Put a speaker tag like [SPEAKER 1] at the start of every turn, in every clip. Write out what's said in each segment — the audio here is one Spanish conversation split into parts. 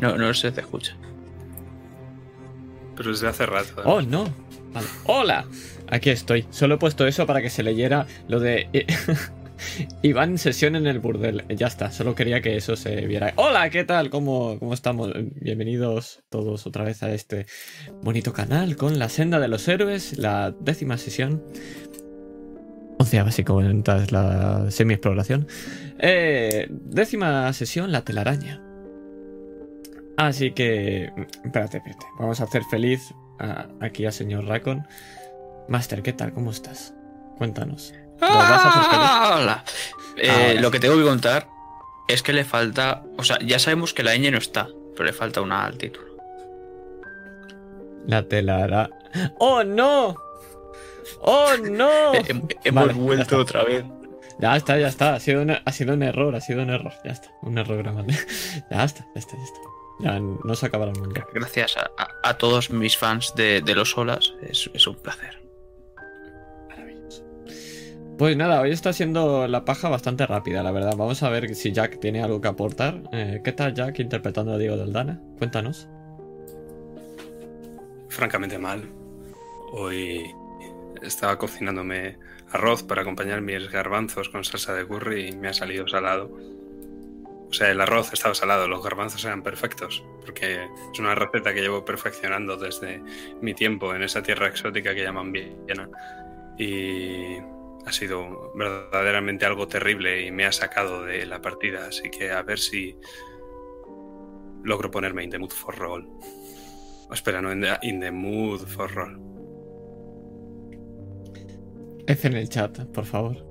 [SPEAKER 1] No, no se te escucha.
[SPEAKER 2] Pero desde hace rato. ¿eh?
[SPEAKER 3] Oh, no. Vale. Hola. Aquí estoy. Solo he puesto eso para que se leyera lo de... Iván sesión en el burdel. Ya está, solo quería que eso se viera. Hola, ¿qué tal? ¿Cómo, ¿Cómo estamos? Bienvenidos todos otra vez a este bonito canal con la senda de los héroes, la décima sesión. Onceava, si comentas la semi-exploración. Eh, décima sesión, la telaraña. Así que... Espérate, espérate. Vamos a hacer feliz a- aquí al señor Racon. Master, ¿qué tal? ¿Cómo estás? Cuéntanos. ¿Lo vas a hacer feliz?
[SPEAKER 1] Ah, hola. Eh, lo que tengo que contar es que le falta. O sea, ya sabemos que la ñ no está, pero le falta una al título.
[SPEAKER 3] La telara. ¡Oh, no! ¡Oh, no!
[SPEAKER 1] Hem- hemos
[SPEAKER 3] Vale,
[SPEAKER 1] vuelto otra vez.
[SPEAKER 3] Ya está, ya está. Ha sido, un, ha sido un error, ha sido un error. Ya está. Un error grande. Ya está, ya está, ya está. Ya no se acabará nunca.
[SPEAKER 1] Gracias a, a- a todos mis fans de, de los olas. Es, es un placer.
[SPEAKER 3] Maravilloso. Pues nada, hoy está siendo la paja bastante rápida, la verdad. Vamos a ver si Jack tiene algo que aportar. Eh, ¿Qué tal Jack interpretando a Diego Daldana? Cuéntanos.
[SPEAKER 2] Francamente mal. Hoy estaba cocinándome arroz para acompañar mis garbanzos con salsa de curry y me ha salido salado. O sea, el arroz estaba salado, los garbanzos eran perfectos, porque es una receta que llevo perfeccionando desde mi tiempo en esa tierra exótica que llaman Viena. Y ha sido verdaderamente algo terrible y me ha sacado de la partida, así que a ver si logro ponerme in the mood for roll. Espera, no, in the, in the mood for roll.
[SPEAKER 3] F en el chat, por favor.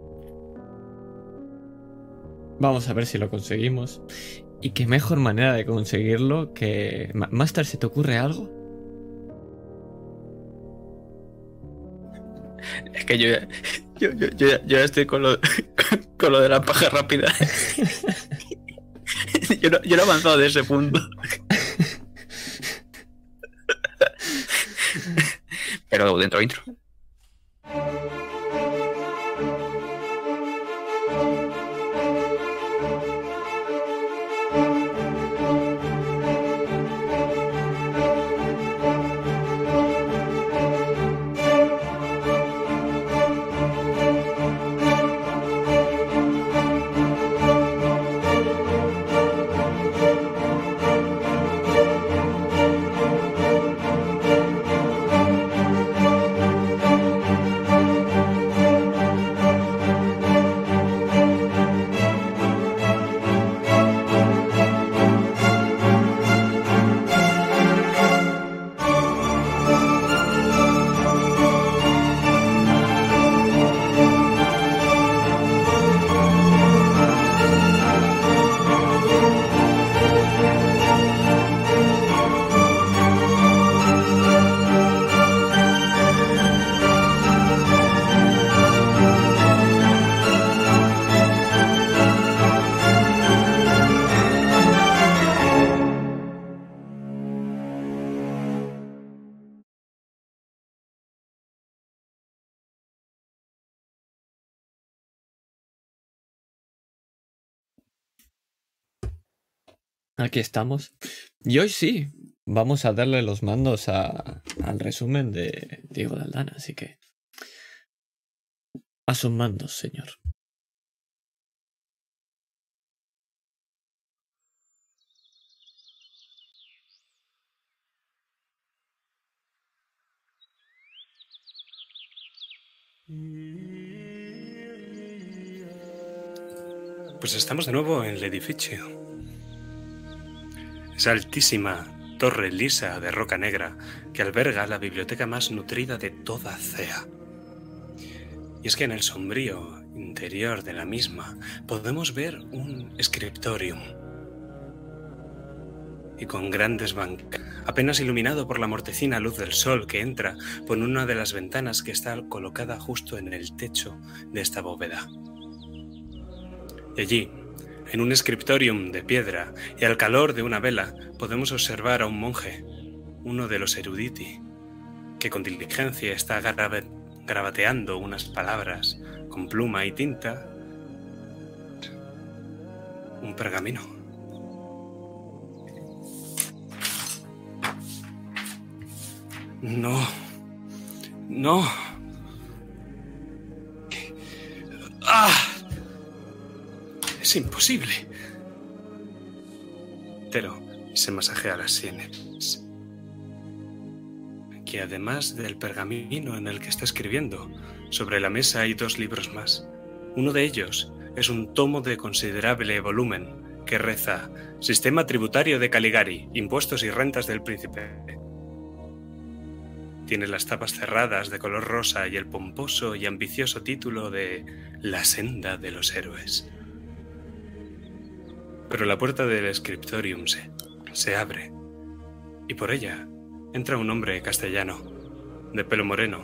[SPEAKER 3] Vamos a ver si lo conseguimos. Y qué mejor manera de conseguirlo que... Ma- Master, ¿se te ocurre algo?
[SPEAKER 1] Es que yo ya, yo, yo, yo ya- yo ya estoy con lo, con lo de la paja rápida. Yo no, yo no he avanzado de ese punto. Pero dentro intro.
[SPEAKER 3] Aquí estamos. Y hoy sí, vamos a darle los mandos a- al resumen de Diego Daldana, así que... A sus mandos, señor.
[SPEAKER 2] Pues estamos de nuevo en el edificio. Esa altísima torre lisa de roca negra que alberga la biblioteca más nutrida de toda Cea. Y es que en el sombrío interior de la misma podemos ver un scriptorium. Y con grandes bancas, apenas iluminado por la mortecina luz del sol que entra por una de las ventanas que está colocada justo en el techo de esta bóveda. Y allí, en un scriptorium de piedra y al calor de una vela podemos observar a un monje, uno de los eruditi, que con diligencia está grabateando unas palabras con pluma y tinta un pergamino. No. No. Es imposible. Pero se masajea las sienes. Que además del pergamino en el que está escribiendo, sobre la mesa hay dos libros más. Uno de ellos es un tomo de considerable volumen que reza Sistema Tributario de Caligari, Impuestos y Rentas del Príncipe. Tiene las tapas cerradas de color rosa y el pomposo y ambicioso título de La senda de los héroes. Pero la puerta del scriptorium se, se abre y por ella entra un hombre castellano, de pelo moreno,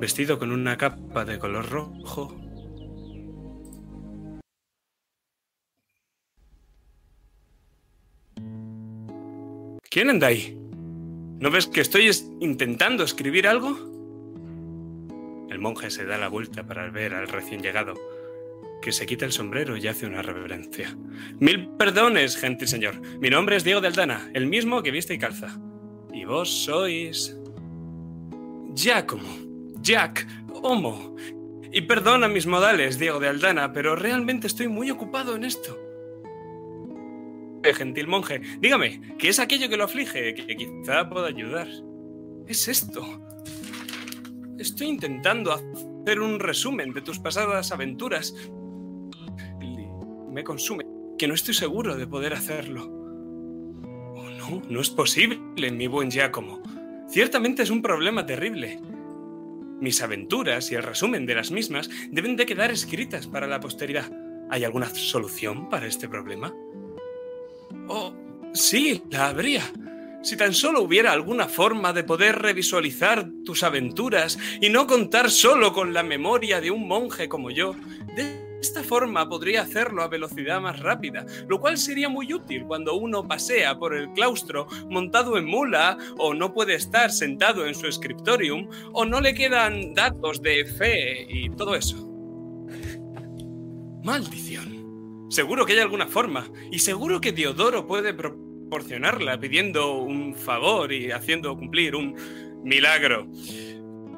[SPEAKER 2] vestido con una capa de color rojo. ¿Quién anda ahí? ¿No ves que estoy es- intentando escribir algo? El monje se da la vuelta para ver al recién llegado, que se quita el sombrero y hace una reverencia. Mil perdones, gentil señor. Mi nombre es Diego de Aldana, el mismo que viste y calza. Y vos sois... Giacomo. Jack. Homo. Y perdona mis modales, Diego de Aldana, pero realmente estoy muy ocupado en esto. Eh, gentil monje, dígame, ¿qué es aquello que lo aflige? Que quizá pueda ayudar. Es esto. Estoy intentando hacer un resumen de tus pasadas aventuras. Me consume que no estoy seguro de poder hacerlo. Oh, no, no es posible, mi buen Giacomo. Ciertamente es un problema terrible. Mis aventuras y el resumen de las mismas deben de quedar escritas para la posteridad. ¿Hay alguna solución para este problema? Oh, sí, la habría. Si tan solo hubiera alguna forma de poder revisualizar tus aventuras y no contar solo con la memoria de un monje como yo, esta forma podría hacerlo a velocidad más rápida, lo cual sería muy útil cuando uno pasea por el claustro montado en mula o no puede estar sentado en su scriptorium o no le quedan datos de fe y todo eso. Maldición. Seguro que hay alguna forma y seguro que Diodoro puede proporcionarla pidiendo un favor y haciendo cumplir un milagro.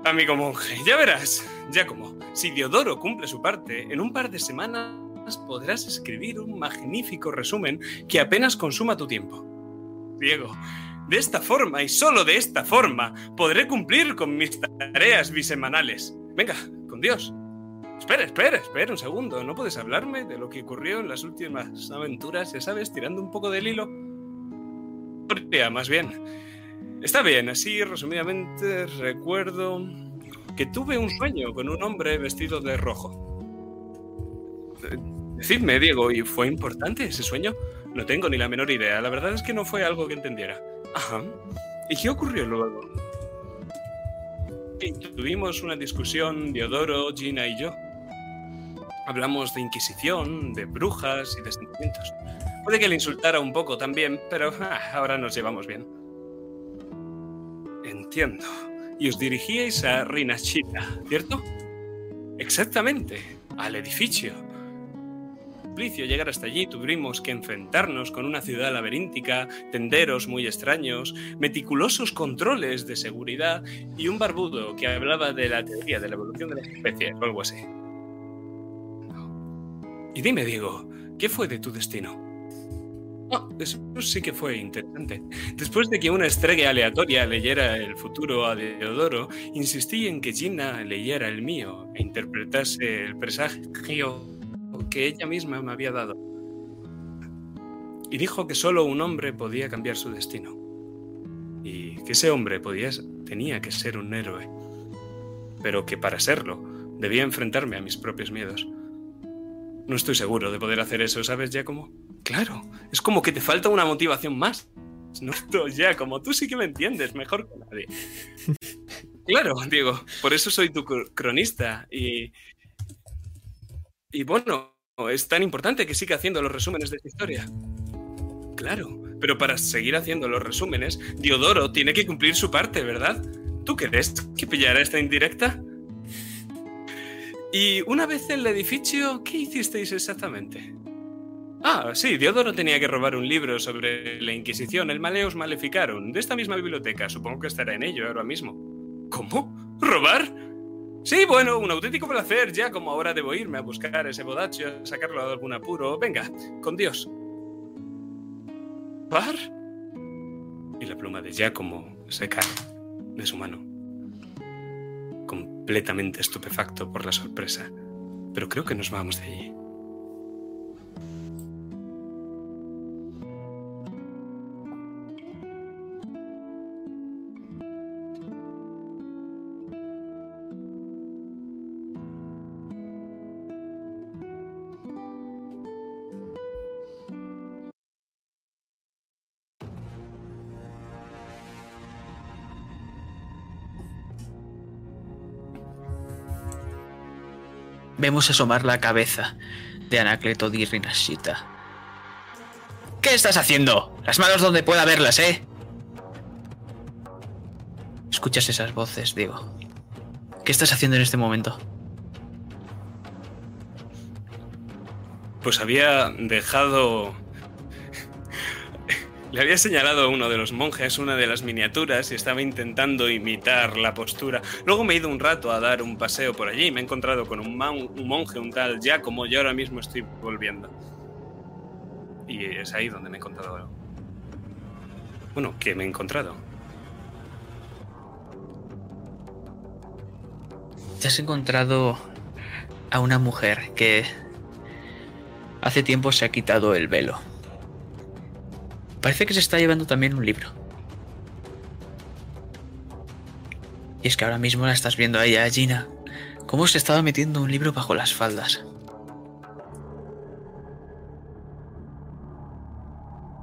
[SPEAKER 2] Amigo monje, ya verás, ya como, si Diodoro cumple su parte, en un par de semanas podrás escribir un magnífico resumen que apenas consuma tu tiempo. Diego, de esta forma y solo de esta forma podré cumplir con mis tareas bisemanales. Venga, con Dios. Espera, espera, espera un segundo. ¿No puedes hablarme de lo que ocurrió en las últimas aventuras, ya sabes, tirando un poco del hilo? Más bien. Está bien, así resumidamente recuerdo que tuve un sueño con un hombre vestido de rojo. Eh, Decidme, Diego, ¿y fue importante ese sueño? No tengo ni la menor idea. La verdad es que no fue algo que entendiera. Ajá. ¿Y qué ocurrió luego? Tuvimos una discusión, Diodoro, Gina y yo. Hablamos de Inquisición, de brujas y de sentimientos. Puede que le insultara un poco también, pero ah, ahora nos llevamos bien. Entiendo. Y os dirigíais a Rinachita, ¿cierto? Exactamente, al edificio. Suplicio llegar hasta allí tuvimos que enfrentarnos con una ciudad laberíntica, tenderos muy extraños, meticulosos controles de seguridad y un barbudo que hablaba de la teoría de la evolución de las especies o algo así. Y dime, Diego, ¿qué fue de tu destino? Ah, eso sí que fue interesante. Después de que una estrella aleatoria leyera el futuro a Deodoro, insistí en que Gina leyera el mío e interpretase el presagio que ella misma me había dado. Y dijo que solo un hombre podía cambiar su destino. Y que ese hombre podía, tenía que ser un héroe. Pero que para serlo debía enfrentarme a mis propios miedos. No estoy seguro de poder hacer eso, ¿sabes, Giacomo? Claro, es como que te falta una motivación más. No, Giacomo, tú sí que me entiendes mejor que nadie. Claro, Diego, por eso soy tu cr- cronista y... Y bueno, es tan importante que siga haciendo los resúmenes de esta historia. Claro, pero para seguir haciendo los resúmenes, Diodoro tiene que cumplir su parte, ¿verdad? ¿Tú crees que pillará esta indirecta? Y una vez en el edificio, ¿qué hicisteis exactamente? Ah, sí, Diodoro tenía que robar un libro sobre la Inquisición, el Maleus Maleficarum, de esta misma biblioteca. Supongo que estará en ello ahora mismo. ¿Cómo? ¿Robar? Sí, bueno, un auténtico placer, ya como ahora debo irme a buscar ese bodacho, a sacarlo de algún apuro. Venga, con Dios. ¿Par? Y la pluma de Giacomo se cae de su mano. Completamente estupefacto por la sorpresa. Pero creo que nos vamos de allí.
[SPEAKER 1] Vemos asomar la cabeza de Anacleto di Rinashita. ¿Qué estás haciendo? Las manos donde pueda verlas, ¿eh? Escuchas esas voces, Diego. ¿Qué estás haciendo en este momento?
[SPEAKER 2] Pues había dejado... Le había señalado a uno de los monjes una de las miniaturas y estaba intentando imitar la postura. Luego me he ido un rato a dar un paseo por allí y me he encontrado con un, mon- un monje, un tal Giacomo, y ahora mismo estoy volviendo. Y es ahí donde me he encontrado. Bueno, que me he encontrado.
[SPEAKER 1] Te has encontrado a una mujer que hace tiempo se ha quitado el velo. Parece que se está llevando también un libro. Y es que ahora mismo la estás viendo a ella, a Gina, cómo se estaba metiendo un libro bajo las faldas.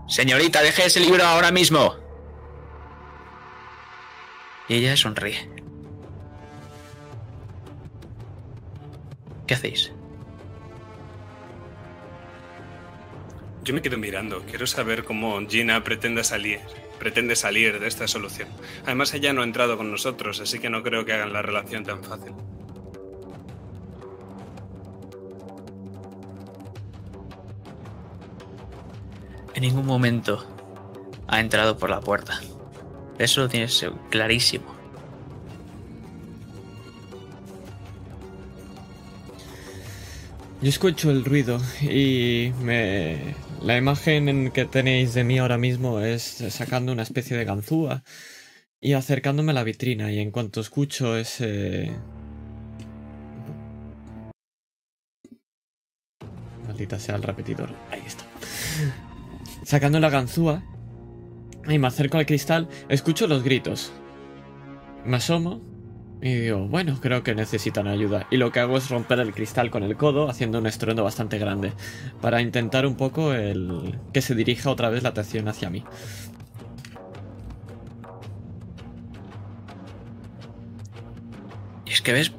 [SPEAKER 1] Señorita, deje ese libro ahora mismo. Y ella sonríe. ¿Qué hacéis?
[SPEAKER 2] Yo me quedo mirando. Quiero saber cómo Gina pretende salir, pretende salir de esta solución. Además, ella no ha entrado con nosotros, así que no creo que hagan la relación tan fácil.
[SPEAKER 1] En ningún momento ha entrado por la puerta. Eso lo tienes clarísimo.
[SPEAKER 3] Yo escucho el ruido y me... la imagen en que tenéis de mí ahora mismo es sacando una especie de ganzúa y acercándome a la vitrina y en cuanto escucho ese... Maldita sea el repetidor. Ahí está. Sacando la ganzúa y me acerco al cristal, escucho los gritos. Me asomo y digo, bueno, creo que necesitan ayuda. Y lo que hago es romper el cristal con el codo, haciendo un estruendo bastante grande, para intentar un poco el que se dirija otra vez la atención hacia mí.
[SPEAKER 1] Y es que ves,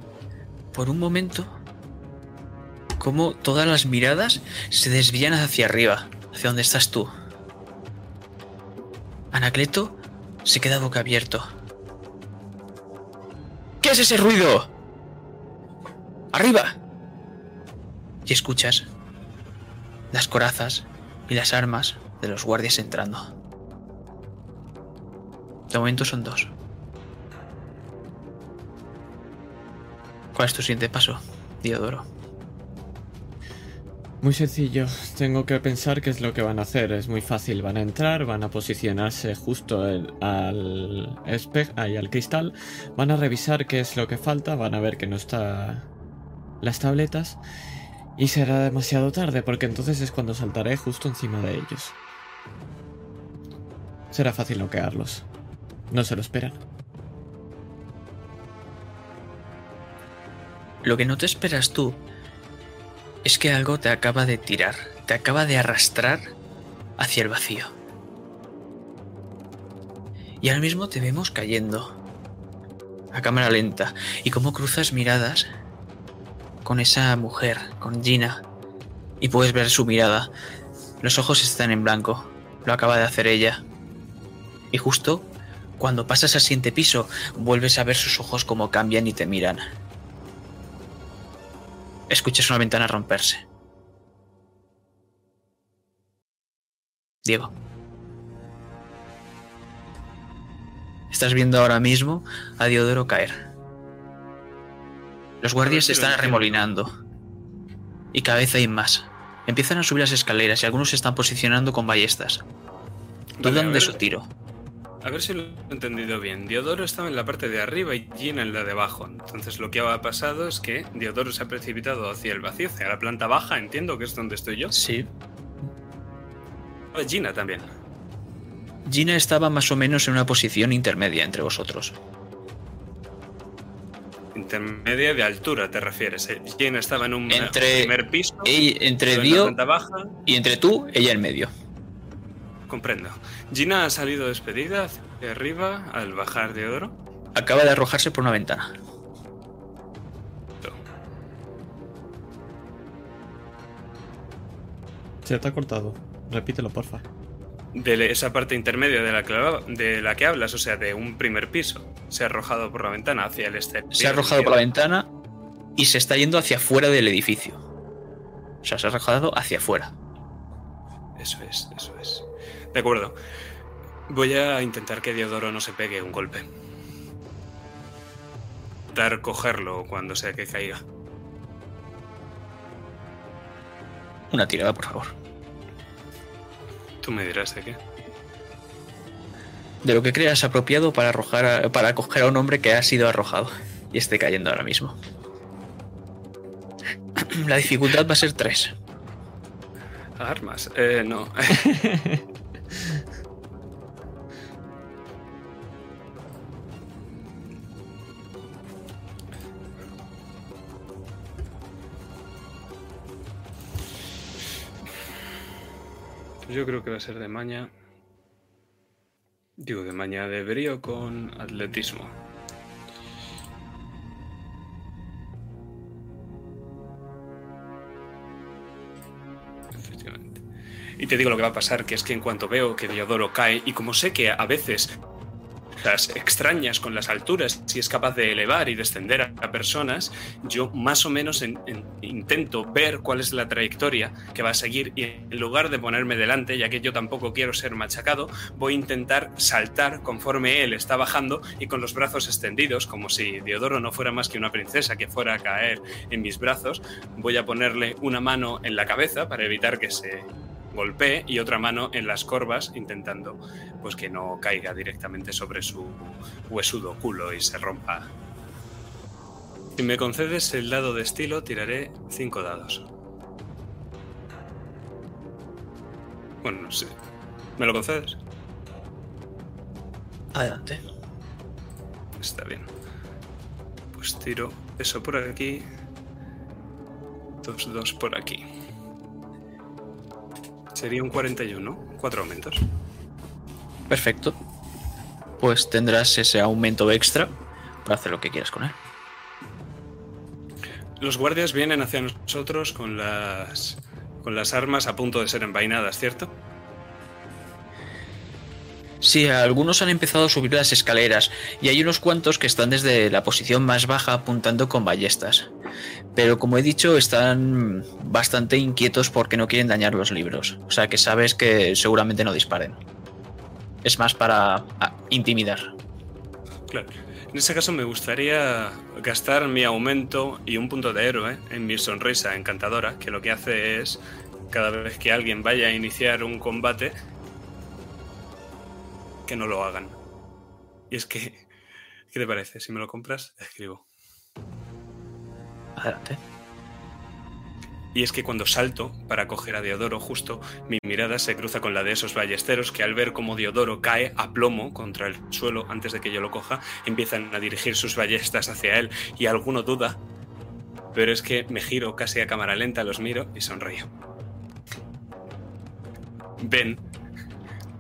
[SPEAKER 1] por un momento, cómo todas las miradas se desvían hacia arriba, hacia donde estás tú. Anacleto se queda boca abierto. ¿Qué es ese ruido? ¡Arriba! Y escuchas las corazas y las armas de los guardias entrando. De momento son dos. ¿Cuál es tu siguiente paso, Diodoro?
[SPEAKER 3] Muy sencillo, tengo que pensar qué es lo que van a hacer. Es muy fácil, van a entrar, van a posicionarse justo al espejo, ahí al cristal, van a revisar qué es lo que falta, van a ver que no está las tabletas y será demasiado tarde porque entonces es cuando saltaré justo encima de ellos. Será fácil noquearlos. No se lo esperan.
[SPEAKER 1] Lo que no te esperas tú es que algo te acaba de tirar, te acaba de arrastrar hacia el vacío. Y ahora mismo te vemos cayendo a cámara lenta y cómo cruzas miradas con esa mujer, con Gina, y puedes ver su mirada. Los ojos están en blanco, lo acaba de hacer ella. Y justo cuando pasas al siguiente piso, vuelves a ver sus ojos como cambian y te miran. Escuchas una ventana romperse. Diego. Estás viendo ahora mismo a Diodoro caer. Los guardias se están arremolinando. Y cada vez hay más. Empiezan a subir las escaleras y algunos se están posicionando con ballestas. Dudan de su tiro.
[SPEAKER 2] A ver si lo he entendido bien. Diodoro estaba en la parte de arriba y Gina en la de abajo. Entonces lo que ha pasado es que Diodoro se ha precipitado hacia el vacío, hacia la planta baja, entiendo que es donde estoy yo.
[SPEAKER 1] Sí.
[SPEAKER 2] Gina también.
[SPEAKER 1] Gina estaba más o menos en una posición intermedia entre vosotros.
[SPEAKER 2] Intermedia de altura, te refieres. eh? Gina estaba en un
[SPEAKER 1] Entre-
[SPEAKER 2] primer piso.
[SPEAKER 1] Entre
[SPEAKER 2] en
[SPEAKER 1] Dio
[SPEAKER 2] baja.
[SPEAKER 1] y entre tú, ella en medio.
[SPEAKER 2] Comprendo. Gina ha salido despedida hacia arriba al bajar Diodoro.
[SPEAKER 1] Acaba de arrojarse por una ventana.
[SPEAKER 3] Se te ha cortado. Repítelo, porfa.
[SPEAKER 2] De esa parte intermedia de la, que, de la que hablas, o sea, de un primer piso. Se ha arrojado por la ventana hacia el exterior.
[SPEAKER 1] Se ha arrojado por la ventana y se está yendo hacia afuera del edificio. O sea, se ha arrojado hacia afuera.
[SPEAKER 2] Eso es, eso es. De acuerdo. Voy a intentar que Diodoro no se pegue un golpe. Dar cogerlo cuando sea que caiga.
[SPEAKER 1] Una tirada, por favor.
[SPEAKER 2] Tú me dirás de qué.
[SPEAKER 1] De lo que creas apropiado para arrojar a- para coger a un hombre que ha sido arrojado y esté cayendo ahora mismo. La dificultad va a ser 3.
[SPEAKER 2] Armas. Eh, no. yo creo que va a ser de maña. Digo, de maña de brío con atletismo. Efectivamente. Y te digo lo que va a pasar, que es que en cuanto veo que Diodoro cae, y como sé que a veces extrañas con las alturas, si es capaz de elevar y descender a, personas, yo más o menos en- en- intento ver cuál es la trayectoria que va a seguir y en lugar de ponerme delante, ya que yo tampoco quiero ser machacado, voy a intentar saltar conforme él está bajando y con los brazos extendidos, como si Diodoro no fuera más que una princesa que fuera a caer en mis brazos, voy a ponerle una mano en la cabeza para evitar que se golpee y otra mano en las corvas intentando pues que no caiga directamente sobre su huesudo culo y se rompa. Si me concedes el dado de estilo, tiraré cinco dados. Bueno, sí. ¿Me lo concedes?
[SPEAKER 1] Adelante.
[SPEAKER 2] Está bien. Pues tiro eso por aquí. Dos, dos por aquí. Sería un 41, cuatro aumentos.
[SPEAKER 1] Perfecto. Pues tendrás ese aumento extra para hacer lo que quieras con él.
[SPEAKER 2] Los guardias vienen hacia nosotros con las con las armas a punto de ser envainadas, ¿cierto?
[SPEAKER 1] Sí, algunos han empezado a subir las escaleras y hay unos cuantos que están desde la posición más baja apuntando con ballestas. Pero como he dicho, están bastante inquietos porque no quieren dañar los libros. O sea que sabes que seguramente no disparen. Es más para ah, intimidar.
[SPEAKER 2] Claro. En ese caso me gustaría gastar mi aumento y un punto de héroe en mi sonrisa encantadora, que lo que hace es, cada vez que alguien vaya a iniciar un combate, que no lo hagan. Y es que, ¿qué te parece? Si me lo compras, escribo.
[SPEAKER 1] Adelante.
[SPEAKER 2] Y es que cuando salto para coger a Diodoro, justo mi mirada se cruza con la de esos ballesteros que al ver cómo Diodoro cae a plomo contra el suelo antes de que yo lo coja, empiezan a dirigir sus ballestas hacia él y alguno duda. Pero es que me giro casi a cámara lenta, los miro y sonrío. Ven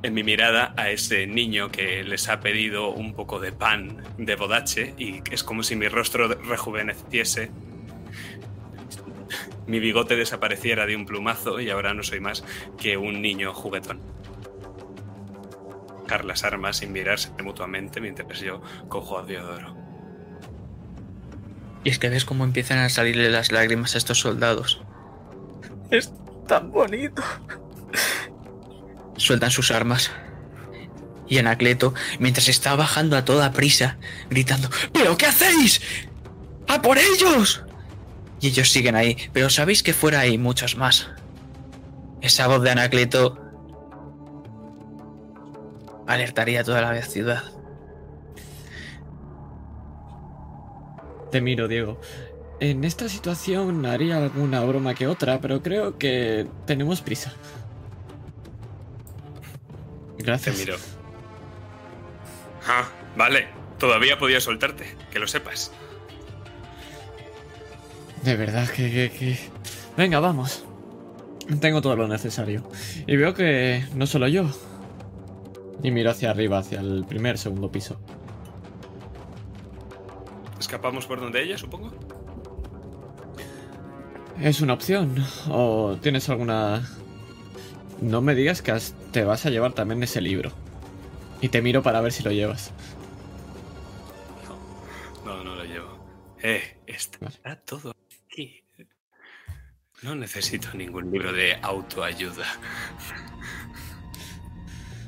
[SPEAKER 2] en mi mirada a ese niño que les ha pedido un poco de pan de bodache y es como si mi rostro rejuveneciese mi bigote desapareciera de un plumazo y ahora no soy más que un niño juguetón. Car las armas sin mirarse mutuamente mientras yo cojo a Diodoro.
[SPEAKER 1] Y es que ves cómo empiezan a salirle las lágrimas a estos soldados. Es tan bonito. Sueltan sus armas. Y Anacleto, mientras está bajando a toda prisa, gritando, ¿Pero qué hacéis? ¡A por ellos! Y ellos siguen ahí, pero sabéis que fuera hay muchos más. Esa voz de Anacleto alertaría toda la ciudad.
[SPEAKER 3] Te miro, Diego. En esta situación haría alguna broma que otra, pero creo que tenemos prisa. Gracias.
[SPEAKER 2] Te miro. Ah, vale. Todavía podía soltarte, que lo sepas.
[SPEAKER 3] De verdad que, que, que... Venga, vamos. Tengo todo lo necesario. Y veo que no solo yo. Y miro hacia arriba, hacia el primer, segundo piso.
[SPEAKER 2] ¿Escapamos por donde ella, supongo?
[SPEAKER 3] Es una opción. ¿O tienes alguna... No me digas que has- te vas a llevar también ese libro. Y te miro para ver si lo llevas.
[SPEAKER 2] No, no lo llevo. Eh, está
[SPEAKER 3] Vale.
[SPEAKER 2] todo aquí. No necesito ningún libro de autoayuda.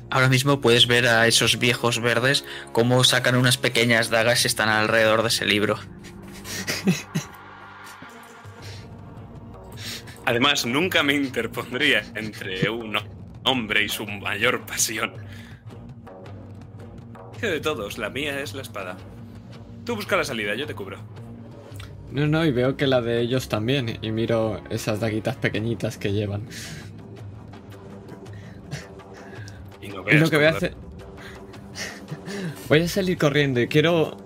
[SPEAKER 1] Ahora mismo puedes ver a esos viejos verdes cómo sacan unas pequeñas dagas y están alrededor de ese libro.
[SPEAKER 2] Además, nunca me interpondría entre un hombre y su mayor pasión. Que de todos, la mía es la espada. Tú busca la salida, yo te cubro.
[SPEAKER 3] No, no, y veo que la de ellos también. Y miro esas daguitas pequeñitas que llevan.
[SPEAKER 2] Y no veas
[SPEAKER 3] lo que voy a hacer... Voy a salir corriendo y quiero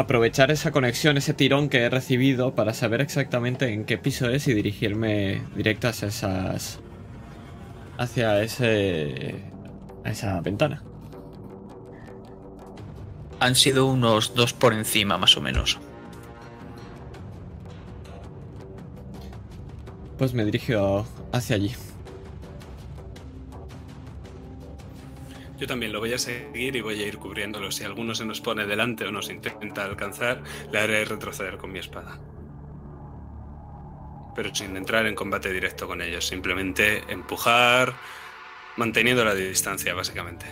[SPEAKER 3] aprovechar esa conexión, ese tirón que he recibido para saber exactamente en qué piso es y dirigirme directo hacia esas... hacia ese... a esa ventana.
[SPEAKER 1] Han sido unos dos por encima, más o menos.
[SPEAKER 3] Pues me dirijo hacia allí.
[SPEAKER 2] Yo también lo voy a seguir y voy a ir cubriéndolo. Si alguno se nos pone delante o nos intenta alcanzar, le haré retroceder con mi espada. Pero sin entrar en combate directo con ellos, simplemente empujar, manteniendo la distancia, básicamente.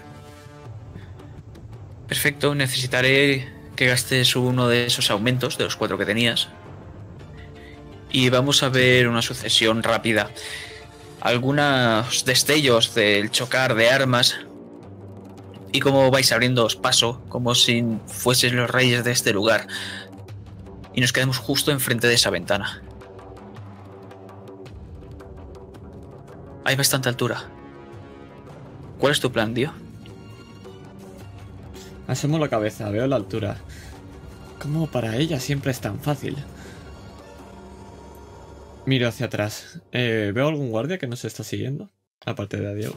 [SPEAKER 1] Perfecto, necesitaré que gastes uno de esos aumentos, de los cuatro que tenías. Y vamos a ver una sucesión rápida. Algunos destellos del chocar de armas. Y cómo vais abriéndoos paso, como si fueseis los reyes de este lugar. Y nos quedamos justo enfrente de esa ventana. Hay bastante altura. ¿Cuál es tu plan, tío?
[SPEAKER 3] Asomo la cabeza, veo la altura. Como para ella siempre es tan fácil. Miro hacia atrás. Eh, ¿Veo algún guardia que nos está siguiendo? Aparte de a Diego.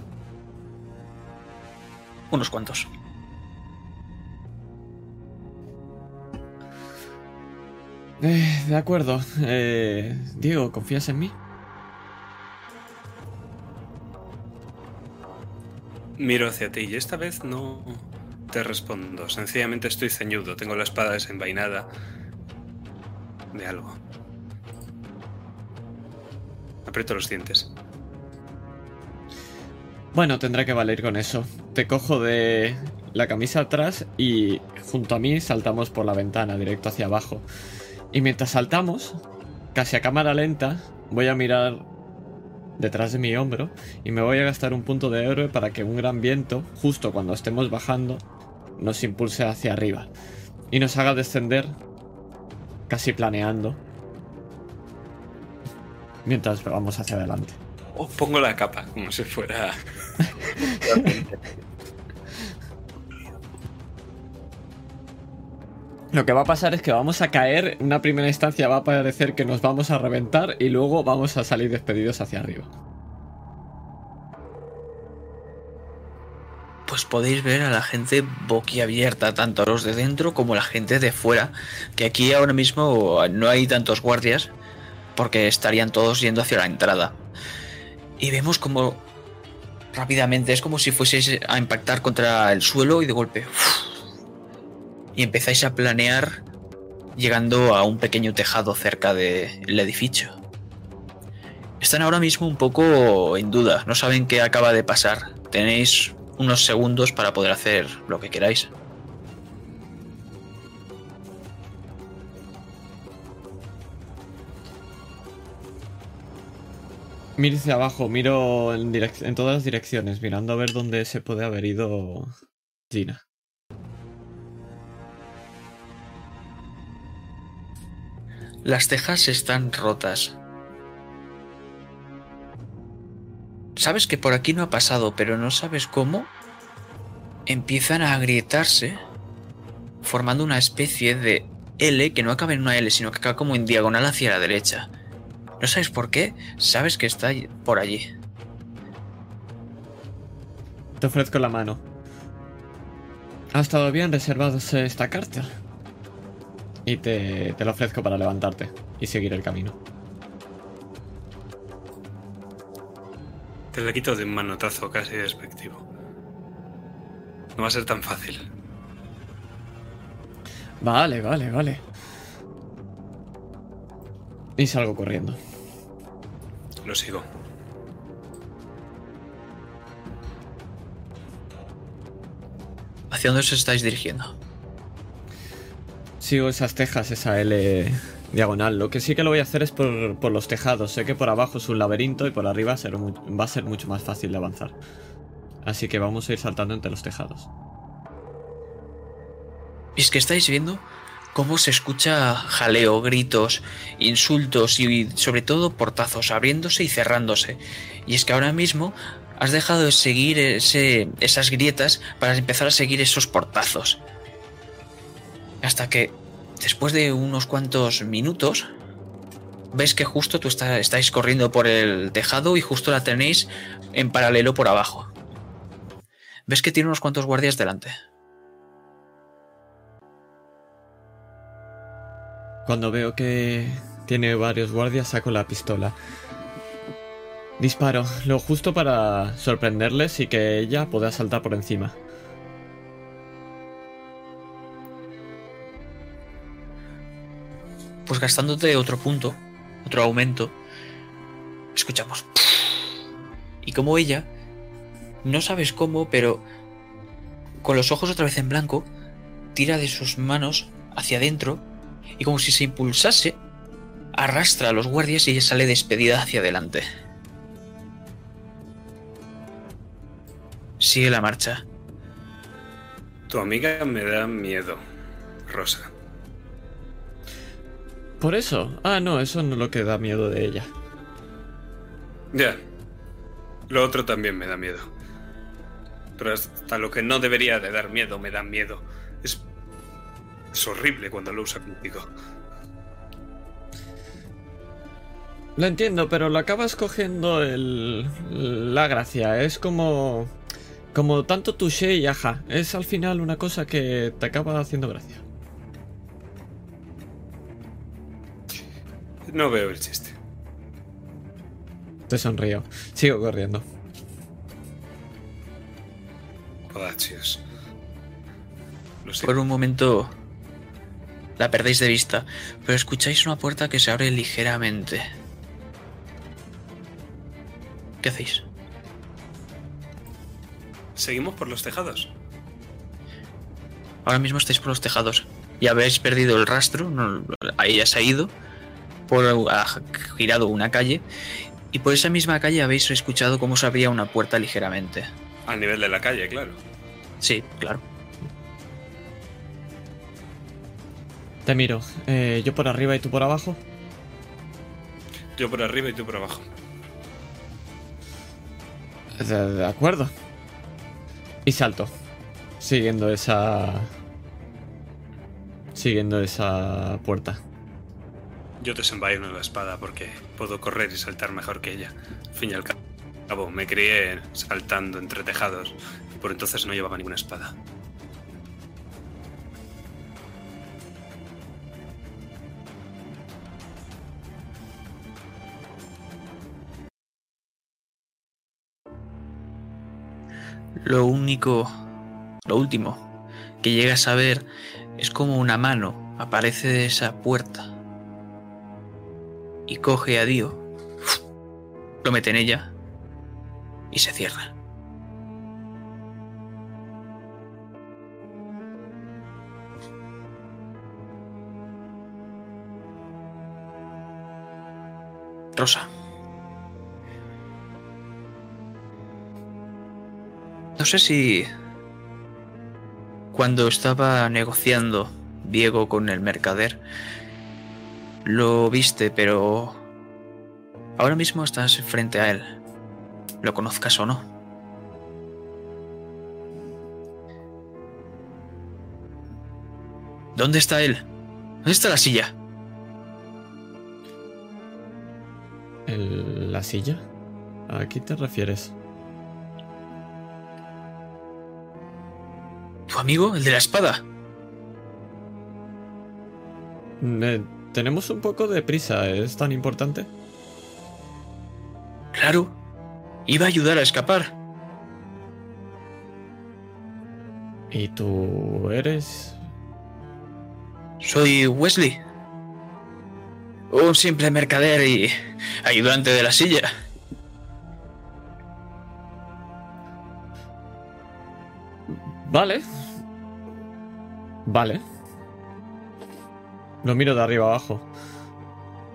[SPEAKER 1] Unos cuantos.
[SPEAKER 3] Eh, de acuerdo. Eh, Diego, ¿confías en mí?
[SPEAKER 2] Miro hacia ti y esta vez no te respondo. Sencillamente estoy ceñudo. Tengo la espada desenvainada de algo. Aprieto los dientes.
[SPEAKER 3] Bueno, tendrá que valer con eso. Te cojo de la camisa atrás y junto a mí saltamos por la ventana, directo hacia abajo. Y mientras saltamos, casi a cámara lenta, voy a mirar detrás de mi hombro y me voy a gastar un punto de héroe para que un gran viento, justo cuando estemos bajando, nos impulse hacia arriba y nos haga descender casi planeando mientras vamos hacia adelante.
[SPEAKER 2] O pongo la capa, como si fuera.
[SPEAKER 3] Lo que va a pasar es que vamos a caer, en una primera instancia va a parecer que nos vamos a reventar y luego vamos a salir despedidos hacia arriba.
[SPEAKER 1] Pues podéis ver a la gente boquiabierta, tanto a los de dentro como a la gente de fuera. Que aquí ahora mismo no hay tantos guardias, porque estarían todos yendo hacia la entrada. Y vemos como rápidamente es como si fueseis a impactar contra el suelo y de golpe. Y empezáis a planear llegando a un pequeño tejado cerca del edificio. Están ahora mismo un poco en duda, no saben qué acaba de pasar. Tenéis unos segundos para poder hacer lo que queráis.
[SPEAKER 3] Miro hacia abajo, miro en, en todas las direcciones, mirando a ver dónde se puede haber ido Gina.
[SPEAKER 1] Las tejas están rotas. Sabes que por aquí no ha pasado, pero no sabes cómo. Empiezan a agrietarse, formando una especie de L que no acaba en una L, sino que acaba como en diagonal hacia la derecha. No sabes por qué, sabes que está por allí.
[SPEAKER 3] Te ofrezco la mano. Ha estado bien reservarse esta carta. Y te, te la ofrezco para levantarte y seguir el camino.
[SPEAKER 2] Te la quito de un manotazo casi despectivo. No va a ser tan fácil.
[SPEAKER 3] Vale, vale, vale. Y salgo corriendo.
[SPEAKER 2] Lo sigo.
[SPEAKER 1] ¿Hacia dónde os estáis dirigiendo?
[SPEAKER 3] Sigo esas tejas, esa L diagonal. Lo que sí que lo voy a hacer es por, por los tejados. Sé que por abajo es un laberinto y por arriba va a ser mucho más fácil de avanzar. Así que vamos a ir saltando entre los tejados.
[SPEAKER 1] Y es que estáis viendo cómo se escucha jaleo, gritos, insultos y sobre todo portazos abriéndose y cerrándose. Y es que ahora mismo has dejado de seguir esas grietas para empezar a seguir esos portazos. Hasta que, después de unos cuantos minutos, ves que justo tú está- estáis corriendo por el tejado y justo la tenéis en paralelo por abajo. Ves que tiene unos cuantos guardias delante.
[SPEAKER 3] Cuando veo que tiene varios guardias, saco la pistola. Disparo, lo justo para sorprenderles y que ella pueda saltar por encima.
[SPEAKER 1] pues gastándote otro punto, otro aumento, escuchamos. Y como ella, no sabes cómo, pero con los ojos otra vez en blanco, tira de sus manos hacia adentro y como si se impulsase, arrastra a los guardias y ella sale despedida hacia adelante. Sigue la marcha.
[SPEAKER 2] Tu amiga me da miedo, Rosa.
[SPEAKER 3] Por eso. Ah, no, eso no es lo que da miedo de ella.
[SPEAKER 2] Ya. Lo otro también me da miedo. Pero hasta lo que no debería de dar miedo me da miedo. Es, es horrible cuando lo usa contigo.
[SPEAKER 3] Lo entiendo, pero lo acabas cogiendo el, la gracia. Es como. Como tanto touché y aja. Es al final una cosa que te acaba haciendo gracia.
[SPEAKER 2] No veo el chiste.
[SPEAKER 3] Te sonrío. Sigo corriendo.
[SPEAKER 2] Sé.
[SPEAKER 1] Por un momento la perdéis de vista, pero escucháis una puerta que se abre ligeramente. ¿Qué hacéis?
[SPEAKER 2] ¿Seguimos por los tejados?
[SPEAKER 1] Ahora mismo estáis por los tejados y habéis perdido el rastro, no, ahí ya se ha ido, por, ha girado una calle y por esa misma calle habéis escuchado cómo se abría una puerta ligeramente.
[SPEAKER 2] Al nivel de la calle, claro.
[SPEAKER 1] Sí, claro.
[SPEAKER 3] Te miro. Eh, yo por arriba y tú por abajo.
[SPEAKER 2] Yo por arriba y tú por abajo.
[SPEAKER 3] De, de acuerdo. Y salto. Siguiendo esa. Siguiendo esa puerta.
[SPEAKER 2] Yo te desenvaino la espada porque puedo correr y saltar mejor que ella. Al fin y al cabo, me crié saltando entre tejados y por entonces no llevaba ninguna espada.
[SPEAKER 1] Lo único, lo último que llegas a ver es como una mano aparece de esa puerta y coge a Dio lo mete en ella y se cierra. Rosa. No sé si cuando estaba negociando Diego con el mercader lo viste, pero ahora mismo estás frente a él. Lo conozcas o no. ¿Dónde está él? ¿Dónde está la silla?
[SPEAKER 3] ¿El- ¿La silla? ¿A qué te refieres?
[SPEAKER 1] ¿Tu amigo? ¿El de la espada?
[SPEAKER 3] Eh, tenemos un poco de prisa, ¿es tan importante?
[SPEAKER 1] Claro. Iba a ayudar a escapar.
[SPEAKER 3] ¿Y tú eres?
[SPEAKER 1] Soy Wesley. Un simple mercader y ayudante de la silla.
[SPEAKER 3] Vale. Vale. Lo miro de arriba abajo.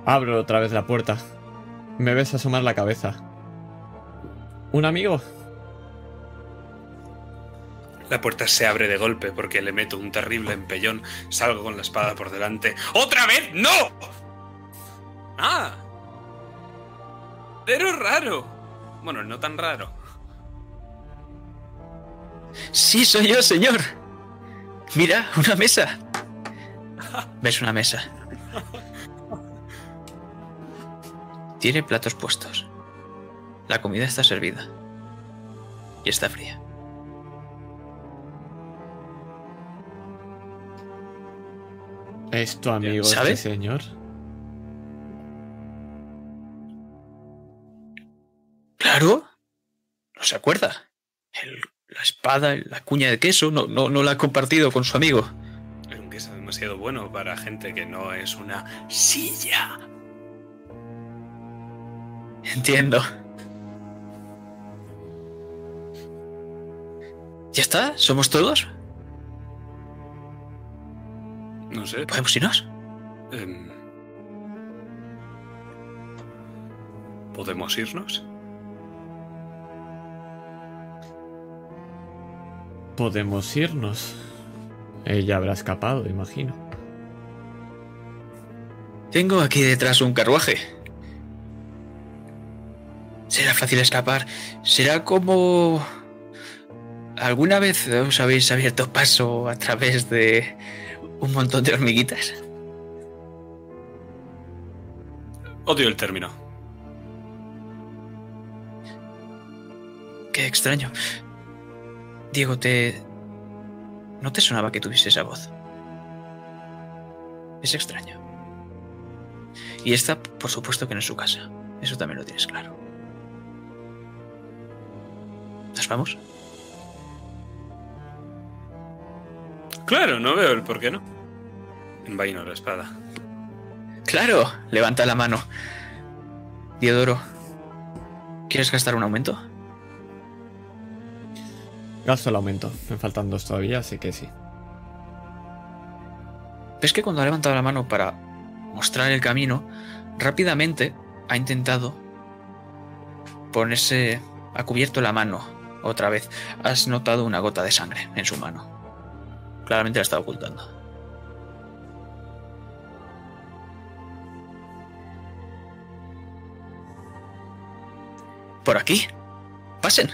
[SPEAKER 3] Abro otra vez la puerta. Me ves asomar la cabeza. ¿Un amigo?
[SPEAKER 2] La puerta se abre de golpe porque le meto un terrible empellón. Salgo con la espada por delante. ¡Otra vez! ¡No! ¡Ah! Pero raro. Bueno, no tan raro.
[SPEAKER 1] Sí, soy yo, señor. Mira, una mesa. ¿Ves una mesa? Tiene platos puestos. La comida está servida. Y está fría.
[SPEAKER 3] ¿Es tu amigo este señor?
[SPEAKER 1] Claro. No se acuerda. El- la espada, la cuña de queso, no, no, no la ha compartido con su amigo.
[SPEAKER 2] Es un queso demasiado bueno para gente que no es una silla.
[SPEAKER 1] Entiendo. ¿Ya está? ¿Somos todos?
[SPEAKER 2] No sé.
[SPEAKER 1] ¿Podemos irnos?
[SPEAKER 2] em, ¿Podemos irnos?
[SPEAKER 3] Podemos irnos. Ella habrá escapado, imagino.
[SPEAKER 1] Tengo aquí detrás un carruaje. Será fácil escapar. Será como... ¿Alguna vez os habéis abierto paso a través de un montón de hormiguitas?
[SPEAKER 2] Odio el término.
[SPEAKER 1] Qué extraño. Diego, te... ¿No te sonaba que tuviese esa voz? Es extraño. Y esta, por supuesto que no es su casa. Eso también lo tienes claro. ¿Nos vamos?
[SPEAKER 2] Claro, no veo el por qué no. Envaino la espada.
[SPEAKER 1] ¡Claro! Levanta la mano. Diodoro, ¿quieres gastar un aumento?
[SPEAKER 3] Gasto el aumento. Me faltan dos todavía, así que sí.
[SPEAKER 1] ¿Ves que cuando ha levantado la mano para mostrar el camino, rápidamente ha intentado ponerse... ha cubierto la mano otra vez. Has notado una gota de sangre en su mano. Claramente la está ocultando. Por aquí. Pasen.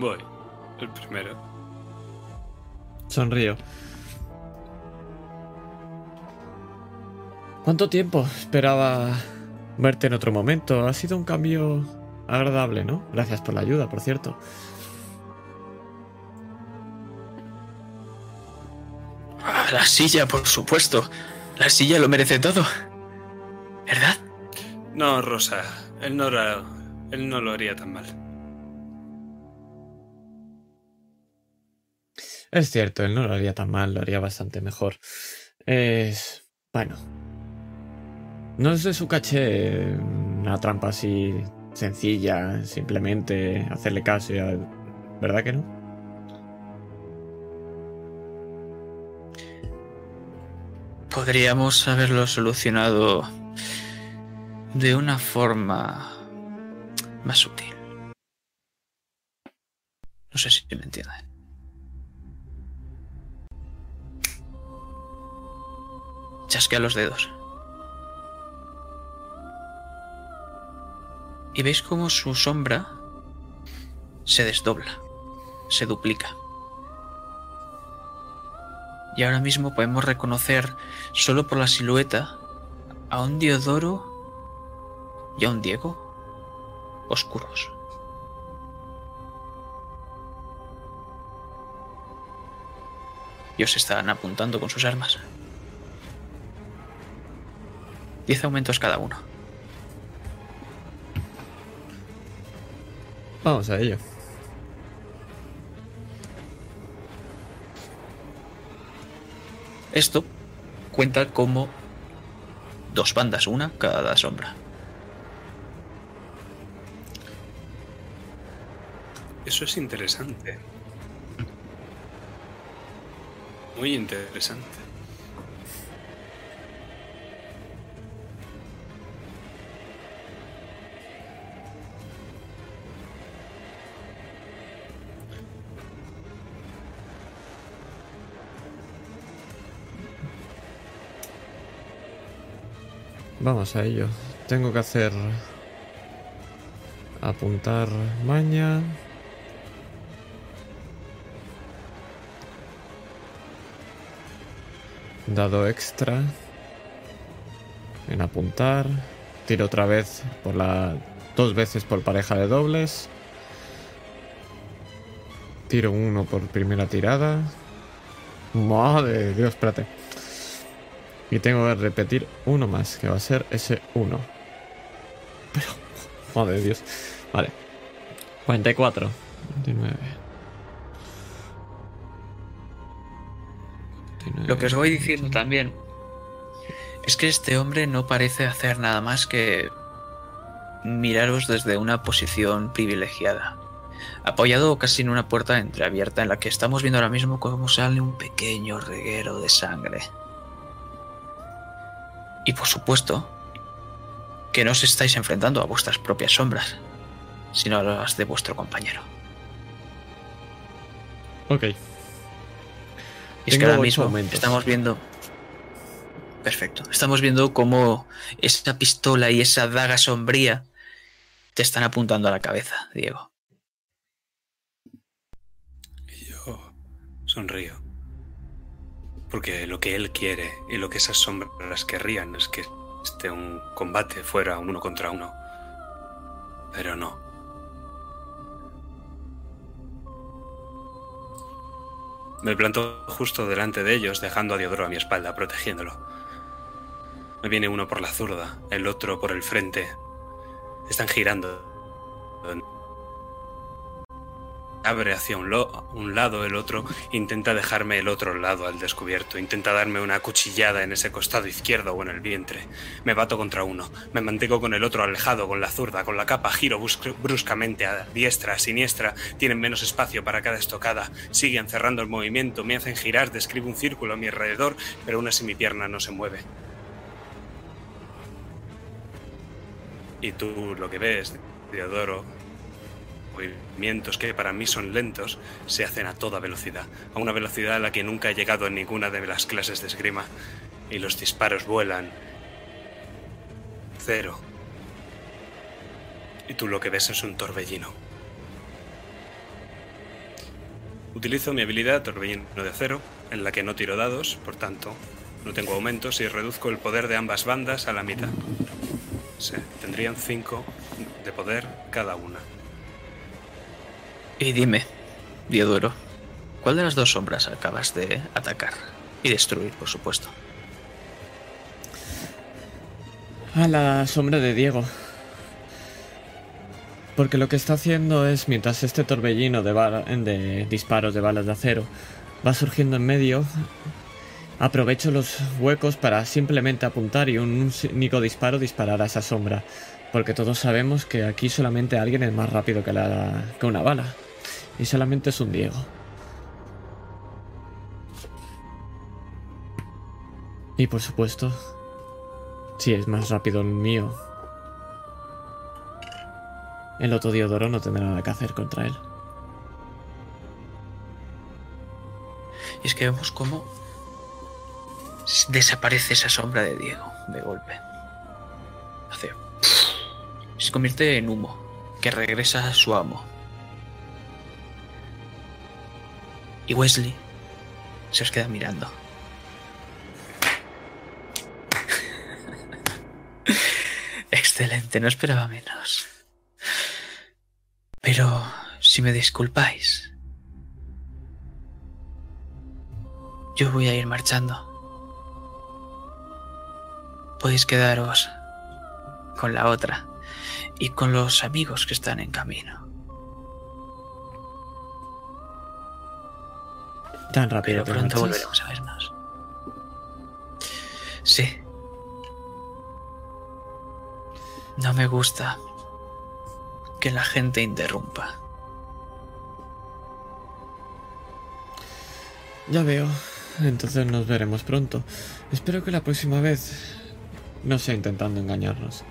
[SPEAKER 2] Voy. El primero.
[SPEAKER 3] Sonrío. ¿Cuánto tiempo esperaba verte en otro momento? Ha sido un cambio agradable, ¿no? Gracias por la ayuda, por cierto.
[SPEAKER 1] Ah, la silla, por supuesto. La silla lo merece todo. ¿Verdad?
[SPEAKER 2] No, Rosa. Él no, era- él no lo haría tan mal.
[SPEAKER 3] Es cierto, él no lo haría tan mal, lo haría bastante mejor. Es... Bueno. No es de su caché mm, una trampa así sencilla, simplemente hacerle caso, y a- ¿verdad que no?
[SPEAKER 1] Podríamos haberlo solucionado de una forma más sutil. No sé si me entienden. Chasquea los dedos. Y veis cómo su sombra se desdobla, se duplica. Y ahora mismo podemos reconocer, solo por la silueta, a un Diodoro y a un Diego oscuros. Y os están apuntando con sus armas. Diez aumentos cada uno.
[SPEAKER 3] Vamos a ello.
[SPEAKER 1] Esto cuenta como dos bandas, una cada sombra.
[SPEAKER 2] Eso es interesante. Muy interesante.
[SPEAKER 3] Vamos a ello. Tengo que hacer... Apuntar maña. Dado extra. En apuntar. Tiro otra vez por la... Dos veces por pareja de dobles. Tiro uno por primera tirada. Madre de Dios, espérate. Y tengo que repetir uno más, que va a ser ese uno. Pero, madre de Dios. Vale. 44. 29. 29.
[SPEAKER 1] Lo que os voy diciendo también es que este hombre no parece hacer nada más que miraros desde una posición privilegiada. Apoyado casi en una puerta entreabierta en la que estamos viendo ahora mismo cómo sale un pequeño reguero de sangre. Y por supuesto, que no os estáis enfrentando a vuestras propias sombras, sino a las de vuestro compañero.
[SPEAKER 3] Ok.
[SPEAKER 1] Y es que ahora mismo estamos viendo. Perfecto. Estamos viendo cómo esa pistola y esa daga sombría te están apuntando a la cabeza, Diego.
[SPEAKER 2] Y yo sonrío. Porque lo que él quiere y lo que esas sombras querrían es que este un combate fuera un uno contra uno. Pero no. Me planto justo delante de ellos, dejando a Diodoro a mi espalda, protegiéndolo. Me viene uno por la zurda, el otro por el frente. Están girando. Abre hacia un, un lado, el otro intenta dejarme el otro lado al descubierto, intenta darme una cuchillada en ese costado izquierdo o en el vientre. Me bato contra uno, me mantengo con el otro alejado, con la zurda, con la capa, giro brusc- bruscamente a diestra, a siniestra, tienen menos espacio para cada estocada, siguen cerrando el movimiento, me hacen girar, describo un círculo a mi alrededor, pero aún así mi pierna no se mueve. Y tú lo que ves, Teodoro, movimientos que para mí son lentos, se hacen a toda velocidad, a una velocidad a la que nunca he llegado en ninguna de las clases de esgrima, y los disparos vuelan. Cero. Y tú lo que ves es un torbellino. Utilizo mi habilidad Torbellino de Acero, en la que no tiro dados, por tanto, no tengo aumentos y reduzco el poder de ambas bandas a la mitad. Sí, tendrían 5 de poder cada una.
[SPEAKER 1] Y dime, Diodoro, ¿cuál de las dos sombras acabas de atacar? Y destruir, por supuesto.
[SPEAKER 3] A la sombra de Diego. Porque lo que está haciendo es, mientras este torbellino de, disparos de balas de acero va surgiendo en medio, aprovecho los huecos para simplemente apuntar y un único disparo disparar a esa sombra. Porque todos sabemos que aquí solamente alguien es más rápido que, la, que una bala. Y solamente es un Diego. Y por supuesto, si es más rápido el mío, el otro Diodoro no tendrá nada que hacer contra él.
[SPEAKER 1] Y es que vemos cómo desaparece esa sombra de Diego de golpe. Hace. Se convierte en humo que regresa a su amo. Y Wesley se os queda mirando. Excelente, no esperaba menos. Pero, si me disculpáis, yo voy a ir marchando. Podéis quedaros con la otra y con los amigos que están en camino.
[SPEAKER 3] Tan rápido.
[SPEAKER 1] Pero pronto volveremos a vernos. Sí. No me gusta que la gente interrumpa.
[SPEAKER 3] Ya veo. Entonces nos veremos pronto. Espero que la próxima vez no sea intentando engañarnos.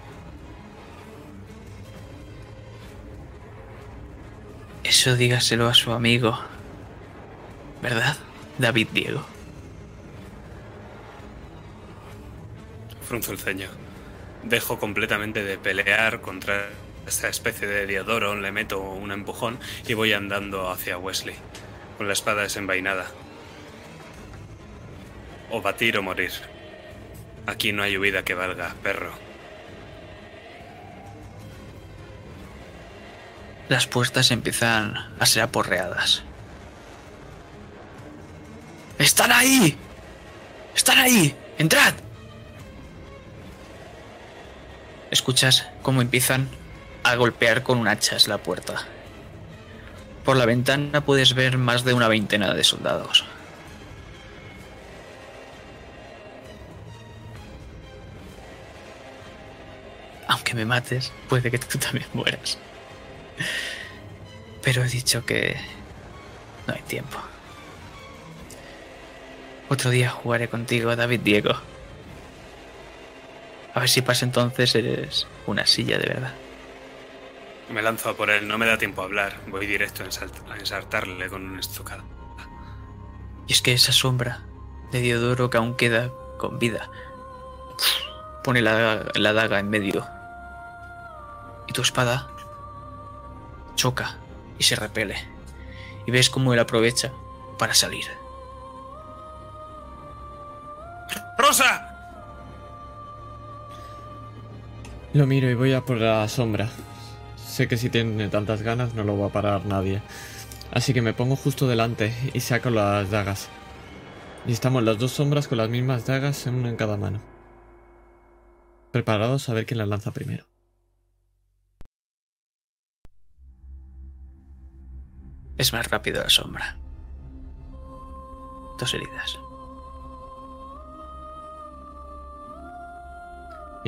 [SPEAKER 1] Eso dígaselo a su amigo. ¿Verdad? David Diego.
[SPEAKER 2] Frunzo el ceño. Dejo completamente de pelear contra esta especie de Diodoro, le meto un empujón y voy andando hacia Wesley, con la espada desenvainada. O batir o morir. Aquí no hay huida que valga, perro.
[SPEAKER 1] Las puertas empiezan a ser aporreadas. ¡Están ahí! ¡Están ahí! ¡Entrad! Escuchas cómo empiezan a golpear con un hachas la puerta. Por la ventana puedes ver más de una veintena de soldados. Aunque me mates, puede que tú también mueras. Pero he dicho que no hay tiempo. Otro día jugaré contigo, David Diego. A ver si pasa entonces eres una silla de verdad.
[SPEAKER 2] Me lanzo a por él, no me da tiempo a hablar. Voy directo a ensartarle con un estocado.
[SPEAKER 1] Y es que esa sombra de Diodoro que aún queda con vida pone la, la daga en medio. Y tu espada choca y se repele. Y ves cómo él aprovecha para salir.
[SPEAKER 2] ¡Rosa!
[SPEAKER 3] Lo miro y voy a por la sombra. Sé que si tiene tantas ganas no lo va a parar nadie. Así que me pongo justo delante y saco las dagas. Y estamos las dos sombras con las mismas dagas, una en cada mano. Preparados a ver quién las lanza primero.
[SPEAKER 1] Es más rápido la sombra. Dos heridas.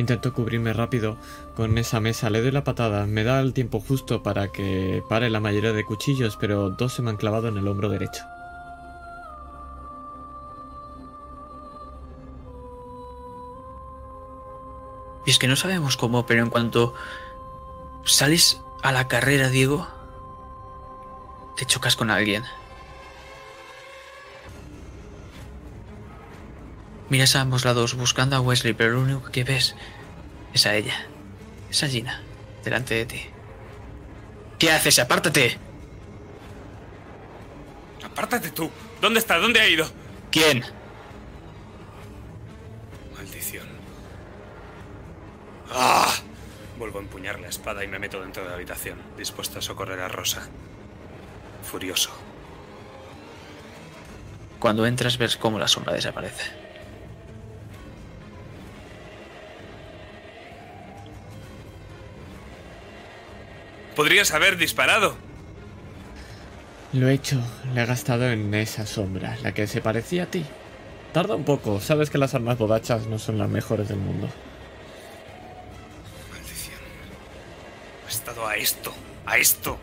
[SPEAKER 3] Intento cubrirme rápido con esa mesa, le doy la patada, me da el tiempo justo para que pare la mayoría de cuchillos, pero dos se me han clavado en el hombro derecho.
[SPEAKER 1] Y es que no sabemos cómo, pero en cuanto sales a la carrera, Diego, te chocas con alguien. Miras a ambos lados buscando a Wesley, pero lo único que ves es a ella. Es a Gina, delante de ti. ¿Qué haces? ¡Apártate!
[SPEAKER 2] ¡Apártate tú! ¿Dónde está? ¿Dónde ha ido?
[SPEAKER 1] ¿Quién?
[SPEAKER 2] Maldición. ¡Ah! Vuelvo a empuñar la espada y me meto dentro de la habitación, dispuesto a socorrer a Rosa. Furioso.
[SPEAKER 1] Cuando entras ves cómo la sombra desaparece.
[SPEAKER 2] Podrías haber disparado.
[SPEAKER 3] Lo he hecho, le he gastado en esa sombra, la que se parecía a ti. Tarda un poco, sabes que las armas bodachas no son las mejores del mundo.
[SPEAKER 2] Maldición. jugado a esto, a esto.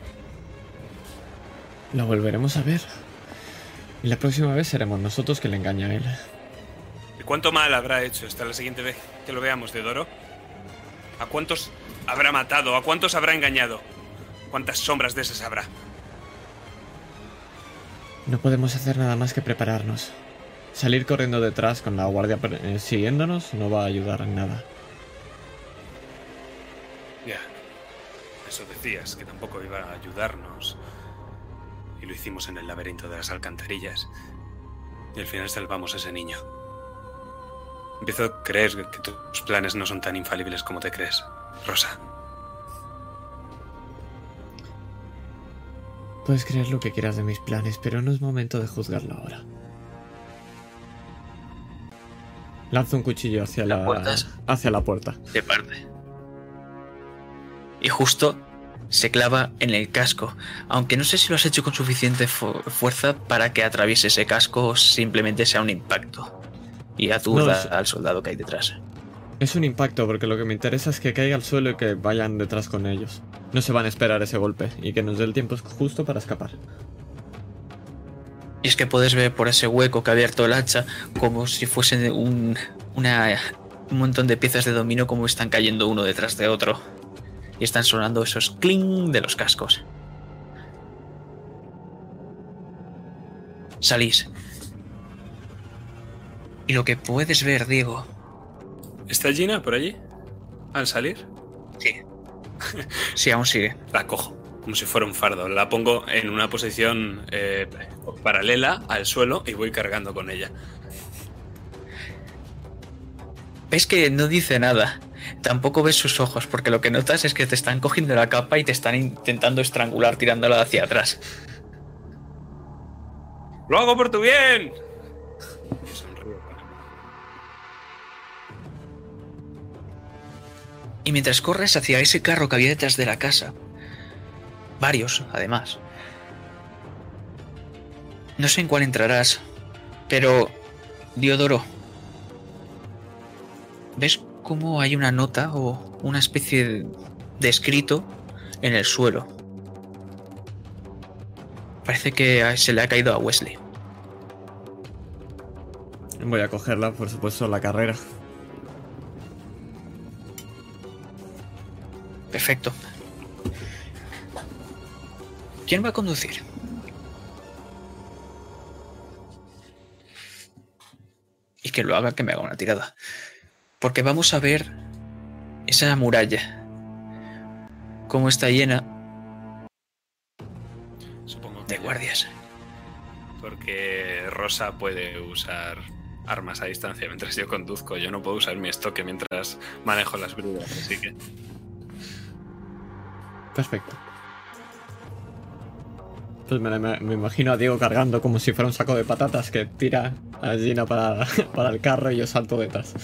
[SPEAKER 3] Lo volveremos a ver. Y la próxima vez seremos nosotros que le engaña a él.
[SPEAKER 2] ¿Y cuánto mal habrá hecho esta la siguiente vez que lo veamos, de Doro? ¿A cuántos habrá matado? ¿A cuántos habrá engañado? ¿Cuántas sombras de esas habrá?
[SPEAKER 3] No podemos hacer nada más que prepararnos. Salir corriendo detrás con la guardia eh, siguiéndonos no va a ayudar en nada.
[SPEAKER 2] Ya. Eso decías, que tampoco iba a ayudarnos. Y lo hicimos en el laberinto de las alcantarillas. Y al final salvamos a ese niño. Empiezo a creer que tus planes no son tan infalibles como te crees, Rosa.
[SPEAKER 3] Puedes creer lo que quieras de mis planes, pero no es momento de juzgarlo ahora. Lanza un cuchillo hacia la, hacia la puerta.
[SPEAKER 1] De parte. Y justo se clava en el casco, aunque no sé si lo has hecho con suficiente fuerza para que atraviese ese casco o simplemente sea un impacto y aturda al soldado que hay detrás.
[SPEAKER 3] Es un impacto porque lo que me interesa es que caiga al suelo y que vayan detrás con ellos. No se van a esperar ese golpe y que nos dé el tiempo justo para escapar.
[SPEAKER 1] Y es que puedes ver por ese hueco que ha abierto el hacha como si fuese un, una, un montón de piezas de dominó como están cayendo uno detrás de otro. Y están sonando esos cling de los cascos. Salís. Y lo que puedes ver, Diego.
[SPEAKER 2] ¿Está Gina por allí? ¿Al salir?
[SPEAKER 1] Sí. sí, aún sigue.
[SPEAKER 2] La cojo como si fuera un fardo. La pongo en una posición eh, paralela al suelo y voy cargando con ella.
[SPEAKER 1] Ves que no dice nada. Tampoco ves sus ojos, porque lo que notas es que te están cogiendo la capa y te están intentando estrangular tirándola hacia atrás.
[SPEAKER 2] ¡Lo hago por tu bien!
[SPEAKER 1] Y mientras corres hacia ese carro que había detrás de la casa, Varios, además. No sé en cuál entrarás, pero... Diodoro. ¿Ves cómo hay una nota o una especie de escrito en el suelo? Parece que se le ha caído a Wesley.
[SPEAKER 3] Voy a cogerla, por supuesto, la carrera.
[SPEAKER 1] Perfecto. ¿Quién va a conducir? Y que lo haga que me haga una tirada. Porque vamos a ver esa muralla. Cómo está llena
[SPEAKER 2] Supongo
[SPEAKER 1] de guardias.
[SPEAKER 2] Porque Rosa puede usar armas a distancia mientras yo conduzco. Yo no puedo usar mi estoque mientras manejo las bridas, así que.
[SPEAKER 3] Perfecto. Pues me, imagino a Diego cargando como si fuera un saco de patatas que tira a Gina para, para el carro y yo salto detrás.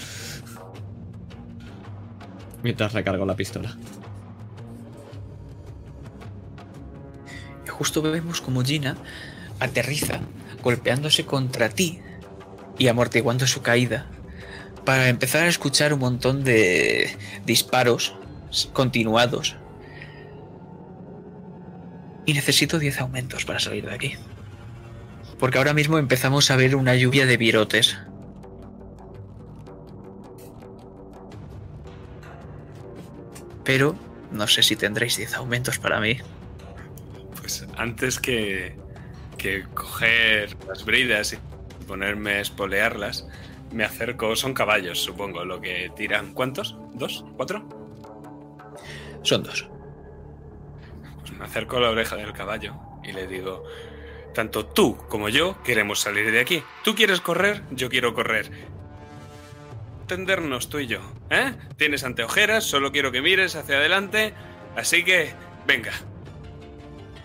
[SPEAKER 3] Mientras recargo la pistola.
[SPEAKER 1] Y justo vemos como Gina aterriza golpeándose contra ti y amortiguando su caída para empezar a escuchar un montón de disparos continuados y necesito 10 aumentos para salir de aquí. Porque ahora mismo empezamos a ver una lluvia de virotes. Pero no sé si tendréis 10 aumentos para mí.
[SPEAKER 2] Pues antes que, que coger las bridas y ponerme a espolearlas, me acerco. Son caballos, supongo, lo que tiran. ¿Cuántos? ¿Dos? ¿Cuatro?
[SPEAKER 1] Son dos.
[SPEAKER 2] Me acerco a la oreja del caballo y le digo, tanto tú como yo queremos salir de aquí. Tú quieres correr, yo quiero correr. Tendernos tú y yo, ¿eh? Tienes anteojeras, solo quiero que mires hacia adelante, así que, venga.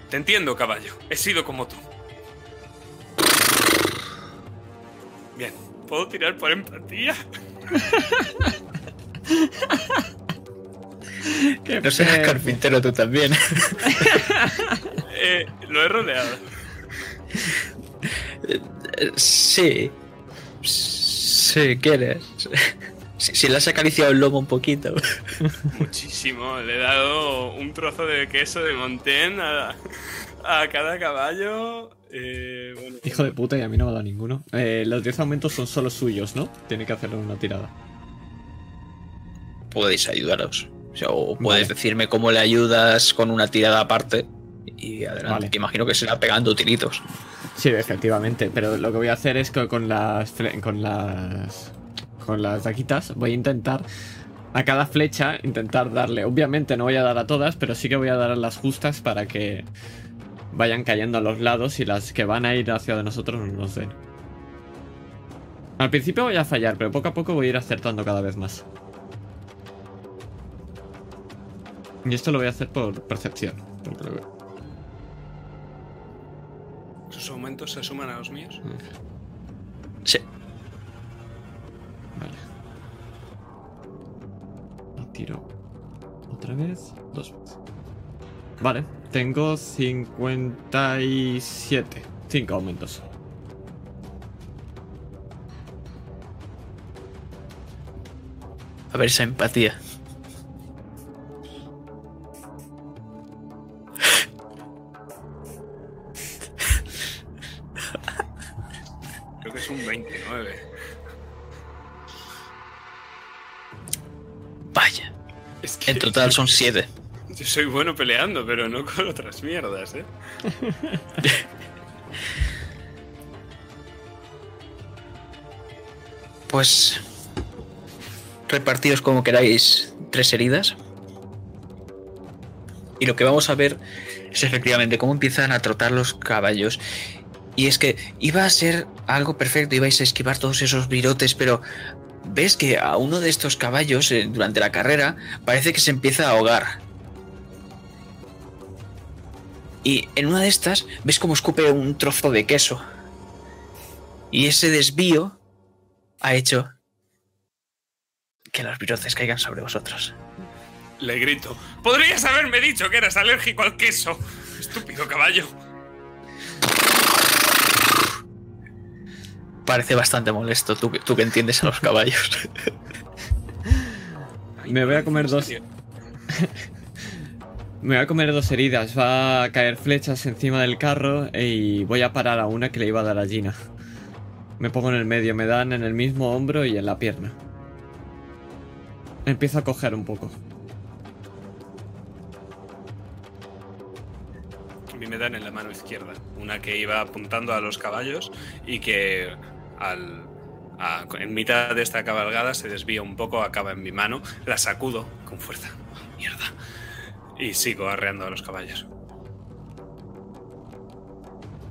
[SPEAKER 2] Te entiendo, caballo. He sido como tú. Bien, ¿puedo tirar por empatía?
[SPEAKER 1] no seas carpintero tú también.
[SPEAKER 2] Eh, lo he rodeado.
[SPEAKER 1] Sí. Sí, ¿quieres? Si, si le has acariciado el lomo un poquito.
[SPEAKER 2] Muchísimo. Le he dado un trozo de queso de Montén a, a cada caballo. Eh, bueno,
[SPEAKER 3] Hijo de puta, y a mí no me ha dado ninguno. Eh, los 10 aumentos son solo suyos, ¿no? Tiene que hacerle una tirada.
[SPEAKER 1] Podéis ayudaros. O, sea, o puedes
[SPEAKER 3] Vale.
[SPEAKER 1] decirme cómo le ayudas con una tirada aparte. Y adelante.
[SPEAKER 3] Vale.
[SPEAKER 1] Que imagino que será pegando tiritos.
[SPEAKER 3] Sí, efectivamente. Pero lo que voy a hacer es que con las. con las. con las daquitas voy a intentar. A cada flecha intentar darle. Obviamente no voy a dar a todas, pero sí que voy a dar a las justas para que vayan cayendo a los lados y las que van a ir hacia de nosotros no nos den. Al principio voy a fallar, pero poco a poco voy a ir acertando cada vez más. Y esto lo voy a hacer por percepción. porque lo veo.
[SPEAKER 2] ¿Sus aumentos se suman a los míos?
[SPEAKER 1] Sí.
[SPEAKER 3] Vale. Lo tiro otra vez, dos veces. Vale, tengo 57. 5 aumentos.
[SPEAKER 1] A ver esa empatía. Total son siete.
[SPEAKER 2] Yo soy bueno peleando, pero no con otras mierdas, ¿eh?
[SPEAKER 1] Pues. Repartidos como queráis tres heridas. Y lo que vamos a ver es efectivamente cómo empiezan a trotar los caballos. Y es que iba a ser algo perfecto, ibais a esquivar todos esos virotes, pero ves que a uno de estos caballos eh, durante la carrera parece que se empieza a ahogar. Y en una de estas ves como escupe un trozo de queso. Y ese desvío ha hecho que los virotes caigan sobre vosotros.
[SPEAKER 2] Le grito. ¡Podrías haberme dicho que eras alérgico al queso! Estúpido caballo.
[SPEAKER 1] Parece bastante molesto tú, que- tú que entiendes a los caballos.
[SPEAKER 3] Me voy a comer dos. Me voy a comer dos heridas. Va a caer flechas encima del carro y voy a parar a una que le iba a dar a Gina. Me pongo en el medio, me dan en el mismo hombro y en la pierna. Empiezo a coger un poco.
[SPEAKER 2] A mí me dan en la mano izquierda. Una que iba apuntando a los caballos y que en mitad de esta cabalgada se desvía un poco, acaba en mi mano. La sacudo con fuerza. Mierda. Y sigo arreando a los caballos.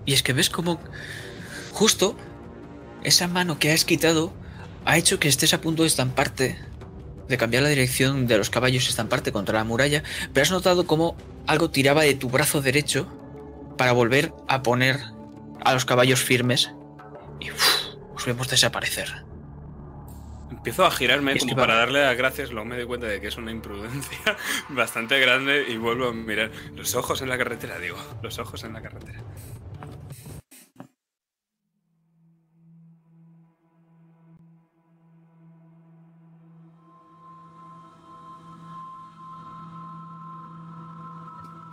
[SPEAKER 1] Y es que ves como justo esa mano que has quitado ha hecho que estés a punto de estamparte, de cambiar la dirección de los caballos y estamparte contra la muralla, pero has notado como algo tiraba de tu brazo derecho para volver a poner a los caballos firmes y uf, os vemos desaparecer.
[SPEAKER 2] Empiezo a girarme como para darle las gracias, luego me doy cuenta de que es una imprudencia bastante grande y vuelvo a mirar los ojos en la carretera, digo, los ojos en la carretera.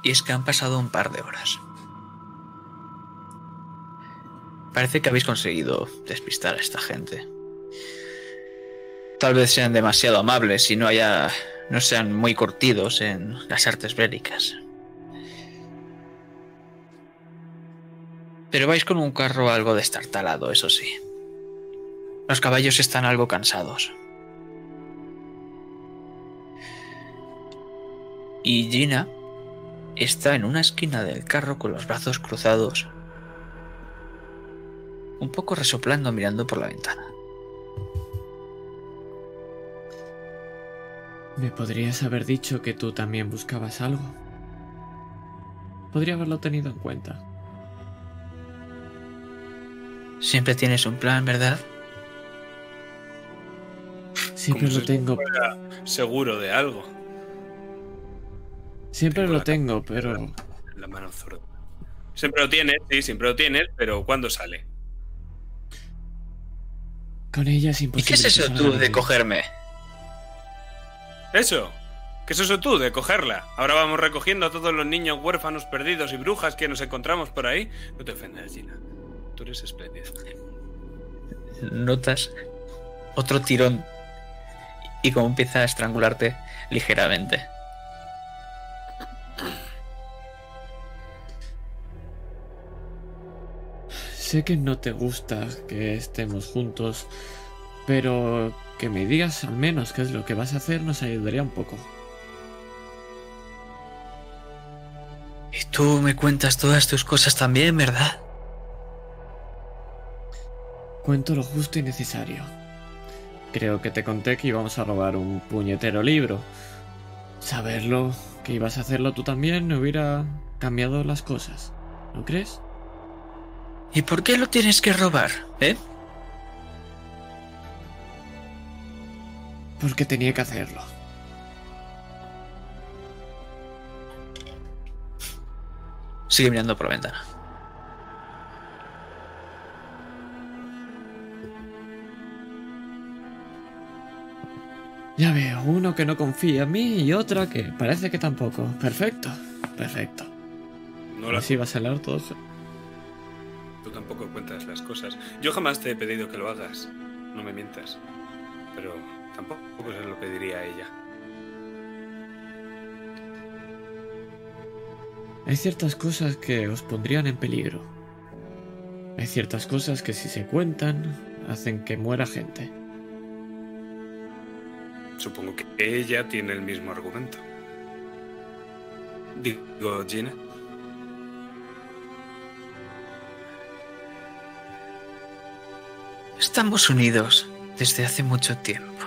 [SPEAKER 1] Y es que han pasado un par de horas. Parece que habéis conseguido despistar a esta gente. Tal vez sean demasiado amables y no haya. no sean muy curtidos en las artes bélicas. Pero vais con un carro algo destartalado, eso sí. Los caballos están algo cansados. Y Gina está en una esquina del carro con los brazos cruzados, un poco resoplando mirando por la ventana.
[SPEAKER 3] ¿Me podrías haber dicho que tú también buscabas algo? Podría haberlo tenido en cuenta.
[SPEAKER 1] Siempre tienes un plan, ¿verdad?
[SPEAKER 3] Siempre
[SPEAKER 2] Como
[SPEAKER 3] lo
[SPEAKER 2] si
[SPEAKER 3] tengo,
[SPEAKER 2] seguro de algo.
[SPEAKER 3] siempre
[SPEAKER 2] Tengo
[SPEAKER 3] lo tengo, pero
[SPEAKER 2] la mano zurda. Siempre lo tienes, sí, siempre lo tienes, pero ¿cuándo sale?
[SPEAKER 3] Con ella es
[SPEAKER 1] ¿Y qué es eso tú
[SPEAKER 3] de
[SPEAKER 1] cogerme?
[SPEAKER 2] Eso. ¿Qué es eso tú de cogerla? Ahora vamos recogiendo a todos los niños huérfanos perdidos y brujas que nos encontramos por ahí. No te ofendas, Gina. Tú eres espléndida.
[SPEAKER 1] Notas otro tirón y como empieza a estrangularte ligeramente.
[SPEAKER 3] Sé que no te gusta que estemos juntos, pero que me digas al menos qué es lo que vas a hacer nos ayudaría un poco.
[SPEAKER 1] Y tú me cuentas todas tus cosas también, ¿verdad?
[SPEAKER 3] Cuento lo justo y necesario. Creo que te conté que íbamos a robar un puñetero libro. Saberlo, que ibas a hacerlo tú también, no hubiera cambiado las cosas. ¿No crees?
[SPEAKER 1] ¿Y por qué lo tienes que robar, eh?
[SPEAKER 3] Porque tenía que hacerlo.
[SPEAKER 1] Sigue mirando por la ventana.
[SPEAKER 3] Ya veo, uno que no confía en mí y otra que parece que tampoco. Perfecto, perfecto.
[SPEAKER 2] No la
[SPEAKER 3] Así va a salir todo.
[SPEAKER 2] Tú tampoco cuentas las cosas. Yo jamás te he pedido que lo hagas. No me mientas. Pero tampoco se lo pediría a ella.
[SPEAKER 3] Hay ciertas cosas que os pondrían en peligro. Hay ciertas cosas que si se cuentan hacen que muera gente.
[SPEAKER 2] Supongo que ella tiene el mismo argumento. Digo, Gina.
[SPEAKER 1] Estamos unidos desde hace mucho tiempo.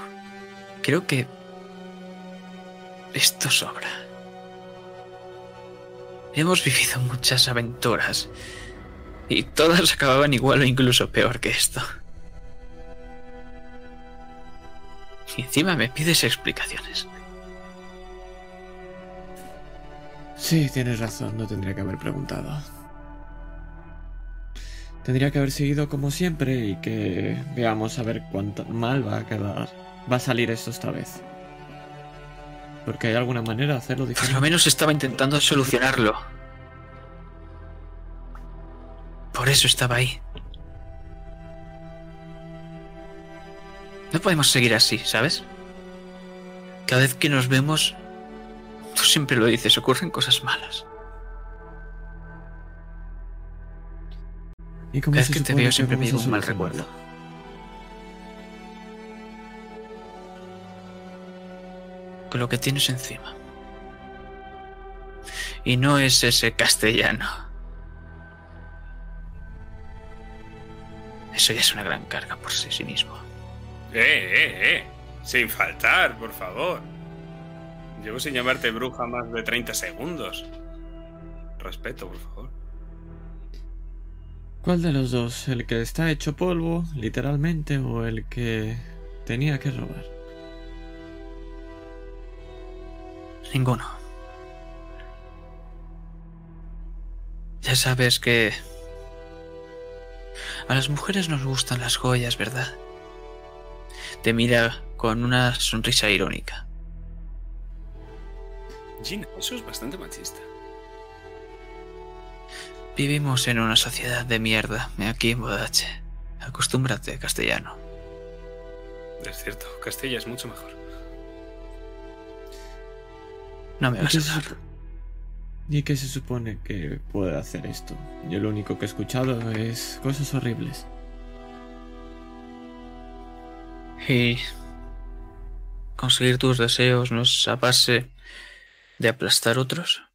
[SPEAKER 1] Creo que esto sobra. Hemos vivido muchas aventuras y todas acababan igual o incluso peor que esto. Y encima me pides explicaciones.
[SPEAKER 3] Sí, tienes razón, no tendría que haber preguntado. Tendría que haber seguido como siempre y que veamos a ver cuánto mal va a quedar. Va a salir esto esta vez. Porque hay alguna manera de hacerlo
[SPEAKER 1] Por lo
[SPEAKER 3] diferente.
[SPEAKER 1] menos estaba intentando solucionarlo. Por eso estaba ahí. No podemos seguir así, ¿sabes? Cada vez que nos vemos, tú siempre lo dices, ocurren cosas malas.
[SPEAKER 3] ¿Y cómo
[SPEAKER 1] Cada vez
[SPEAKER 3] se
[SPEAKER 1] que te veo siempre me un mal recuerdo. Con lo que tienes encima. Y no es ese castellano. Eso ya es una gran carga por sí, sí mismo.
[SPEAKER 2] ¡Eh, eh, eh! Sin faltar, por favor. Llevo sin llamarte bruja más de 30 segundos. Respeto, por favor.
[SPEAKER 3] ¿Cuál de los dos? ¿El que está hecho polvo, literalmente, o el que tenía que robar?
[SPEAKER 1] Ninguno. Ya sabes que... A las mujeres nos gustan las joyas, ¿verdad? Te mira con una sonrisa irónica.
[SPEAKER 2] Gina, eso es bastante machista.
[SPEAKER 1] Vivimos en una sociedad de mierda, aquí en Bodache. Acostúmbrate, castellano.
[SPEAKER 2] Es cierto, Castilla es mucho mejor.
[SPEAKER 1] No me
[SPEAKER 3] ¿Y
[SPEAKER 1] vas a
[SPEAKER 3] se
[SPEAKER 1] dar.
[SPEAKER 3] ¿Y qué se supone que puede hacer esto? Yo lo único que he escuchado es cosas horribles.
[SPEAKER 1] Y conseguir tus deseos no es a base de aplastar otros.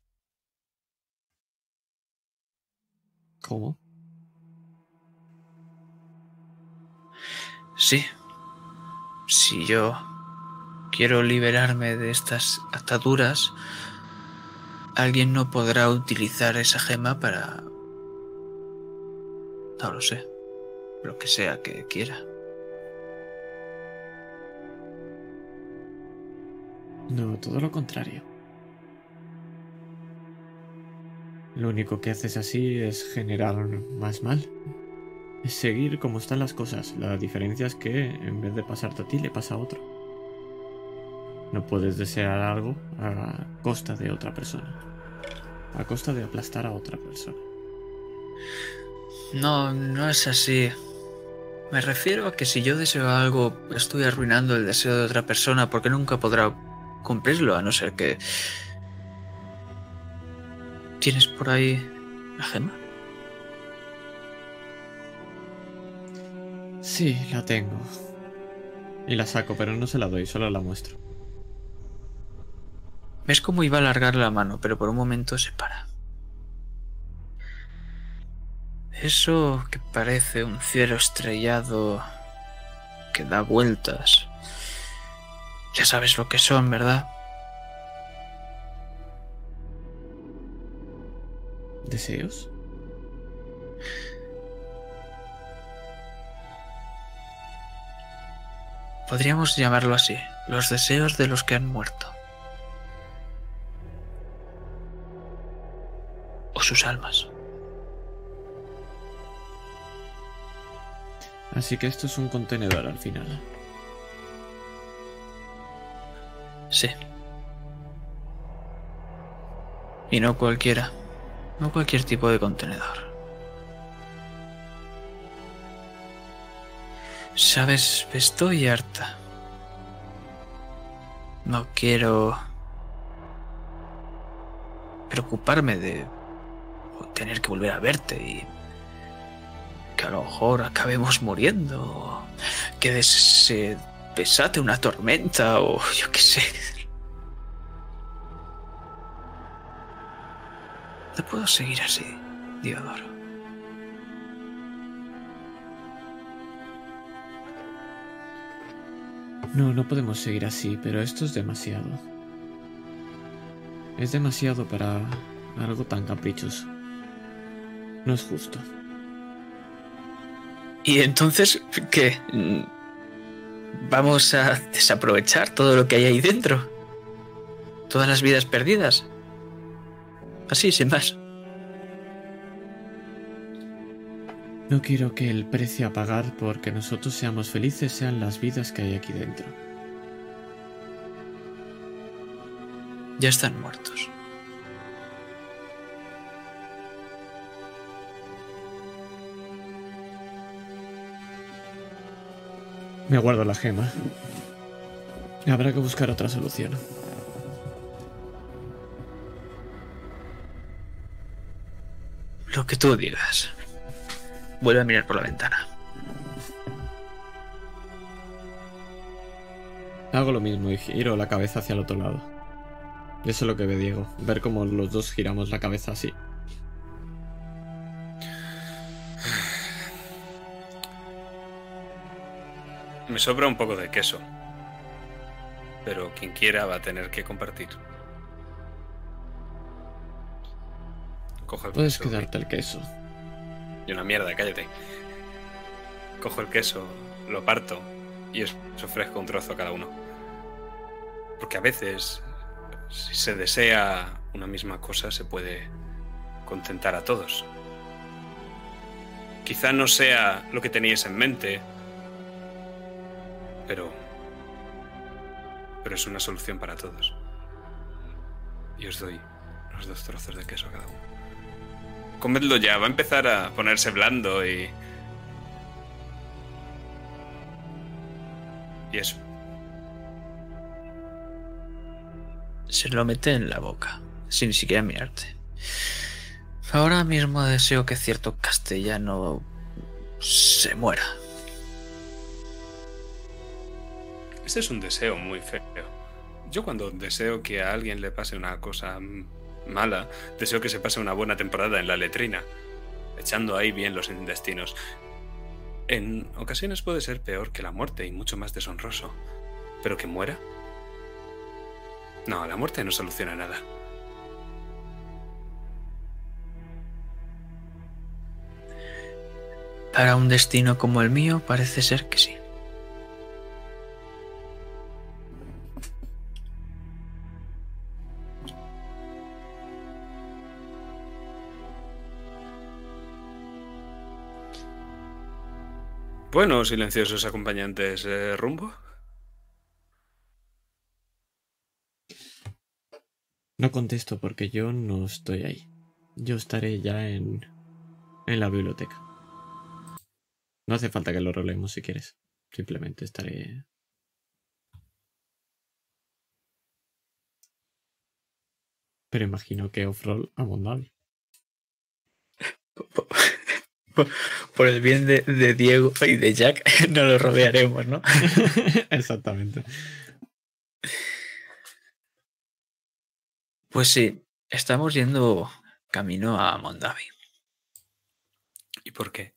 [SPEAKER 3] ¿Cómo?
[SPEAKER 1] Sí. Si yo quiero liberarme de estas ataduras, alguien no podrá utilizar esa gema para... No lo sé. Lo que sea que quiera.
[SPEAKER 3] No, todo lo contrario. Lo único que haces así es generar más mal. Es seguir como están las cosas. La diferencia es que en vez de pasarte a ti, le pasa a otro. No puedes desear algo a costa de otra persona. A costa de aplastar a otra persona.
[SPEAKER 1] No, no es así. Me refiero a que si yo deseo algo, estoy arruinando el deseo de otra persona porque nunca podrá cumplirlo, a no ser que... ¿Tienes por ahí la gema?
[SPEAKER 3] Sí, la tengo. Y la saco, pero no se la doy, solo la muestro.
[SPEAKER 1] ¿Ves cómo iba a alargar la mano, pero por un momento se para? Eso que parece un cielo estrellado que da vueltas. Ya sabes lo que son, ¿verdad?
[SPEAKER 3] ¿Deseos?
[SPEAKER 1] Podríamos llamarlo así, los deseos de los que han muerto. O sus almas.
[SPEAKER 3] Así que esto es un contenedor al final.
[SPEAKER 1] Sí. Y no cualquiera. No cualquier tipo de contenedor. Sabes, estoy harta. No quiero preocuparme de tener que volver a verte y que a lo mejor acabemos muriendo, que se desate una tormenta o yo qué sé. No puedo seguir así, Diodoro.
[SPEAKER 3] No, no podemos seguir así, pero esto es demasiado. Es demasiado para algo tan caprichoso. No es justo.
[SPEAKER 1] ¿Y entonces qué? ¿Vamos a desaprovechar todo lo que hay ahí dentro? ¿Todas las vidas perdidas? Así, sin más.
[SPEAKER 3] No quiero que el precio a pagar porque nosotros seamos felices sean las vidas que hay aquí dentro.
[SPEAKER 1] Ya están muertos.
[SPEAKER 3] Me guardo la gema. Habrá que buscar otra solución.
[SPEAKER 1] Lo que tú digas. Vuelve a mirar por la ventana.
[SPEAKER 3] Hago lo mismo y giro la cabeza hacia el otro lado. Eso es lo que ve Diego, ver cómo los dos giramos la cabeza así.
[SPEAKER 2] Me sobra un poco de queso. Pero quien quiera va a tener que compartir. Cojo el
[SPEAKER 3] Puedes
[SPEAKER 2] queso.
[SPEAKER 3] quedarte el queso.
[SPEAKER 2] Y una mierda, cállate. Cojo el queso, lo parto y os ofrezco un trozo a cada uno. Porque a veces, si se desea una misma cosa, se puede contentar a todos. Quizá no sea lo que teníais en mente, pero. Pero es una solución para todos. Y os doy los dos trozos de queso a cada uno. Comedlo ya, va a empezar a ponerse blando y. Y eso.
[SPEAKER 1] Se lo mete en la boca, sin ni siquiera mirarte. Ahora mismo deseo que cierto castellano se muera.
[SPEAKER 2] Ese es un deseo muy feo. Yo cuando deseo que a alguien le pase una cosa mala, deseo que se pase una buena temporada en la letrina, echando ahí bien los intestinos. En ocasiones puede ser peor que la muerte y mucho más deshonroso. Pero que muera. No, la muerte no soluciona nada.
[SPEAKER 1] Para un destino como el mío parece ser que sí.
[SPEAKER 2] Bueno, silenciosos acompañantes, eh, rumbo.
[SPEAKER 3] No contesto porque yo no estoy ahí. Yo estaré ya en, en la biblioteca. No hace falta que lo rolemos si quieres. Simplemente estaré. Pero imagino que off-roll a Mondavi.
[SPEAKER 1] Por el bien de, de Diego y de Jack, no lo rodearemos, ¿no?
[SPEAKER 3] Exactamente.
[SPEAKER 1] Pues sí, estamos yendo camino a Mondavi.
[SPEAKER 2] ¿Y por qué?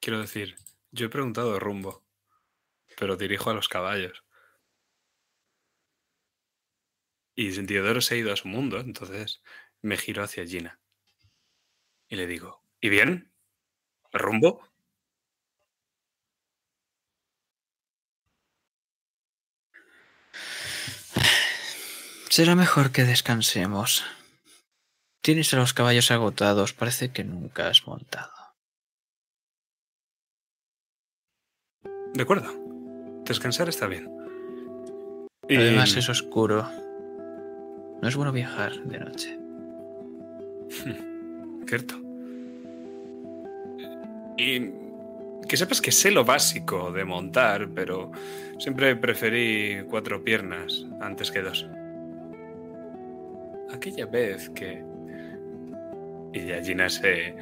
[SPEAKER 2] Quiero decir, yo he preguntado de rumbo, pero dirijo a los caballos. Y Diodoro se ha ido a su mundo, entonces me giro hacia Gina. Y le digo, ¿y bien? ¿Rumbo?
[SPEAKER 1] Será mejor que descansemos. Tienes a los caballos agotados, parece que nunca has montado.
[SPEAKER 2] De acuerdo. Descansar está bien. Y-
[SPEAKER 1] Además es oscuro. No es bueno viajar de noche.
[SPEAKER 2] Cierto. Y que sepas que sé lo básico de montar, pero siempre preferí cuatro piernas antes que dos. Aquella vez que... Y ya Gina se,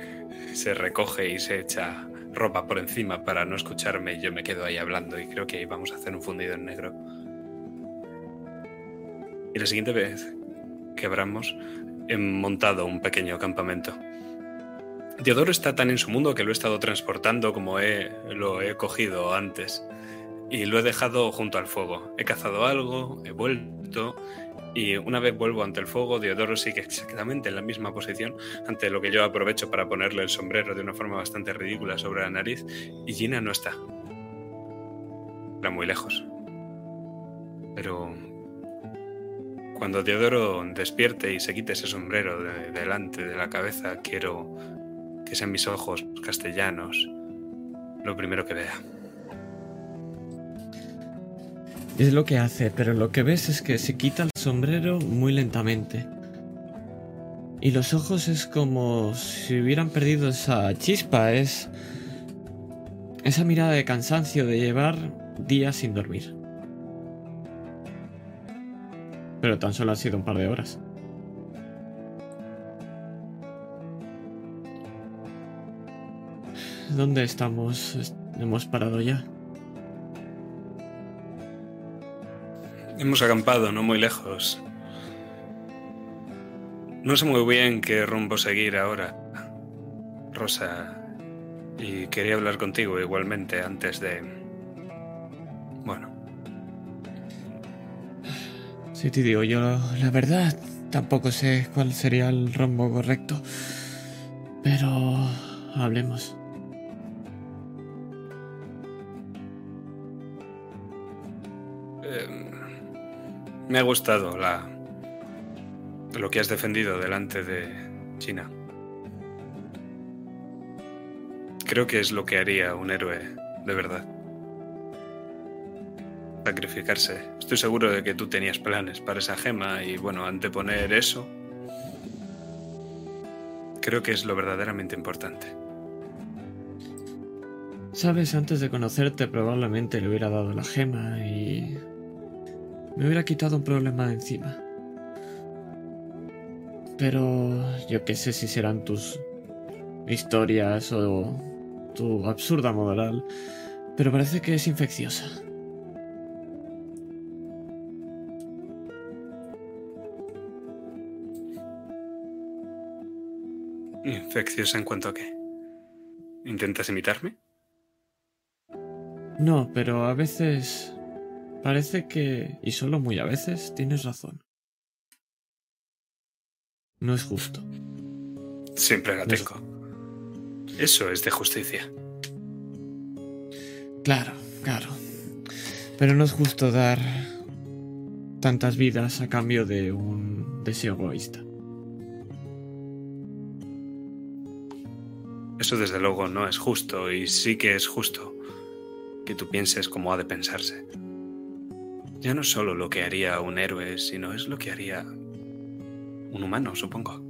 [SPEAKER 2] se recoge y se echa ropa por encima para no escucharme y yo me quedo ahí hablando y creo que vamos a hacer un fundido en negro. Y la siguiente vez que abramos, he montado un pequeño campamento. Diodoro está tan en su mundo que lo he estado transportando como lo he cogido antes. Y lo he dejado junto al fuego. He cazado algo, he vuelto. Y una vez vuelvo ante el fuego, Diodoro sigue exactamente en la misma posición, ante lo que yo aprovecho para ponerle el sombrero de una forma bastante ridícula sobre la nariz. Y Gina no está. Está muy lejos. Pero cuando Teodoro despierte y se quite ese sombrero de delante de la cabeza, quiero que sean mis ojos castellanos lo primero que vea.
[SPEAKER 3] Es lo que hace, pero lo que ves es que se quita el sombrero muy lentamente. Y los ojos es como si hubieran perdido esa chispa, es esa mirada de cansancio de llevar días sin dormir. Pero tan solo ha sido un par de horas. ¿Dónde estamos? Est- ¿Hemos parado ya?
[SPEAKER 2] Hemos acampado no muy lejos. No sé muy bien qué rumbo seguir ahora, Rosa. Y quería hablar contigo igualmente antes de... Bueno,
[SPEAKER 3] Sí, te digo, yo la verdad tampoco sé cuál sería el rumbo correcto. Pero hablemos.
[SPEAKER 2] Me ha gustado lo que has defendido delante de China. Creo que es lo que haría un héroe de verdad. Sacrificarse. Estoy seguro de que tú tenías planes para esa gema y bueno, anteponer eso. Creo que es lo verdaderamente importante.
[SPEAKER 3] Sabes, antes de conocerte probablemente le hubiera dado la gema y... Me hubiera quitado un problema de encima. Pero yo qué sé si serán tus historias o tu absurda moral, pero parece que es infecciosa.
[SPEAKER 2] ¿Infecciosa en cuanto a qué? ¿Intentas imitarme?
[SPEAKER 3] No, pero a veces parece que, y solo muy a veces, tienes razón. No es justo.
[SPEAKER 2] Siempre la
[SPEAKER 3] No es-
[SPEAKER 2] tengo. Eso es de justicia.
[SPEAKER 3] Claro, claro. Pero no es justo dar tantas vidas a cambio de un deseo egoísta.
[SPEAKER 2] Eso desde luego no es justo y sí que es justo que tú pienses como ha de pensarse. Ya no solo lo que haría un héroe, sino es lo que haría un humano, supongo.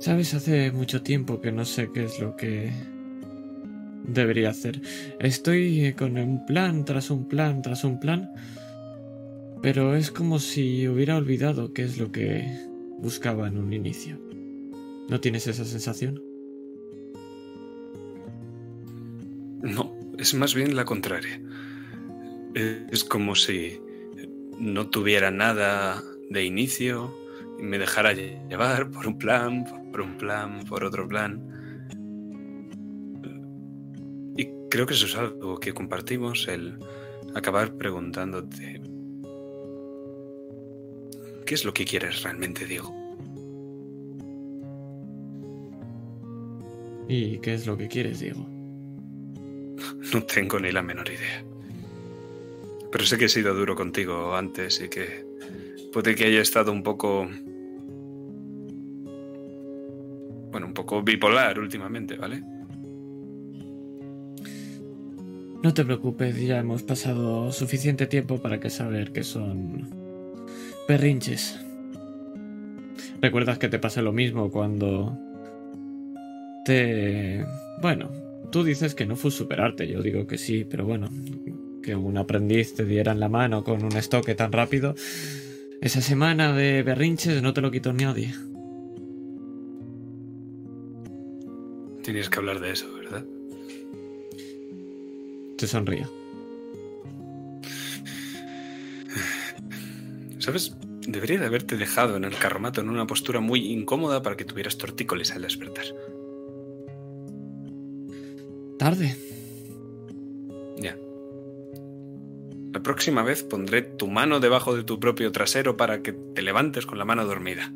[SPEAKER 3] Sabes, hace mucho tiempo que no sé qué es lo que debería hacer. Estoy con un plan tras un plan tras un plan, pero es como si hubiera olvidado qué es lo que buscaba en un inicio. ¿No tienes esa sensación?
[SPEAKER 2] No, es más bien la contraria. Es como si no tuviera nada de inicio y me dejara llevar por un plan, por un plan, por otro plan. Y creo que eso es algo que compartimos, el acabar preguntándote, ¿qué es lo que quieres realmente, Diego?
[SPEAKER 3] ¿Y qué es lo que quieres, Diego?
[SPEAKER 2] No tengo ni la menor idea. Pero sé que he sido duro contigo antes y que puede que haya estado un poco... Bueno, un poco bipolar últimamente, ¿vale?
[SPEAKER 3] No te preocupes, ya hemos pasado suficiente tiempo para que saber que son perrinches. ¿Recuerdas que te pasé lo mismo cuando te... Bueno, tú dices que no fue superarte, yo digo que sí, pero bueno, que un aprendiz te diera en la mano con un estoque tan rápido, esa semana de berrinches no te lo quitó nadie.
[SPEAKER 2] Tienes que hablar de eso, ¿verdad?
[SPEAKER 3] Te sonrío.
[SPEAKER 2] ¿Sabes? Debería de haberte dejado en el carromato en una postura muy incómoda para que tuvieras tortícolis al despertar.
[SPEAKER 3] Tarde.
[SPEAKER 2] Ya. La próxima vez pondré tu mano debajo de tu propio trasero para que te levantes con la mano dormida.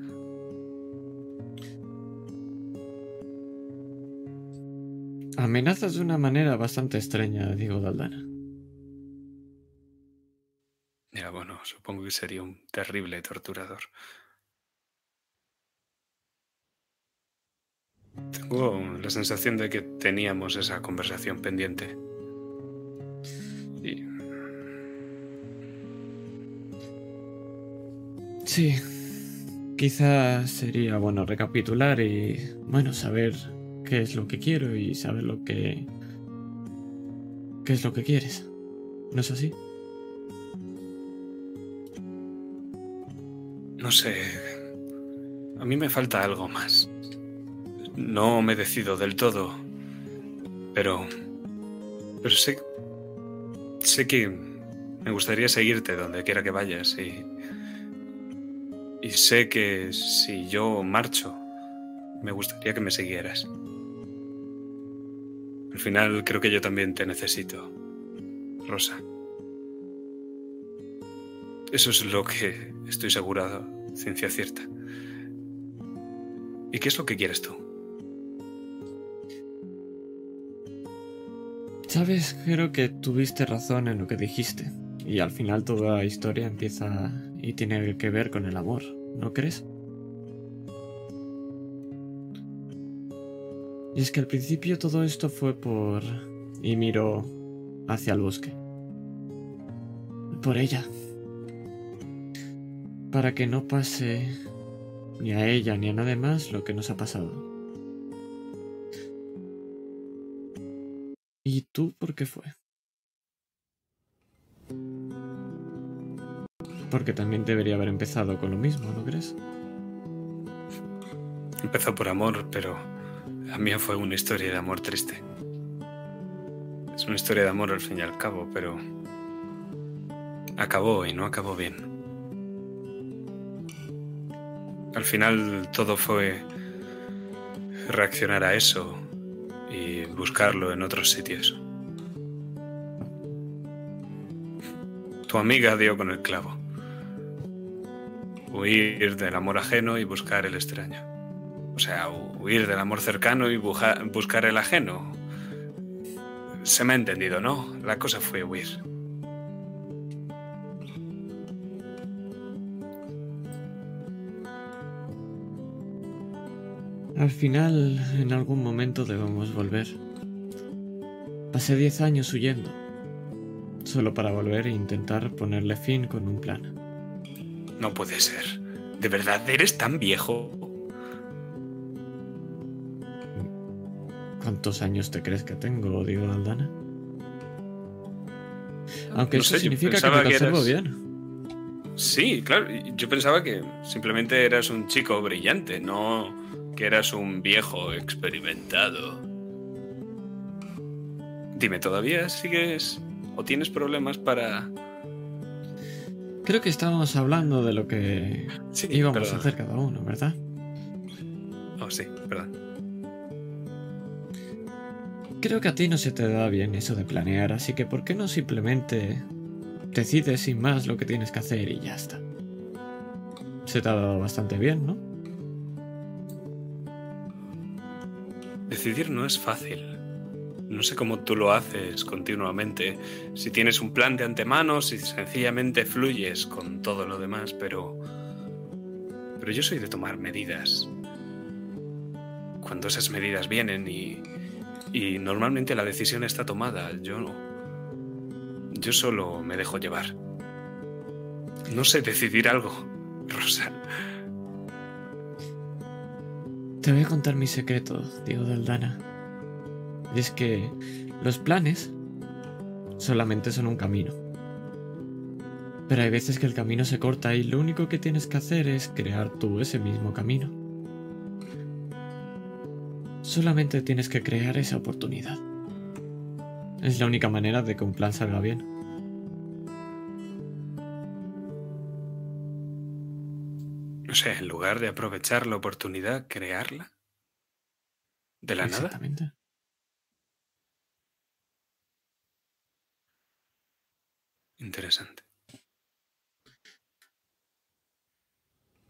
[SPEAKER 3] Amenazas de una manera bastante extraña, digo Daldana.
[SPEAKER 2] Ya, bueno, supongo que sería un terrible torturador. Tengo la sensación de que teníamos esa conversación pendiente. Y
[SPEAKER 3] Sí. Quizás sería bueno recapitular y, bueno, saber qué es lo que quiero y saber lo que... qué es lo que quieres. ¿No es así?
[SPEAKER 2] no sé. A mí me falta algo más. No me decido del todo. Pero. Pero sé. Sé que me gustaría seguirte donde quiera que vayas y. Y sé que si yo marcho, me gustaría que me siguieras. Al final creo que yo también te necesito, Rosa. Eso es lo que estoy segura, ciencia cierta. ¿Y qué es lo que quieres tú?
[SPEAKER 3] Sabes, creo que tuviste razón en lo que dijiste. Y al final toda la historia empieza y tiene que ver con el amor, ¿no crees? Y es que al principio todo esto fue por... y miró hacia el bosque. Por ella. Para que no pase ni a ella ni a nadie más lo que nos ha pasado. ¿Y tú por qué fue? Porque también debería haber empezado con lo mismo, ¿no crees?
[SPEAKER 2] Empezó por amor, pero la mía fue una historia de amor triste. Es una historia de amor al fin y al cabo, pero acabó y no acabó bien. Al final todo fue reaccionar a eso y buscarlo en otros sitios. Tu amiga dio con el clavo. Huir del amor ajeno y buscar el extraño. O sea, huir del amor cercano y buscar el ajeno. Se me ha entendido, ¿no? La cosa fue huir.
[SPEAKER 3] Al final, en algún momento debemos volver. Pasé diez años huyendo. solo para volver e intentar ponerle fin con un plan.
[SPEAKER 2] No puede ser. ¿De verdad eres tan viejo?
[SPEAKER 3] ¿Cuántos años te crees que tengo, digo Aldana? Aunque
[SPEAKER 2] No
[SPEAKER 3] eso
[SPEAKER 2] sé,
[SPEAKER 3] significa que me
[SPEAKER 2] que
[SPEAKER 3] conservo
[SPEAKER 2] eras-
[SPEAKER 3] bien.
[SPEAKER 2] Sí, claro. Yo pensaba que simplemente eras un chico brillante, no que eras un viejo experimentado. Dime, ¿todavía sigues o tienes problemas para...
[SPEAKER 3] Creo que estábamos hablando de lo que
[SPEAKER 2] Sí,
[SPEAKER 3] íbamos
[SPEAKER 2] perdón.
[SPEAKER 3] a hacer cada uno, ¿verdad?
[SPEAKER 2] Oh, sí, perdón.
[SPEAKER 3] Creo que a ti no se te da bien eso de planear, así que ¿por qué no simplemente decides sin más lo que tienes que hacer y ya está? Se te ha dado bastante bien, ¿no?
[SPEAKER 2] Decidir no es fácil. No sé cómo tú lo haces continuamente, si tienes un plan de antemano, si sencillamente fluyes con todo lo demás, pero... Pero yo soy de tomar medidas. Cuando esas medidas vienen y... Y normalmente la decisión está tomada, yo no. Yo solo me dejo llevar. No sé decidir algo, Rosa.
[SPEAKER 3] Te voy a contar mi secreto, Diego de Aldana. Y es que los planes solamente son un camino. Pero hay veces que el camino se corta y lo único que tienes que hacer es crear tú ese mismo camino. Solamente tienes que crear esa oportunidad. Es la única manera de que un plan salga bien.
[SPEAKER 2] Sé, en lugar de aprovechar la oportunidad, crearla. ¿De la nada?
[SPEAKER 3] Exactamente.
[SPEAKER 2] Interesante.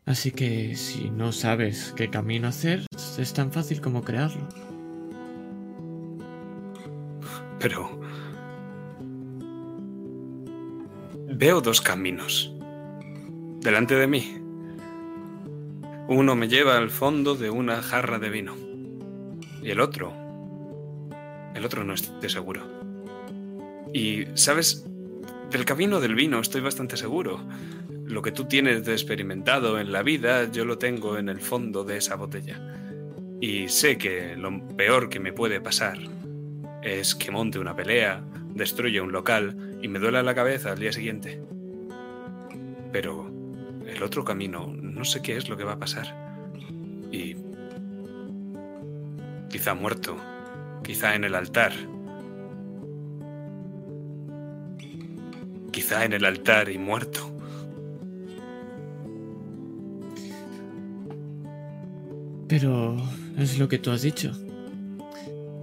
[SPEAKER 3] Así que si no sabes qué camino hacer, es tan fácil como crearlo.
[SPEAKER 2] Pero... Veo dos caminos. Delante de mí. Uno me lleva al fondo de una jarra de vino. Y el otro... El otro no estoy seguro. Y, ¿sabes? Del camino del vino estoy bastante seguro. Lo que tú tienes de experimentado en la vida, yo lo tengo en el fondo de esa botella. Y sé que lo peor que me puede pasar es que monte una pelea, destruya un local y me duela la cabeza al día siguiente. Pero el otro camino, no sé qué es lo que va a pasar. Y quizá muerto, quizá en el altar. Quizá en el altar y muerto.
[SPEAKER 3] Pero es lo que tú has dicho.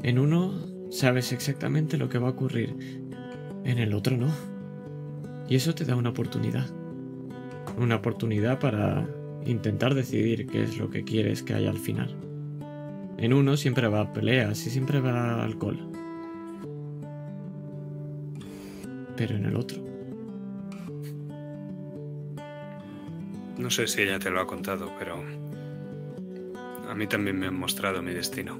[SPEAKER 3] En uno sabes exactamente lo que va a ocurrir, en el otro no. Y eso te da una oportunidad. Una oportunidad para intentar decidir qué es lo que quieres que haya al final. En uno siempre va a peleas y siempre va a alcohol. Pero en el otro.
[SPEAKER 2] No sé si ella te lo ha contado, pero a mí también me han mostrado mi destino.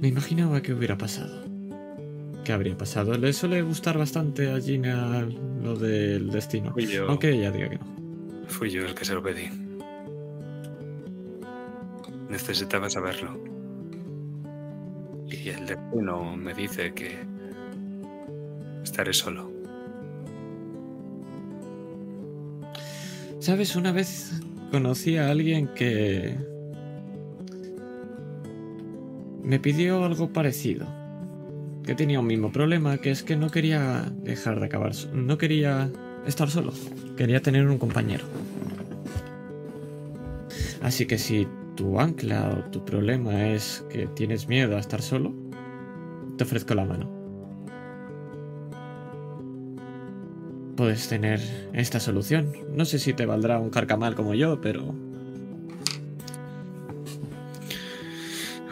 [SPEAKER 3] Me imaginaba que hubiera pasado. ¿Qué habría pasado? Le suele gustar bastante a Gina lo del destino.
[SPEAKER 2] Fui yo,
[SPEAKER 3] Aunque ella diga que no.
[SPEAKER 2] fui yo el que se lo pedí. Necesitaba saberlo. Y el destino me dice que estaré solo.
[SPEAKER 3] ¿Sabes? Una vez conocí a alguien que me pidió algo parecido. Que tenía un mismo problema, que es que no quería dejar de acabar, no quería estar solo, quería tener un compañero. Así que si tu ancla o tu problema es que tienes miedo a estar solo, te ofrezco la mano. Puedes tener esta solución. No sé si te valdrá un carcamal como yo, pero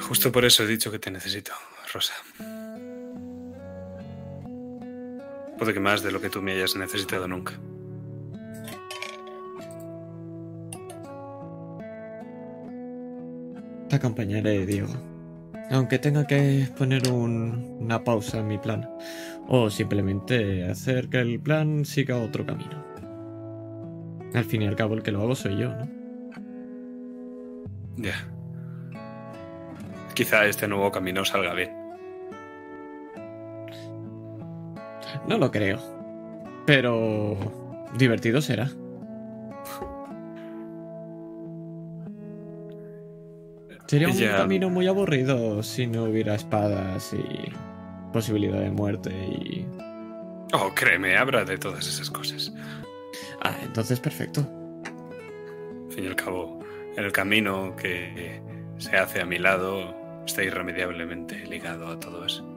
[SPEAKER 2] Justo por eso he dicho que te necesito, Rosa. Puede que más de lo que tú me hayas necesitado nunca.
[SPEAKER 3] te acompañaré, Diego. Aunque tenga que poner un- una pausa en mi plan. O simplemente hacer que el plan siga otro camino. Al fin y al cabo el que lo hago soy yo, ¿no?
[SPEAKER 2] Ya. Quizá este nuevo camino salga bien.
[SPEAKER 3] No lo creo. Pero... divertido será. Sería un
[SPEAKER 2] Ya.
[SPEAKER 3] camino muy aburrido si no hubiera espadas y posibilidad de muerte y...
[SPEAKER 2] Oh, créeme, habrá de todas esas cosas.
[SPEAKER 3] Ah, entonces perfecto.
[SPEAKER 2] Al fin y al cabo, el camino que se hace a mi lado está irremediablemente ligado a todo eso.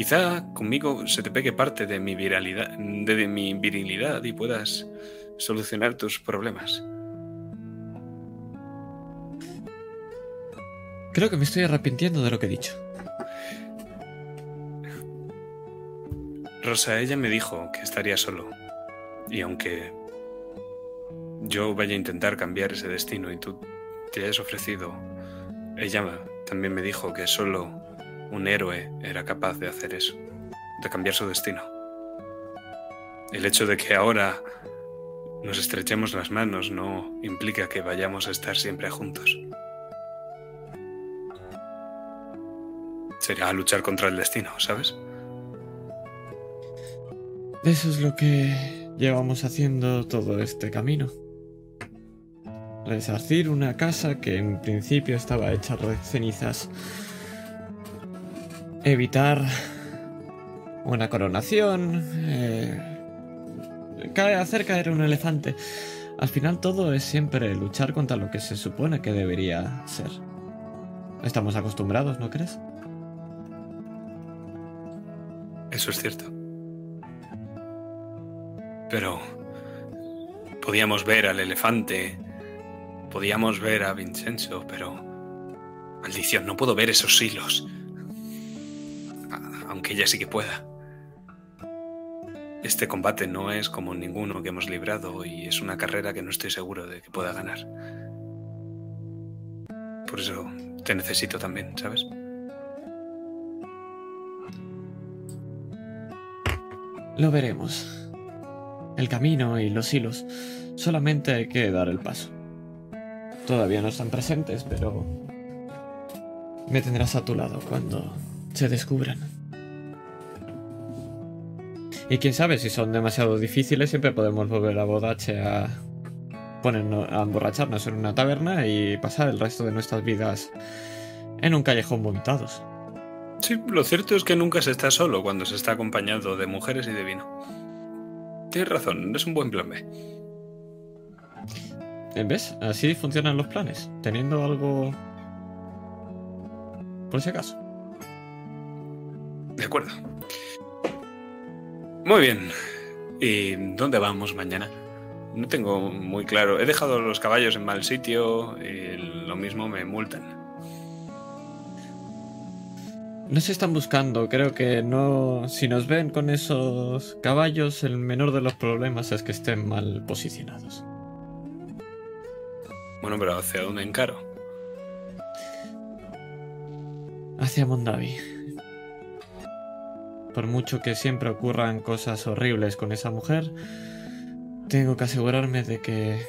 [SPEAKER 2] Quizá conmigo se te pegue parte de mi viralidad, de mi virilidad y puedas solucionar tus problemas.
[SPEAKER 3] Creo que me estoy arrepintiendo de lo que he dicho.
[SPEAKER 2] Rosa, ella me dijo que estaría solo. Y aunque yo vaya a intentar cambiar ese destino y tú te hayas ofrecido, ella también me dijo que solo un héroe era capaz de hacer eso, de cambiar su destino. El hecho de que ahora nos estrechemos las manos no implica que vayamos a estar siempre juntos. Sería luchar contra el destino, ¿sabes?
[SPEAKER 3] Eso es lo que llevamos haciendo todo este camino. Resarcir una casa que en principio estaba hecha de cenizas. Evitar una coronación. eh, cae- hacer caer un elefante. Al final todo es siempre luchar contra lo que se supone que debería ser. Estamos acostumbrados, ¿no crees?
[SPEAKER 2] Eso es cierto. Pero podíamos ver al elefante, podíamos ver a Vincenzo, pero maldición, no puedo ver esos hilos. Aunque ella sí que pueda. Este combate no es como ninguno que hemos librado y es una carrera que no estoy seguro de que pueda ganar. Por eso te necesito también, ¿sabes?
[SPEAKER 3] Lo veremos. El camino y los hilos. Solamente hay que dar el paso. Todavía no están presentes, pero... Me tendrás a tu lado cuando se descubran. Y quién sabe, si son demasiado difíciles, siempre podemos volver a Bodache a ponernos a emborracharnos en una taberna y pasar el resto de nuestras vidas en un callejón vomitados.
[SPEAKER 2] Sí, lo cierto es que nunca se está solo cuando se está acompañado de mujeres y de vino. Tienes razón, es un buen plan B.
[SPEAKER 3] ¿Ves? Así funcionan los planes, teniendo algo... Por si acaso.
[SPEAKER 2] De acuerdo. Muy bien. ¿Y dónde vamos mañana? No tengo muy claro. He dejado los caballos en mal sitio y lo mismo me multan.
[SPEAKER 3] No se están buscando, creo que no... Si nos ven con esos caballos, el menor de los problemas es que estén mal posicionados.
[SPEAKER 2] Bueno, pero ¿hacia dónde encaro?
[SPEAKER 3] Hacia Mondavi. Por mucho que siempre ocurran cosas horribles con esa mujer, tengo que asegurarme de que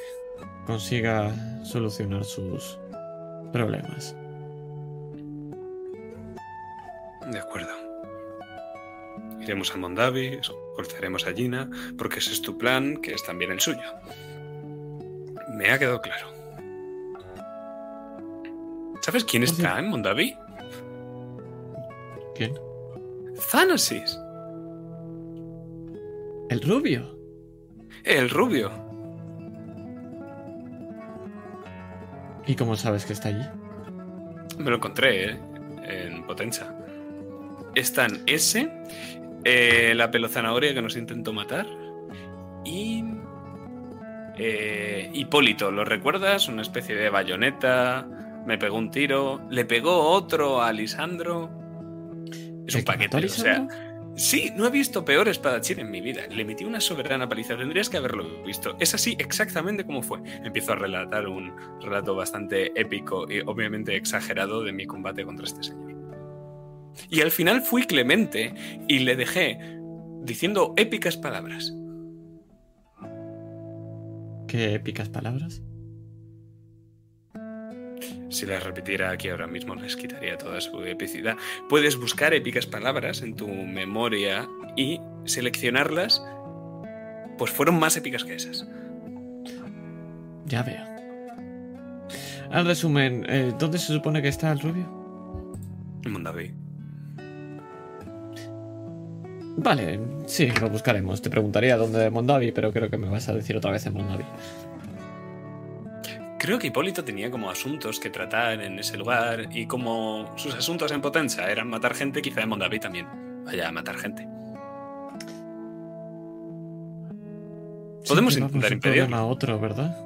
[SPEAKER 3] consiga solucionar sus problemas.
[SPEAKER 2] De acuerdo. Iremos al Mondavi, escoltaremos a Gina, porque ese es tu plan, que es también el suyo. Me ha quedado claro. ¿Sabes quién está en Mondavi?
[SPEAKER 3] ¿Quién?
[SPEAKER 2] Thanasis,
[SPEAKER 3] El rubio.
[SPEAKER 2] el rubio.
[SPEAKER 3] ¿Y cómo sabes que está allí?
[SPEAKER 2] Me lo encontré, ¿eh? En Potenza. Están ese, eh, la pelozanahoria que nos intentó matar y... eh, Hipólito, ¿lo recuerdas? Una especie de bayoneta, me pegó un tiro, le pegó otro a Lisandro. Es
[SPEAKER 3] ¿El
[SPEAKER 2] un paquete, o sea? Sí, no he visto peor espadachín en mi vida. Le metí una soberana paliza. Tendrías que haberlo visto. Es así exactamente como fue. Empiezo a relatar un relato bastante épico y obviamente exagerado de mi combate contra este señor. Y al final fui clemente y le dejé diciendo épicas palabras.
[SPEAKER 3] ¿Qué épicas palabras?
[SPEAKER 2] Si las repitiera aquí ahora mismo les quitaría toda su epicidad. Puedes buscar épicas palabras en tu memoria y seleccionarlas, pues fueron más épicas que esas.
[SPEAKER 3] Ya veo. Al resumen, eh, ¿dónde se supone que está el rubio?
[SPEAKER 2] En Mondavi.
[SPEAKER 3] Vale, sí, lo buscaremos. Te preguntaría dónde de Mondavi, pero creo que me vas a decir otra vez en Mondavi.
[SPEAKER 2] Creo que Hipólito tenía como asuntos que tratar en ese lugar y como sus asuntos en Potenza eran matar gente, quizá en Mondavi también vaya a matar gente. Podemos
[SPEAKER 3] Sí,
[SPEAKER 2] intentar impedirlo.
[SPEAKER 3] a otro, ¿verdad?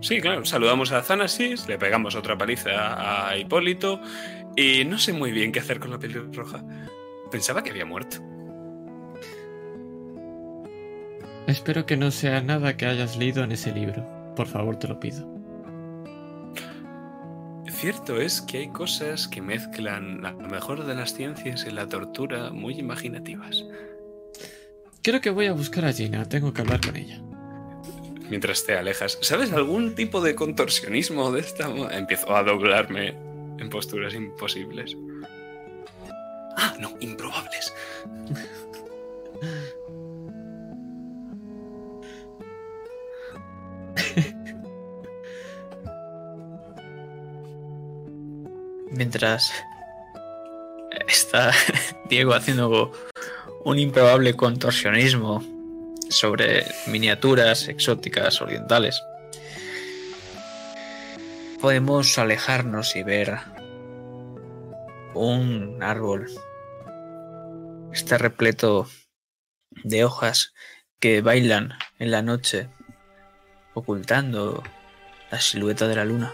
[SPEAKER 2] Sí, claro, saludamos a Zanasis, le pegamos otra paliza a Hipólito y no sé muy bien qué hacer con la piel roja. Pensaba que había muerto.
[SPEAKER 3] Espero que no sea nada que hayas leído en ese libro. Por favor, te lo pido.
[SPEAKER 2] Cierto es que hay cosas que mezclan la mejor de las ciencias y la tortura muy imaginativas.
[SPEAKER 3] Creo que voy a buscar a Gina. Tengo que hablar con ella.
[SPEAKER 2] Mientras te alejas, ¿sabes algún tipo de contorsionismo de esta? Empiezo a doblarme en posturas imposibles. Ah, no, improbables.
[SPEAKER 1] Mientras está Diego haciendo un improbable contorsionismo sobre miniaturas exóticas orientales, podemos alejarnos y ver un árbol. Está repleto de hojas que bailan en la noche, ocultando la silueta de la luna.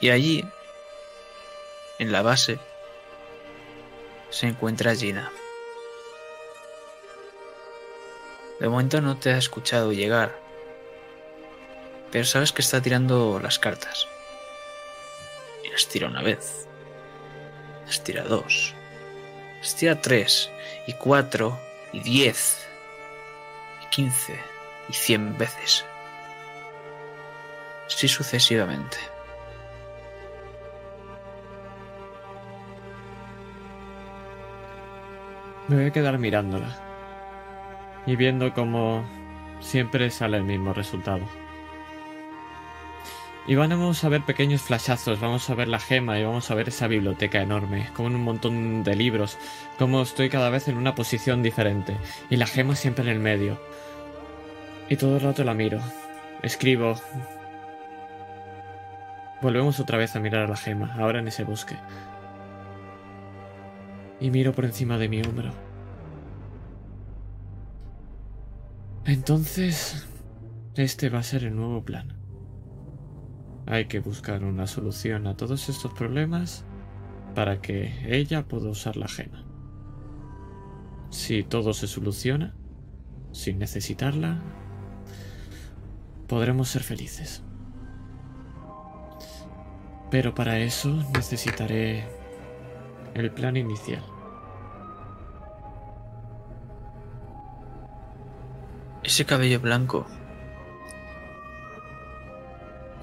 [SPEAKER 1] Y allí, en la base, se encuentra Gina. De momento no te ha escuchado llegar, pero sabes que está tirando las cartas. Y las tira una vez, las tira dos, las tira tres, y cuatro, y diez, y quince, y cien veces. Así sucesivamente.
[SPEAKER 3] Me voy a quedar mirándola. Y viendo cómo siempre sale el mismo resultado. Y vamos a ver pequeños flashazos, vamos a ver la gema y vamos a ver esa biblioteca enorme, con un montón de libros, como estoy cada vez en una posición diferente, y la gema siempre en el medio. Y todo el rato la miro, escribo. Volvemos otra vez a mirar a la gema, ahora en ese bosque. Y miro por encima de mi hombro. Entonces, este va a ser el nuevo plan. Hay que buscar una solución a todos estos problemas para que ella pueda usar la gema. Si todo se soluciona, sin necesitarla, podremos ser felices. Pero para eso necesitaré el plan inicial.
[SPEAKER 1] Ese cabello blanco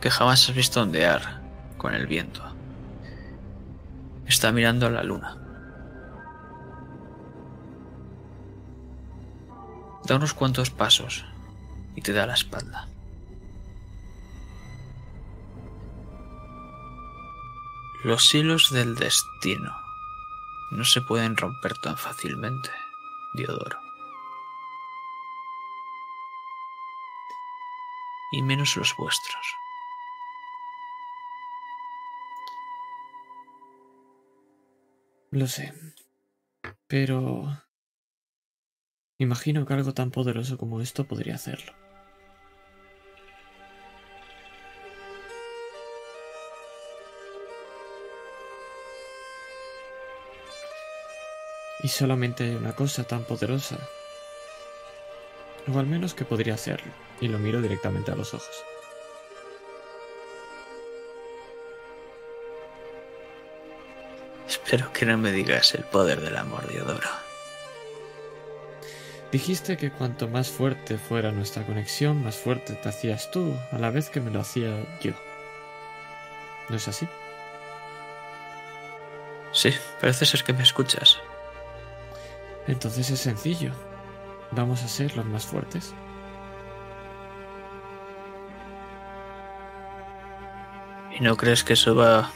[SPEAKER 1] que jamás has visto ondear con el viento. Está mirando a la luna. Da unos cuantos pasos y te da la espalda. Los hilos del destino no se pueden romper tan fácilmente, Diodoro. Y menos los vuestros.
[SPEAKER 3] Lo sé. Pero... Imagino que algo tan poderoso como esto podría hacerlo. Y solamente hay una cosa tan poderosa. O al menos que podría hacerlo. Y lo miro directamente a los ojos.
[SPEAKER 1] Espero que no me digas el poder del amor, Diodoro.
[SPEAKER 3] Dijiste que cuanto más fuerte fuera nuestra conexión, más fuerte te hacías tú, a la vez que me lo hacía yo. ¿No es así?
[SPEAKER 1] Sí, parece ser que me escuchas.
[SPEAKER 3] Entonces es sencillo. Vamos a ser los más fuertes.
[SPEAKER 1] ¿Y no crees que eso va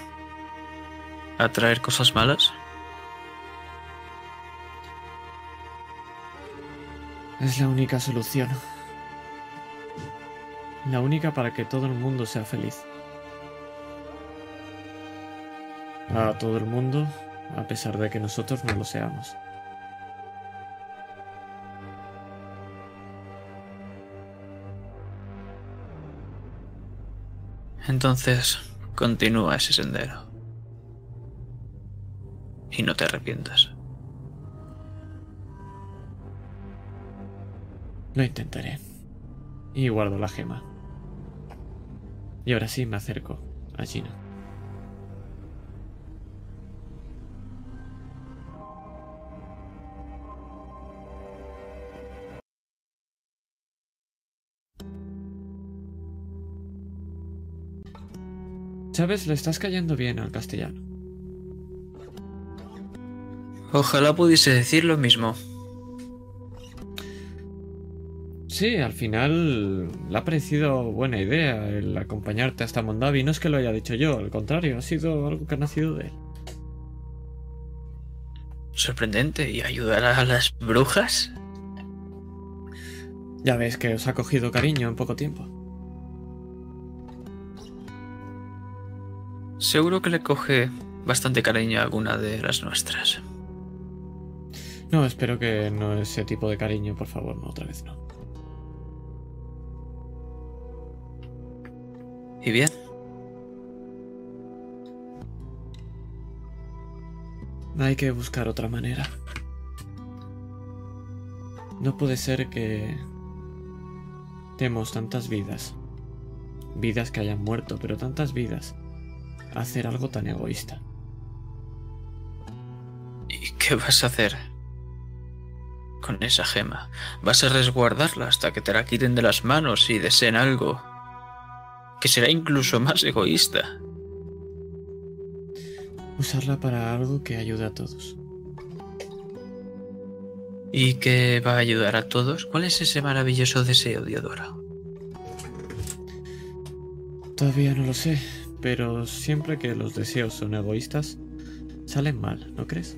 [SPEAKER 1] a traer cosas malas?
[SPEAKER 3] Es la única solución. La única para que todo el mundo sea feliz. A todo el mundo, a pesar de que nosotros no lo seamos.
[SPEAKER 1] Entonces, continúa ese sendero. Y no te arrepientas.
[SPEAKER 3] Lo intentaré. Y guardo la gema. Y ahora sí me acerco a Gina. Sabes, le estás cayendo bien al castellano.
[SPEAKER 1] Ojalá pudiese decir lo mismo.
[SPEAKER 3] Sí, al final le ha parecido buena idea el acompañarte hasta Mondavi. No es que lo haya dicho yo, al contrario, ha sido algo que ha nacido de él.
[SPEAKER 1] Sorprendente. ¿Y ayudar a las brujas?
[SPEAKER 3] Ya ves que os ha cogido cariño en poco tiempo.
[SPEAKER 1] Seguro que le coge bastante cariño a alguna de las nuestras.
[SPEAKER 3] No, espero que no ese tipo de cariño, por favor, no, otra vez no.
[SPEAKER 1] ¿Y bien?
[SPEAKER 3] Hay que buscar otra manera. No puede ser que demos tantas vidas. Vidas que hayan muerto, pero tantas vidas. Hacer algo tan egoísta.
[SPEAKER 1] ¿Y qué vas a hacer? Con esa gema. ¿Vas a resguardarla hasta que te la quiten de las manos y deseen algo? Que será incluso más egoísta.
[SPEAKER 3] Usarla para algo que ayude a todos.
[SPEAKER 1] ¿Y qué va a ayudar a todos? ¿Cuál es ese maravilloso deseo, Diodoro?
[SPEAKER 3] Todavía no lo sé, pero siempre que los deseos son egoístas, salen mal, ¿no crees?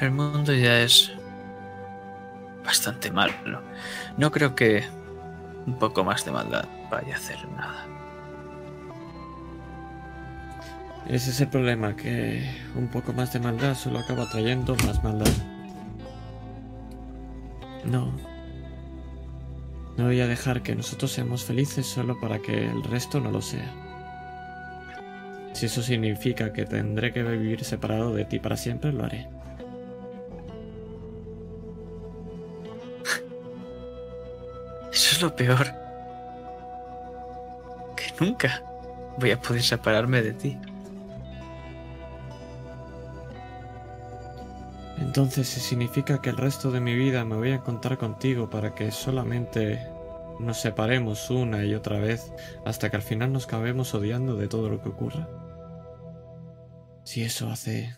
[SPEAKER 1] El mundo ya es bastante malo. No creo que un poco más de maldad vaya a hacer nada.
[SPEAKER 3] Ese es el problema, que un poco más de maldad solo acaba trayendo más maldad. No. No voy a dejar que nosotros seamos felices solo para que el resto no lo sea. Si eso significa que tendré que vivir separado de ti para siempre, lo haré.
[SPEAKER 1] Eso es lo peor. Que nunca voy a poder separarme de ti.
[SPEAKER 3] Entonces, si significa que el resto de mi vida me voy a encontrar contigo para que solamente nos separemos una y otra vez hasta que al final nos acabemos odiando de todo lo que ocurra. Si eso hace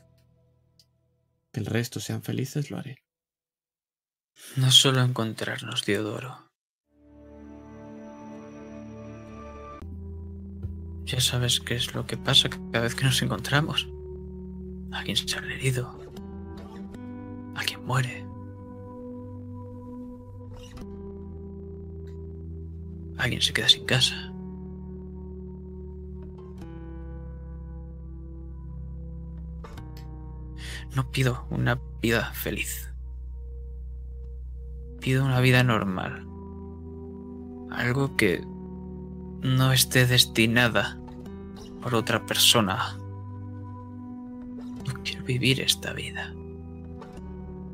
[SPEAKER 3] que el resto sean felices, lo haré.
[SPEAKER 1] No solo encontrarnos, Diodoro. Ya sabes qué es lo que pasa cada vez que nos encontramos. Alguien sale herido. Alguien muere. Alguien se queda sin casa. No pido una vida feliz. Pido una vida normal. Algo que no esté destinada por otra persona. No quiero vivir esta vida.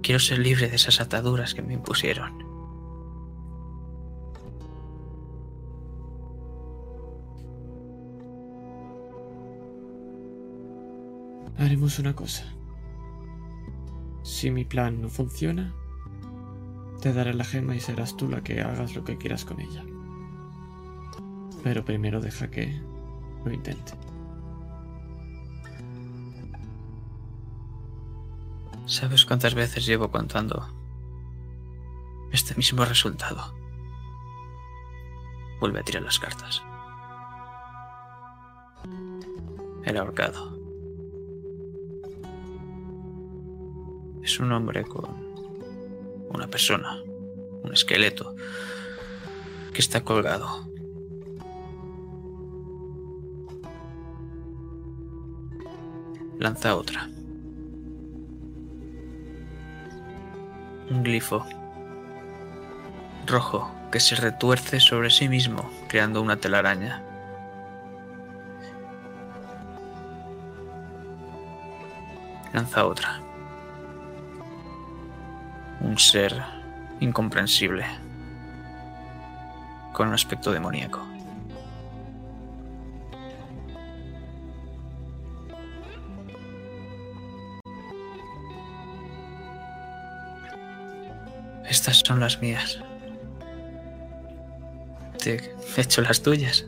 [SPEAKER 1] Quiero ser libre de esas ataduras que me impusieron.
[SPEAKER 3] Haremos una cosa. Si mi plan no funciona, te daré la gema y serás tú la que hagas lo que quieras con ella. Pero primero deja que lo intente.
[SPEAKER 1] ¿Sabes cuántas veces llevo contando este mismo resultado? Vuelve a tirar las cartas. El ahorcado. Es un hombre con una persona, un esqueleto, que está colgado. Lanza otra. Un glifo rojo que se retuerce sobre sí mismo, creando una telaraña. Lanza otra. Un ser incomprensible, con un aspecto demoníaco. Estas son las mías. Te he hecho las tuyas.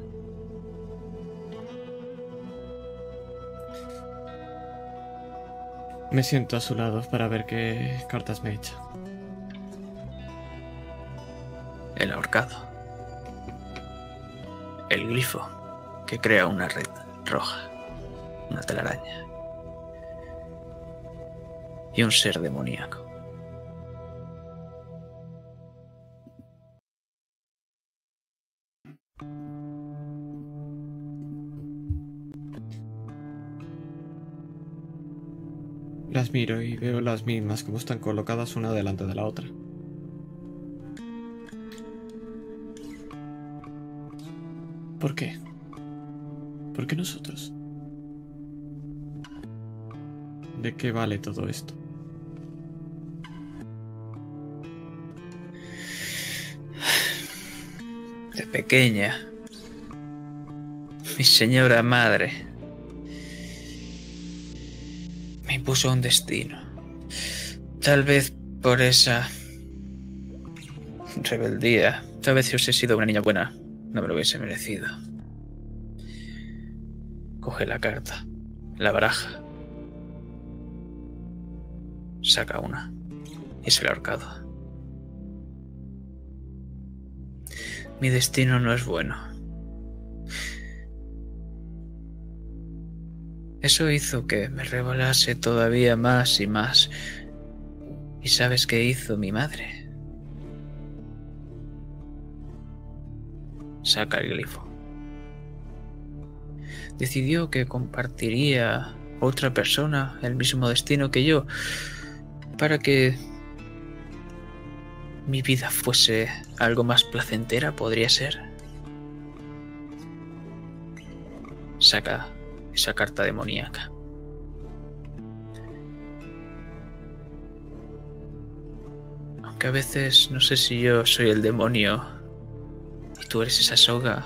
[SPEAKER 3] Me siento a su lado para ver qué cartas me echa.
[SPEAKER 1] El ahorcado. El glifo que crea una red roja. Una telaraña. Y un ser demoníaco.
[SPEAKER 3] Las miro y veo las mismas como están colocadas una delante de la otra. ¿Por qué? ¿Por qué nosotros? ¿De qué vale todo esto?
[SPEAKER 1] De pequeña. Mi señora madre impuso un destino. Tal vez por esa rebeldía. Tal vez si hubiese sido una niña buena, no me lo hubiese merecido. Coge la carta, la baraja. Saca una. Es el ahorcado. Mi destino no es bueno. Eso hizo que me revolase todavía más y más. ¿Y sabes qué hizo mi madre? Saca el glifo. Decidió que compartiría otra persona el mismo destino que yo para que mi vida fuese algo más placentera, podría ser. Saca esa carta demoníaca. Aunque a veces no sé si yo soy el demonio y tú eres esa soga,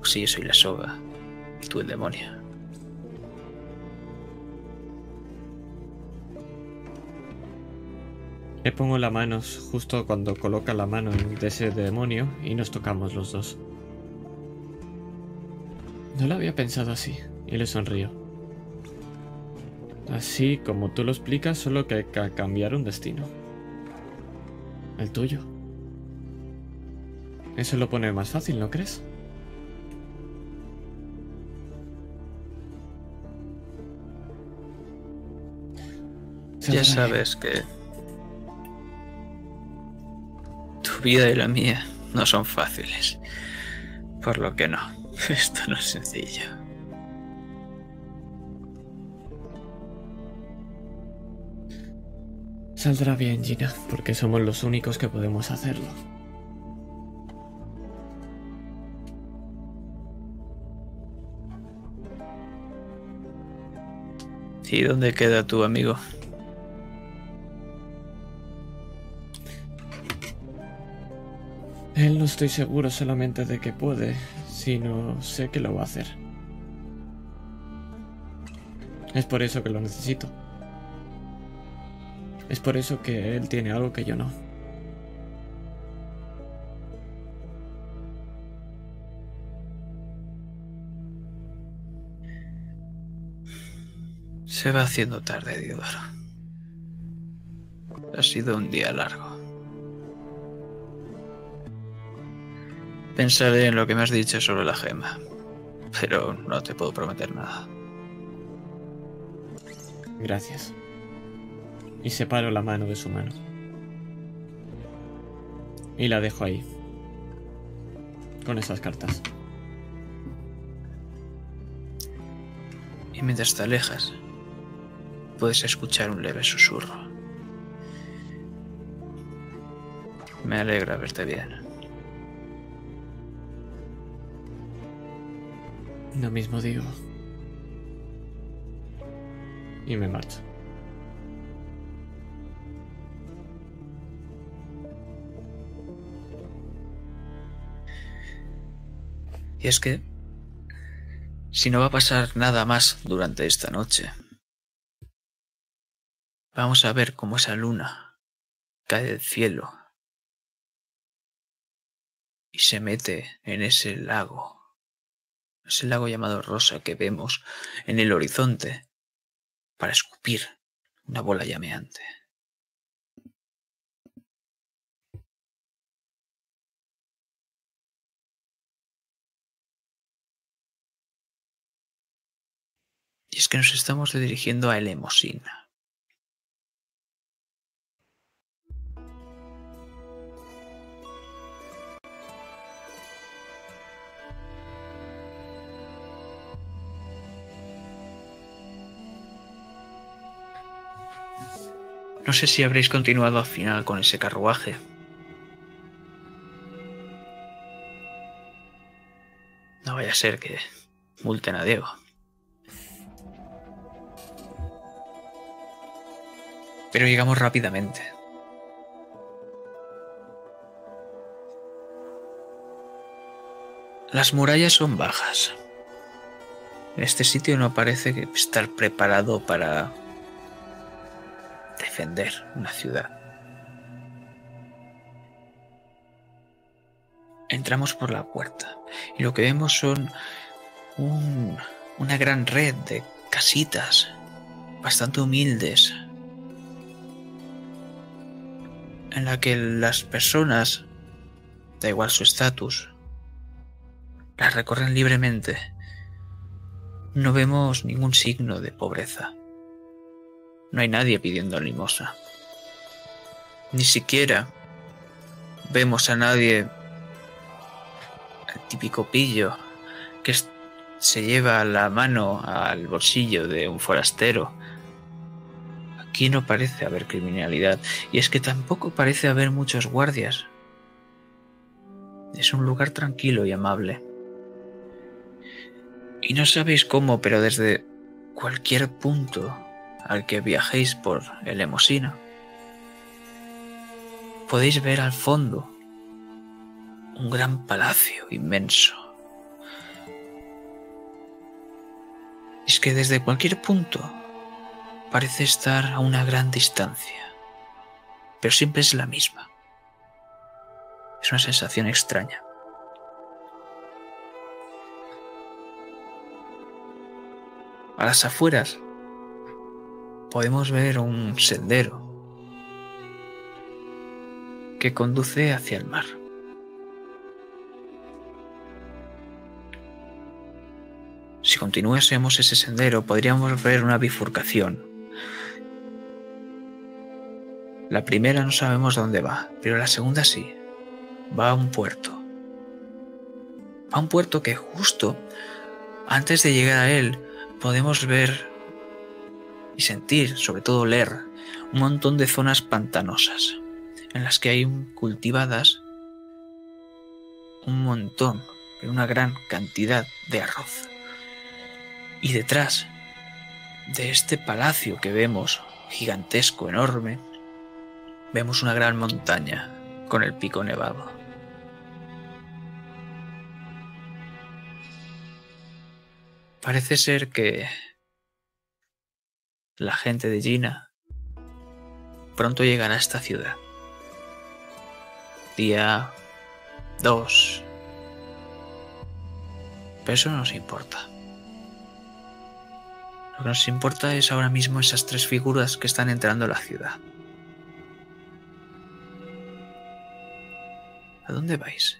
[SPEAKER 1] o si yo soy la soga y tú el demonio.
[SPEAKER 3] Le pongo la mano justo cuando coloca la mano de ese demonio y nos tocamos los dos. No lo había pensado así y le sonrío. Así como tú lo explicas, solo que hay que cambiar un destino. El tuyo. Eso lo pone más fácil, ¿no crees?
[SPEAKER 1] Ya sabes que tu vida y la mía no son fáciles. Por lo que no, esto no es sencillo.
[SPEAKER 3] Saldrá bien, Gina, porque somos los únicos que podemos hacerlo.
[SPEAKER 1] ¿Y dónde queda tu amigo?
[SPEAKER 3] Él no estoy seguro solamente de que puede, sino sé que lo va a hacer. Es por eso que lo necesito. Es por eso que él tiene algo que yo no.
[SPEAKER 1] Se va haciendo tarde, Diodoro. Ha sido un día largo. Pensaré en lo que me has dicho sobre la gema, pero no te puedo prometer nada.
[SPEAKER 3] Gracias. Y separo la mano de su mano. Y la dejo ahí. Con esas cartas.
[SPEAKER 1] Y mientras te alejas, puedes escuchar un leve susurro. Me alegra verte bien.
[SPEAKER 3] Lo mismo digo. Y me marcho.
[SPEAKER 1] Y es que, si no va a pasar nada más durante esta noche, vamos a ver cómo esa luna cae del cielo y se mete en ese lago, ese lago llamado Rosa que vemos en el horizonte para escupir una bola llameante. Es que nos estamos dirigiendo a Elemosina. No sé si habréis continuado al final con ese carruaje. No vaya a ser que multen a Diego. Pero llegamos rápidamente. Las murallas son bajas. Este sitio no parece estar preparado para defender una ciudad. Entramos por la puerta y lo que vemos son un- una gran red de casitas bastante humildes en la que las personas, da igual su estatus, las recorren libremente. No vemos ningún signo de pobreza. No hay nadie pidiendo limosna. Ni siquiera vemos a nadie, el típico pillo, que se lleva la mano al bolsillo de un forastero. Aquí no parece haber criminalidad, y es que tampoco parece haber muchos guardias. Es un lugar tranquilo y amable. Y no sabéis cómo, pero desde cualquier punto al que viajéis por el Emosina, podéis ver al fondo un gran palacio inmenso. Es que desde cualquier punto parece estar a una gran distancia, pero siempre es la misma. Es una sensación extraña. A las afueras podemos ver un sendero que conduce hacia el mar. Si continuásemos ese sendero podríamos ver una bifurcación. La primera no sabemos dónde va, pero la segunda sí. Va a un puerto. Va a un puerto que justo antes de llegar a él podemos ver y sentir, sobre todo leer, un montón de zonas pantanosas en las que hay cultivadas un montón, una gran cantidad de arroz. Y detrás de este palacio que vemos, gigantesco, enorme, vemos una gran montaña con el pico nevado. Parece ser que la gente de Gina pronto llegará a esta ciudad. Día dos. Pero eso no nos importa. Lo que nos importa es ahora mismo esas tres figuras que están entrando a la ciudad. ¿A dónde vais?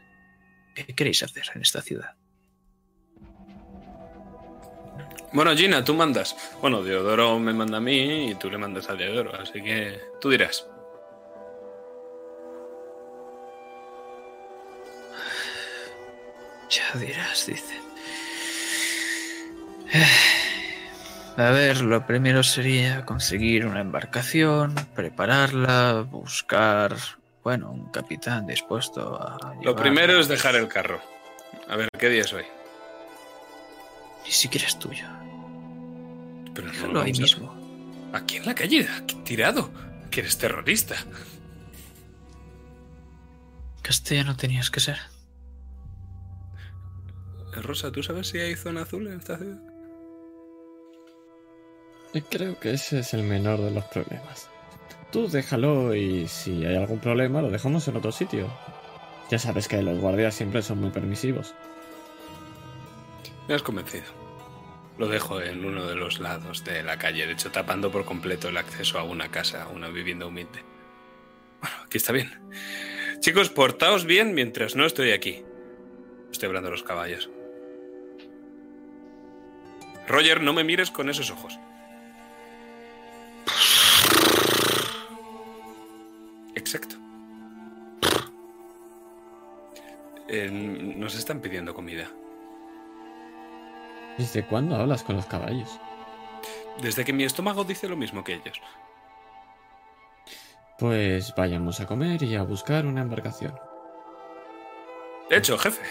[SPEAKER 1] ¿Qué queréis hacer en esta ciudad?
[SPEAKER 2] Bueno, Gina, tú mandas. Bueno, Deodoro me manda a mí y tú le mandas a Deodoro, así que tú dirás.
[SPEAKER 1] Ya dirás, dice. A ver, lo primero sería conseguir una embarcación, prepararla, buscar, bueno, un capitán dispuesto a...
[SPEAKER 2] Lo primero es dejar el carro. A ver, ¿qué día es hoy?
[SPEAKER 1] Ni siquiera es tuyo.
[SPEAKER 2] Pero no
[SPEAKER 1] Déjalo ahí
[SPEAKER 2] vamos a-
[SPEAKER 1] mismo.
[SPEAKER 2] Aquí en la calle, aquí tirado. Que eres terrorista.
[SPEAKER 1] Castellano tenías que ser.
[SPEAKER 2] Eh, Rosa, ¿tú sabes si hay zona azul en esta ciudad?
[SPEAKER 3] Y Creo que ese es el menor de los problemas. Tú déjalo y si hay algún problema lo dejamos en otro sitio. Ya sabes que los guardias siempre son muy permisivos.
[SPEAKER 2] Me has convencido. Lo dejo en uno de los lados de la calle, de hecho tapando por completo el acceso a una casa, a una vivienda humilde. Bueno, aquí está bien. Chicos, portaos bien mientras no estoy aquí. Estoy hablando de los caballos. Roger, no me mires con esos ojos. Exacto. Eh, nos están pidiendo comida.
[SPEAKER 3] ¿Desde cuándo hablas con los caballos?
[SPEAKER 2] Desde que mi estómago dice lo mismo que ellos.
[SPEAKER 3] Pues vayamos a comer y a buscar una embarcación.
[SPEAKER 2] De hecho, jefe.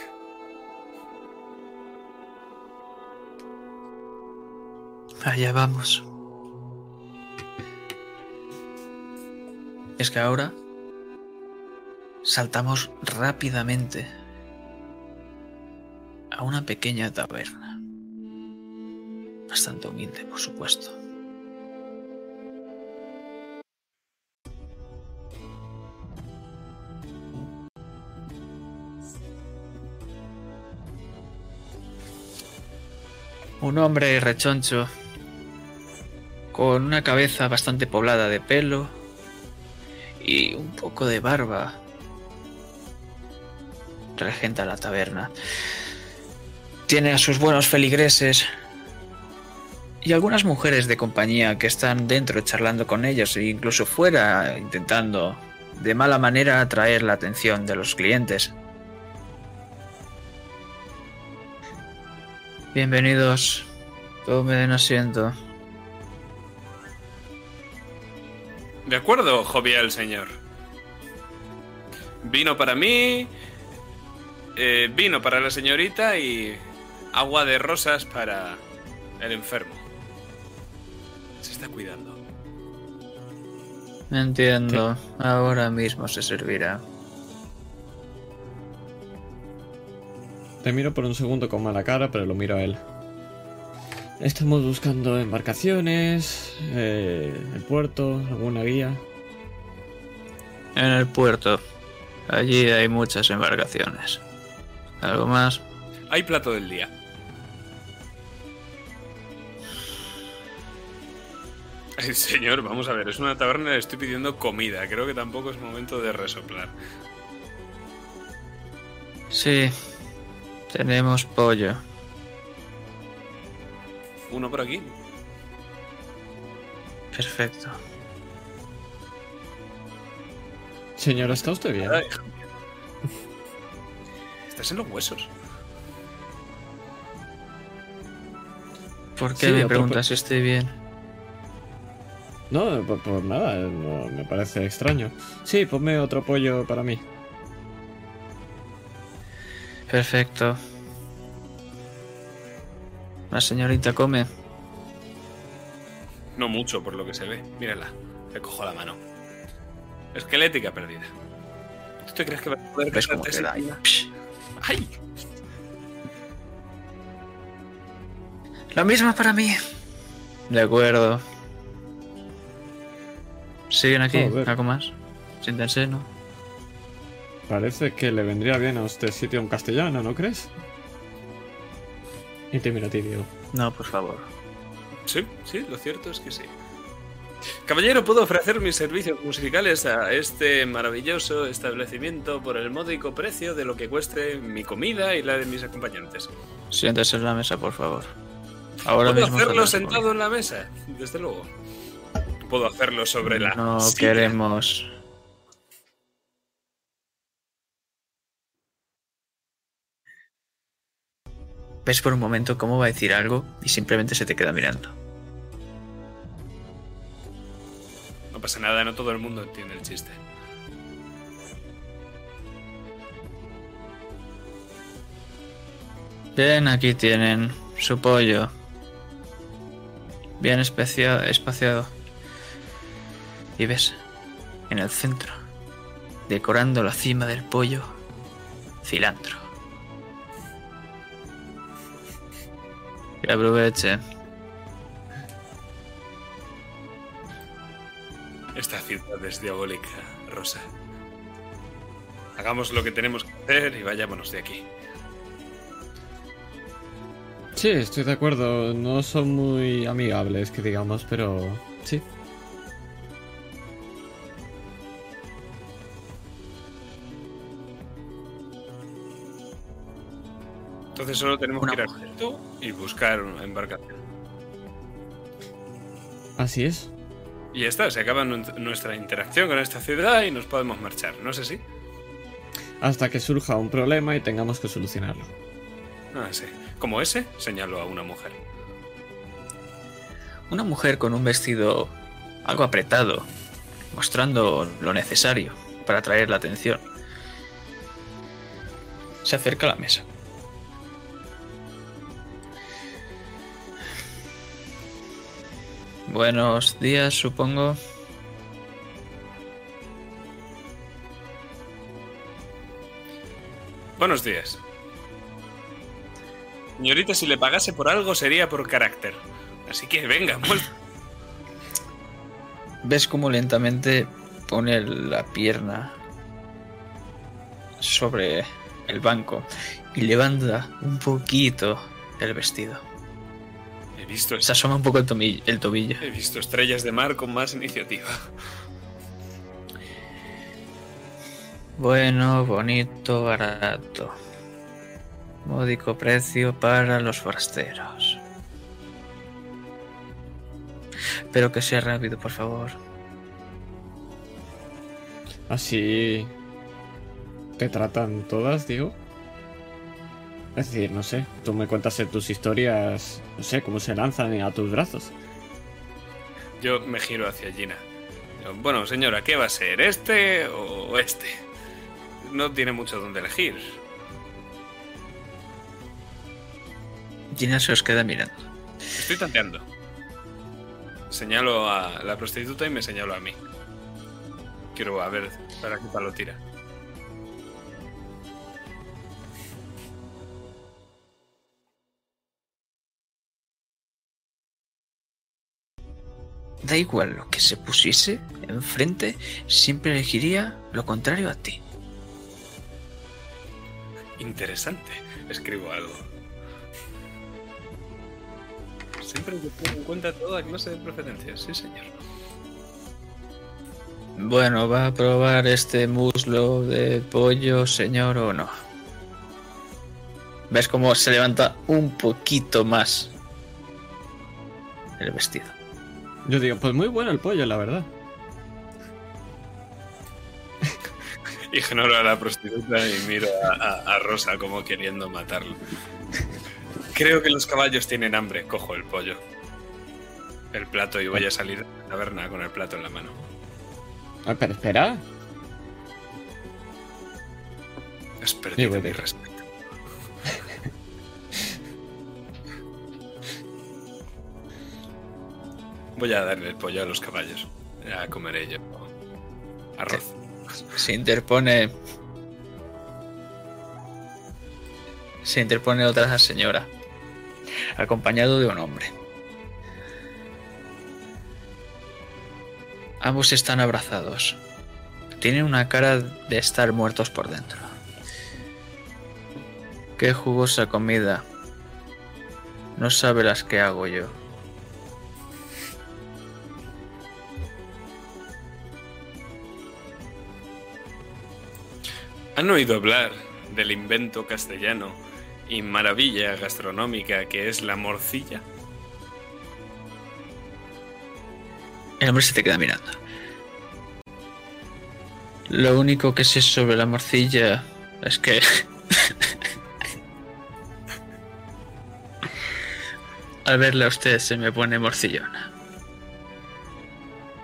[SPEAKER 1] Allá vamos. Es que ahora saltamos rápidamente a una pequeña taberna. Bastante humilde, por supuesto. Un hombre rechoncho, con una cabeza bastante poblada de pelo y un poco de barba, regenta la taberna. Tiene a sus buenos feligreses y algunas mujeres de compañía que están dentro charlando con ellos e incluso fuera intentando de mala manera atraer la atención de los clientes. Bienvenidos. Tomen asiento.
[SPEAKER 2] De acuerdo, jovial señor. Vino para mí, eh, vino para la señorita y agua de rosas para el enfermo. Se está cuidando.
[SPEAKER 1] Entiendo. Ahora mismo se servirá.
[SPEAKER 3] Te miro por un segundo con mala cara, pero lo miro a él. Estamos buscando embarcaciones, eh, el puerto, alguna guía.
[SPEAKER 1] En el puerto. Allí hay muchas embarcaciones. ¿Algo más?
[SPEAKER 2] Hay plato del día. Señor, vamos a ver, es una taberna y le estoy pidiendo comida. Creo que tampoco es momento de resoplar.
[SPEAKER 1] Sí. Tenemos pollo.
[SPEAKER 2] Uno por aquí.
[SPEAKER 1] Perfecto.
[SPEAKER 3] Señor, ¿está usted bien?
[SPEAKER 2] Estás en los huesos.
[SPEAKER 1] ¿Por qué
[SPEAKER 3] Sí,
[SPEAKER 1] me preguntas si estoy bien?
[SPEAKER 3] No, por, por nada, no, me parece extraño. Sí, ponme otro pollo para mí.
[SPEAKER 1] Perfecto. La señorita come.
[SPEAKER 2] No mucho por lo que se ve. Mírala. Le cojo la mano. Esquelética perdida. ¿Tú te crees que vas a poder
[SPEAKER 1] ¿Ves cómo queda ahí? Psh.
[SPEAKER 2] ¡Ay!
[SPEAKER 1] Lo mismo para mí. De acuerdo. ¿Siguen aquí? ¿Algo más? Siéntense, ¿no?
[SPEAKER 3] Parece que le vendría bien a este sitio en castellano, ¿no crees? Y te miro a ti, Diego.
[SPEAKER 1] No, por favor.
[SPEAKER 2] Sí, sí, lo cierto es que sí. Caballero, puedo ofrecer mis servicios musicales a este maravilloso establecimiento por el módico precio de lo que cueste mi comida y la de mis acompañantes.
[SPEAKER 1] Siéntese en la mesa, por favor. Ahora
[SPEAKER 2] ¿Puedo
[SPEAKER 1] mismo
[SPEAKER 2] hacerlo sentado en la mesa? Desde luego. Puedo hacerlo sobre la
[SPEAKER 1] No
[SPEAKER 2] silla.
[SPEAKER 1] queremos. Ves por un momento cómo va a decir algo y simplemente se te queda mirando.
[SPEAKER 2] No pasa nada, no todo el mundo entiende el chiste.
[SPEAKER 1] Bien, aquí tienen su pollo. Bien espaciado. Y ves, en el centro, decorando la cima del pollo, cilantro. Que aproveche.
[SPEAKER 2] Esta ciudad es diabólica, Rosa. Hagamos lo que tenemos que hacer y vayámonos de aquí.
[SPEAKER 3] Sí, estoy de acuerdo. No son muy amigables, que digamos, pero sí.
[SPEAKER 2] Entonces solo tenemos
[SPEAKER 1] Una
[SPEAKER 2] que ir al puerto y buscar una embarcación.
[SPEAKER 3] Así es.
[SPEAKER 2] Y ya está, se acaba nu- nuestra interacción con esta ciudad y nos podemos marchar, ¿no es así?
[SPEAKER 3] Hasta que surja un problema y tengamos que solucionarlo.
[SPEAKER 2] Ah, sí. Como ese, señalo a una mujer.
[SPEAKER 1] Una mujer con un vestido algo apretado, mostrando lo necesario para atraer la atención. Se acerca a la mesa. Buenos días, supongo.
[SPEAKER 2] Buenos días. Señorita, si le pagase por algo sería por carácter. Así que venga, muel-
[SPEAKER 1] Ves cómo lentamente pone la pierna sobre el banco y levanta un poquito el vestido.
[SPEAKER 2] He visto,
[SPEAKER 1] Se asoma un poco el, tobillo.
[SPEAKER 2] he visto estrellas de mar con más iniciativa.
[SPEAKER 1] Bueno, bonito, barato. Módico precio para los forasteros. Pero que sea rápido, por favor.
[SPEAKER 3] Así. ¿Te tratan todas, digo? Es decir, no sé, tú me cuentas en tus historias, no sé, cómo se lanzan a tus brazos.
[SPEAKER 2] Yo me giro hacia Gina. Bueno, señora, ¿qué va a ser? ¿Este o este? No tiene mucho donde elegir.
[SPEAKER 1] Gina se os queda mirando.
[SPEAKER 2] Estoy tanteando. Señalo a la prostituta y me señalo a mí. Quiero a ver para qué palo tira.
[SPEAKER 1] Da igual lo que se pusiese enfrente, siempre elegiría lo contrario a ti.
[SPEAKER 2] Interesante. Escribo algo. Siempre que tener en cuenta toda clase de preferencias, sí señor.
[SPEAKER 1] Bueno, ¿va a probar este muslo de pollo, señor, o no? ¿Ves cómo se levanta un poquito más el vestido?
[SPEAKER 3] Yo digo, pues muy bueno el pollo, la verdad.
[SPEAKER 2] Ignoro a la prostituta y miro a, a- a Rosa como queriendo matarlo. Creo que los caballos tienen hambre. Cojo el pollo. El plato y voy a salir de la taberna con el plato en la mano.
[SPEAKER 3] Ah, pero espera.
[SPEAKER 2] Has perdido mi respeto. Voy a darle el pollo a los caballos. Ya comeré yo. Arroz.
[SPEAKER 1] Se interpone. Se interpone otra señora, acompañado de un hombre. Ambos están abrazados. Tienen una cara de estar muertos por dentro. Qué jugosa comida. No sabe las que hago yo.
[SPEAKER 2] ¿Han oído hablar del invento castellano y maravilla gastronómica que es la morcilla?
[SPEAKER 1] El hombre se te queda mirando. Lo único que sé sobre la morcilla es que... Al verle a usted se me pone morcillona.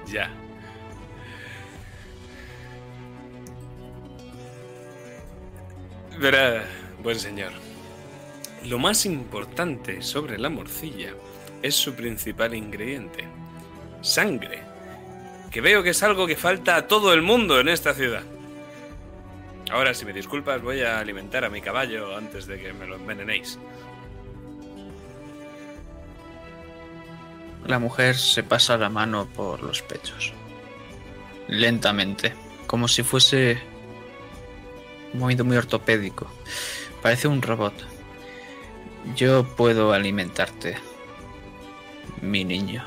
[SPEAKER 2] Ya. Verá, buen señor. Lo más importante sobre la morcilla es su principal ingrediente, sangre, que veo que es algo que falta a todo el mundo en esta ciudad. Ahora, si me disculpas, voy a alimentar a mi caballo antes de que me lo envenenéis.
[SPEAKER 1] La mujer se pasa la mano por los pechos. Lentamente, como si fuese movimiento muy ortopédico. Parece un robot. Yo puedo alimentarte, mi niño.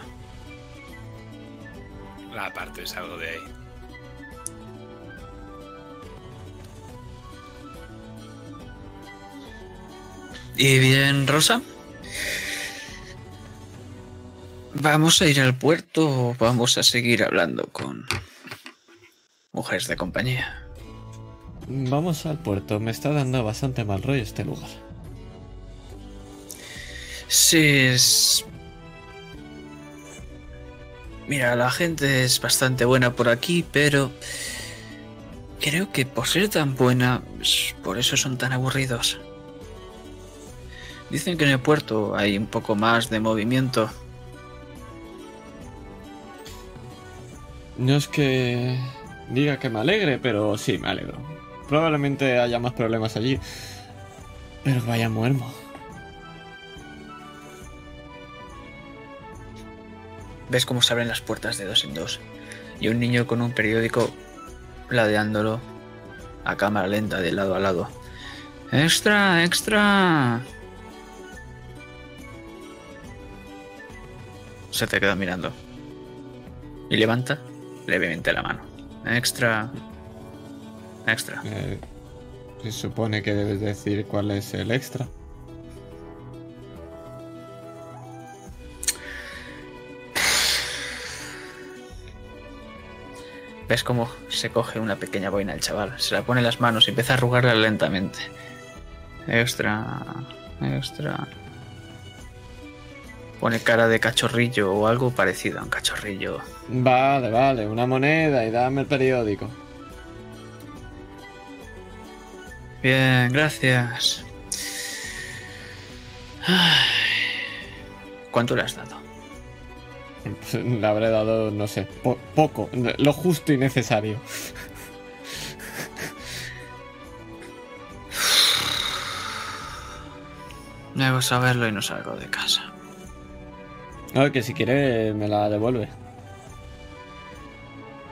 [SPEAKER 2] La parte es algo de ahí.
[SPEAKER 1] ¿Y bien, Rosa? ¿Vamos a ir al puerto o vamos a seguir hablando con mujeres de compañía?
[SPEAKER 3] Vamos al puerto, me está dando bastante mal rollo este lugar.
[SPEAKER 1] Sí, es... Mira, la gente es bastante buena por aquí, pero creo que por ser tan buena, pues, por eso son tan aburridos. Dicen que en el puerto hay un poco más de movimiento.
[SPEAKER 3] No es que diga que me alegre, pero sí me alegro. Probablemente haya más problemas allí. Pero vaya muermo.
[SPEAKER 1] Ves cómo se abren las puertas de dos en dos y un niño con un periódico ladeándolo a cámara lenta de lado a lado. ¡Extra! ¡Extra! Se te queda mirando y levanta levemente la mano. Extra. Extra.
[SPEAKER 3] Eh, se supone que debes decir cuál es el extra.
[SPEAKER 1] Ves cómo se coge una pequeña boina el chaval, se la pone en las manos y empieza a arrugarla lentamente. Extra, extra. Pone cara de cachorrillo o algo parecido a un cachorrillo.
[SPEAKER 3] Vale, vale, una moneda y dame el periódico.
[SPEAKER 1] Bien, gracias. ¿Cuánto le has dado?
[SPEAKER 3] Le habré dado, no sé, po- poco, lo justo y necesario.
[SPEAKER 1] Debo saberlo y no salgo de casa.
[SPEAKER 3] No, que si quiere me la devuelve.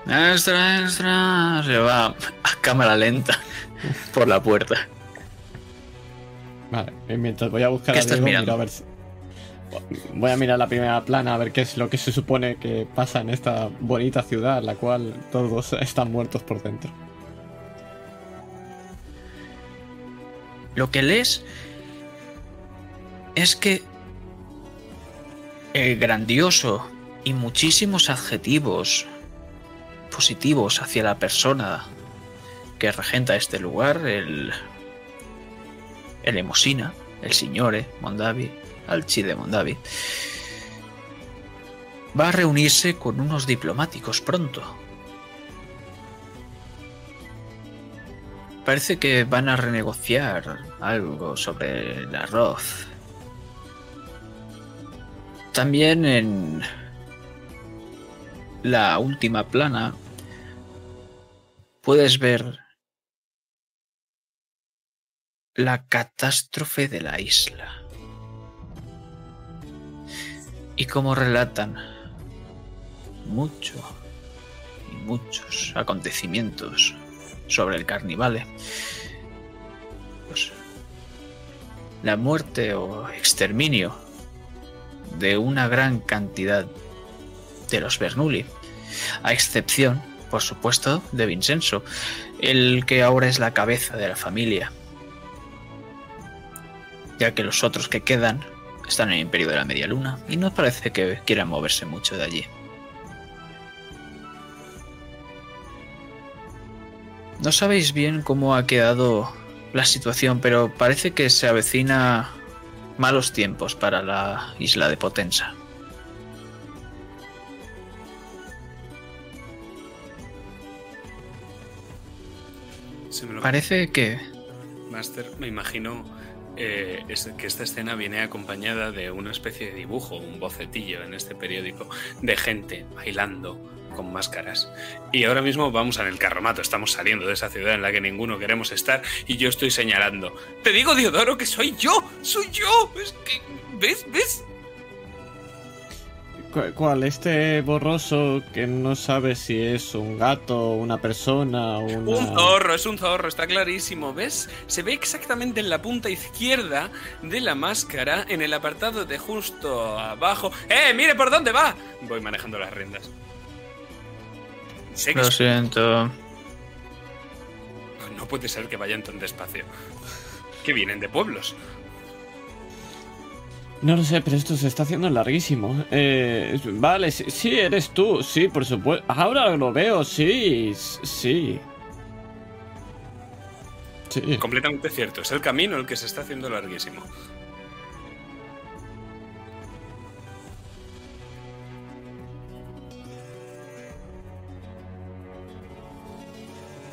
[SPEAKER 1] Extra, extra. Se va a cámara lenta por la puerta.
[SPEAKER 3] Vale, y mientras voy a buscar
[SPEAKER 1] ¿Qué
[SPEAKER 3] a
[SPEAKER 1] estás
[SPEAKER 3] Diego,
[SPEAKER 1] mirando?
[SPEAKER 3] miro a ver si- Voy a mirar la primera plana a ver qué es lo que se supone que pasa en esta bonita ciudad, la cual todos están muertos por dentro.
[SPEAKER 1] Lo que lees es que el grandioso y muchísimos adjetivos positivos hacia la persona que regenta este lugar, el el Emosina, el Signore Mondavi, Alcide Mondavi, va a reunirse con unos diplomáticos pronto. Parece que van a renegociar algo sobre el arroz. También en la última plana, puedes ver la catástrofe de la isla. Y como relatan mucho y muchos acontecimientos sobre el carnivale, pues la muerte o exterminio de una gran cantidad de los Bernoulli, a excepción, por supuesto, de Vincenzo, el que ahora es la cabeza de la familia ya que los otros que quedan están en el imperio de la media luna y no parece que quieran moverse mucho de allí. No sabéis bien cómo ha quedado la situación, pero parece que se avecina malos tiempos para la isla de Potenza. Parece que...
[SPEAKER 2] Master, me imagino eh, que esta escena viene acompañada de una especie de dibujo, un bocetillo en este periódico, de gente bailando con máscaras. Y ahora mismo vamos en el carromato, estamos saliendo de esa ciudad en la que ninguno queremos estar y yo estoy señalando. Te digo, Diodoro, que soy yo, soy yo. ¿ves? ¿Ves?
[SPEAKER 3] ¿Cuál? Este borroso que no sabe si es un gato, una persona, una...
[SPEAKER 2] Un zorro, es un zorro, está clarísimo. ¿Ves? Se ve exactamente en la punta izquierda de la máscara, en el apartado de justo abajo. ¡Eh, mire por dónde va! Voy manejando las riendas.
[SPEAKER 1] Lo siento.
[SPEAKER 2] No puede ser que vayan tan despacio. Que vienen de pueblos.
[SPEAKER 3] No lo sé, pero esto se está haciendo larguísimo. Eh, vale, sí, eres tú, sí, por supuesto. Ahora lo veo, sí, sí.
[SPEAKER 2] Sí. Completamente cierto, es el camino el que se está haciendo larguísimo.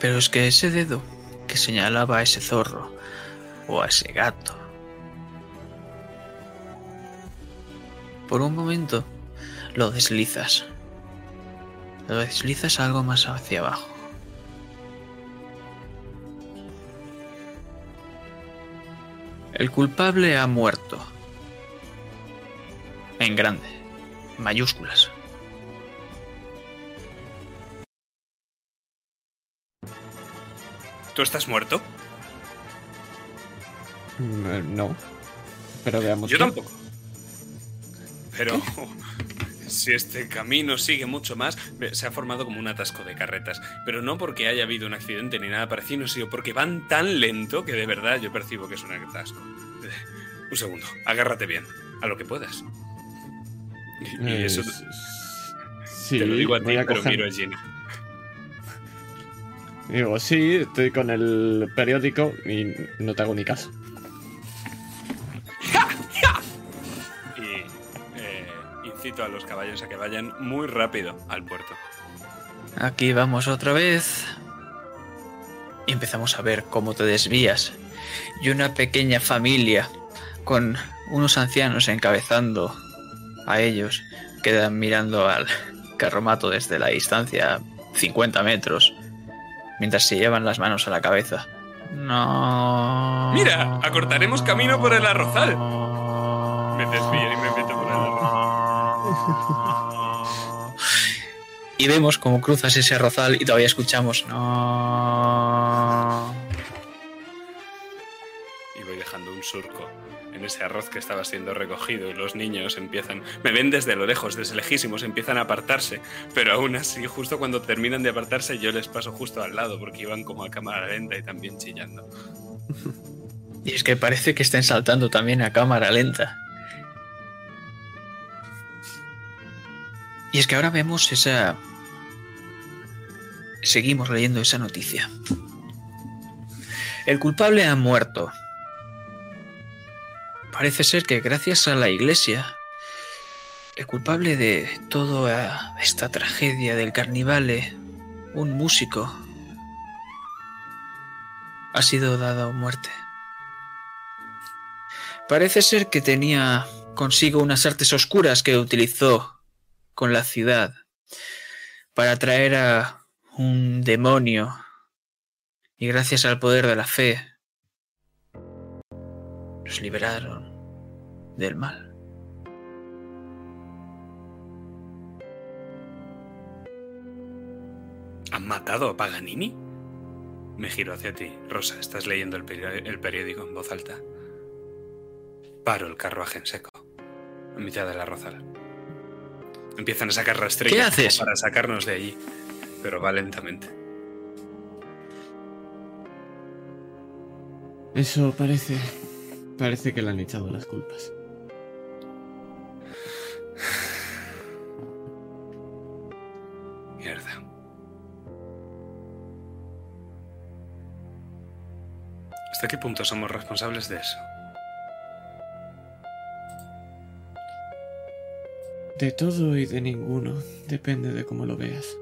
[SPEAKER 1] Pero es que ese dedo que señalaba a ese zorro o a ese gato Por un momento lo deslizas. Lo deslizas algo más hacia abajo. El culpable ha muerto. En grande. Mayúsculas.
[SPEAKER 2] ¿Tú estás muerto?
[SPEAKER 3] Mm, no. Pero veamos.
[SPEAKER 2] Yo tampoco. Pero si este camino sigue mucho más, se ha formado como un atasco de carretas. Pero no porque haya habido un accidente ni nada parecido, sino porque van tan lento que de verdad yo percibo que es un atasco. Un segundo, agárrate bien, a lo que puedas. Y, eso
[SPEAKER 3] sí,
[SPEAKER 2] te lo digo a ti, pero miro a Jenny.
[SPEAKER 3] Digo, sí, estoy con el periódico y no te hago ni caso.
[SPEAKER 2] A los caballos a que vayan muy rápido al puerto.
[SPEAKER 1] Aquí vamos otra vez. Y empezamos a ver cómo te desvías. Y una pequeña familia con unos ancianos encabezando a ellos quedan mirando al carromato desde la distancia 50 metros mientras se llevan las manos a la cabeza. No.
[SPEAKER 2] Mira, acortaremos camino por el arrozal. Me desvío y
[SPEAKER 1] vemos cómo cruzas ese arrozal y todavía escuchamos. No.
[SPEAKER 2] Y voy dejando un surco en ese arroz que estaba siendo recogido y los niños empiezan, me ven desde lo lejos, desde lejísimos, empiezan a apartarse, pero aún así, justo cuando terminan de apartarse, yo les paso justo al lado porque iban como a cámara lenta y también chillando.
[SPEAKER 1] Y es que parece que estén saltando también a cámara lenta. Y es que ahora vemos esa... Seguimos leyendo esa noticia. El culpable ha muerto. Parece ser que gracias a la iglesia, el culpable de toda esta tragedia del carnivale, un músico, ha sido dado muerte. Parece ser que tenía consigo unas artes oscuras que utilizó con la ciudad para traer a un demonio y gracias al poder de la fe nos liberaron del mal.
[SPEAKER 2] ¿Han matado a Paganini? Me giro hacia ti. Rosa, estás leyendo el, peri- el periódico en voz alta. Paro el carruaje en seco, en mitad de la rozal. Empiezan a sacar rastrillos
[SPEAKER 1] ¿Qué haces?
[SPEAKER 2] para sacarnos de allí, pero va lentamente.
[SPEAKER 3] Eso parece. Parece que le han echado las culpas.
[SPEAKER 2] Mierda. ¿Hasta qué punto somos responsables de eso?
[SPEAKER 3] De todo y de ninguno. Depende de cómo lo veas.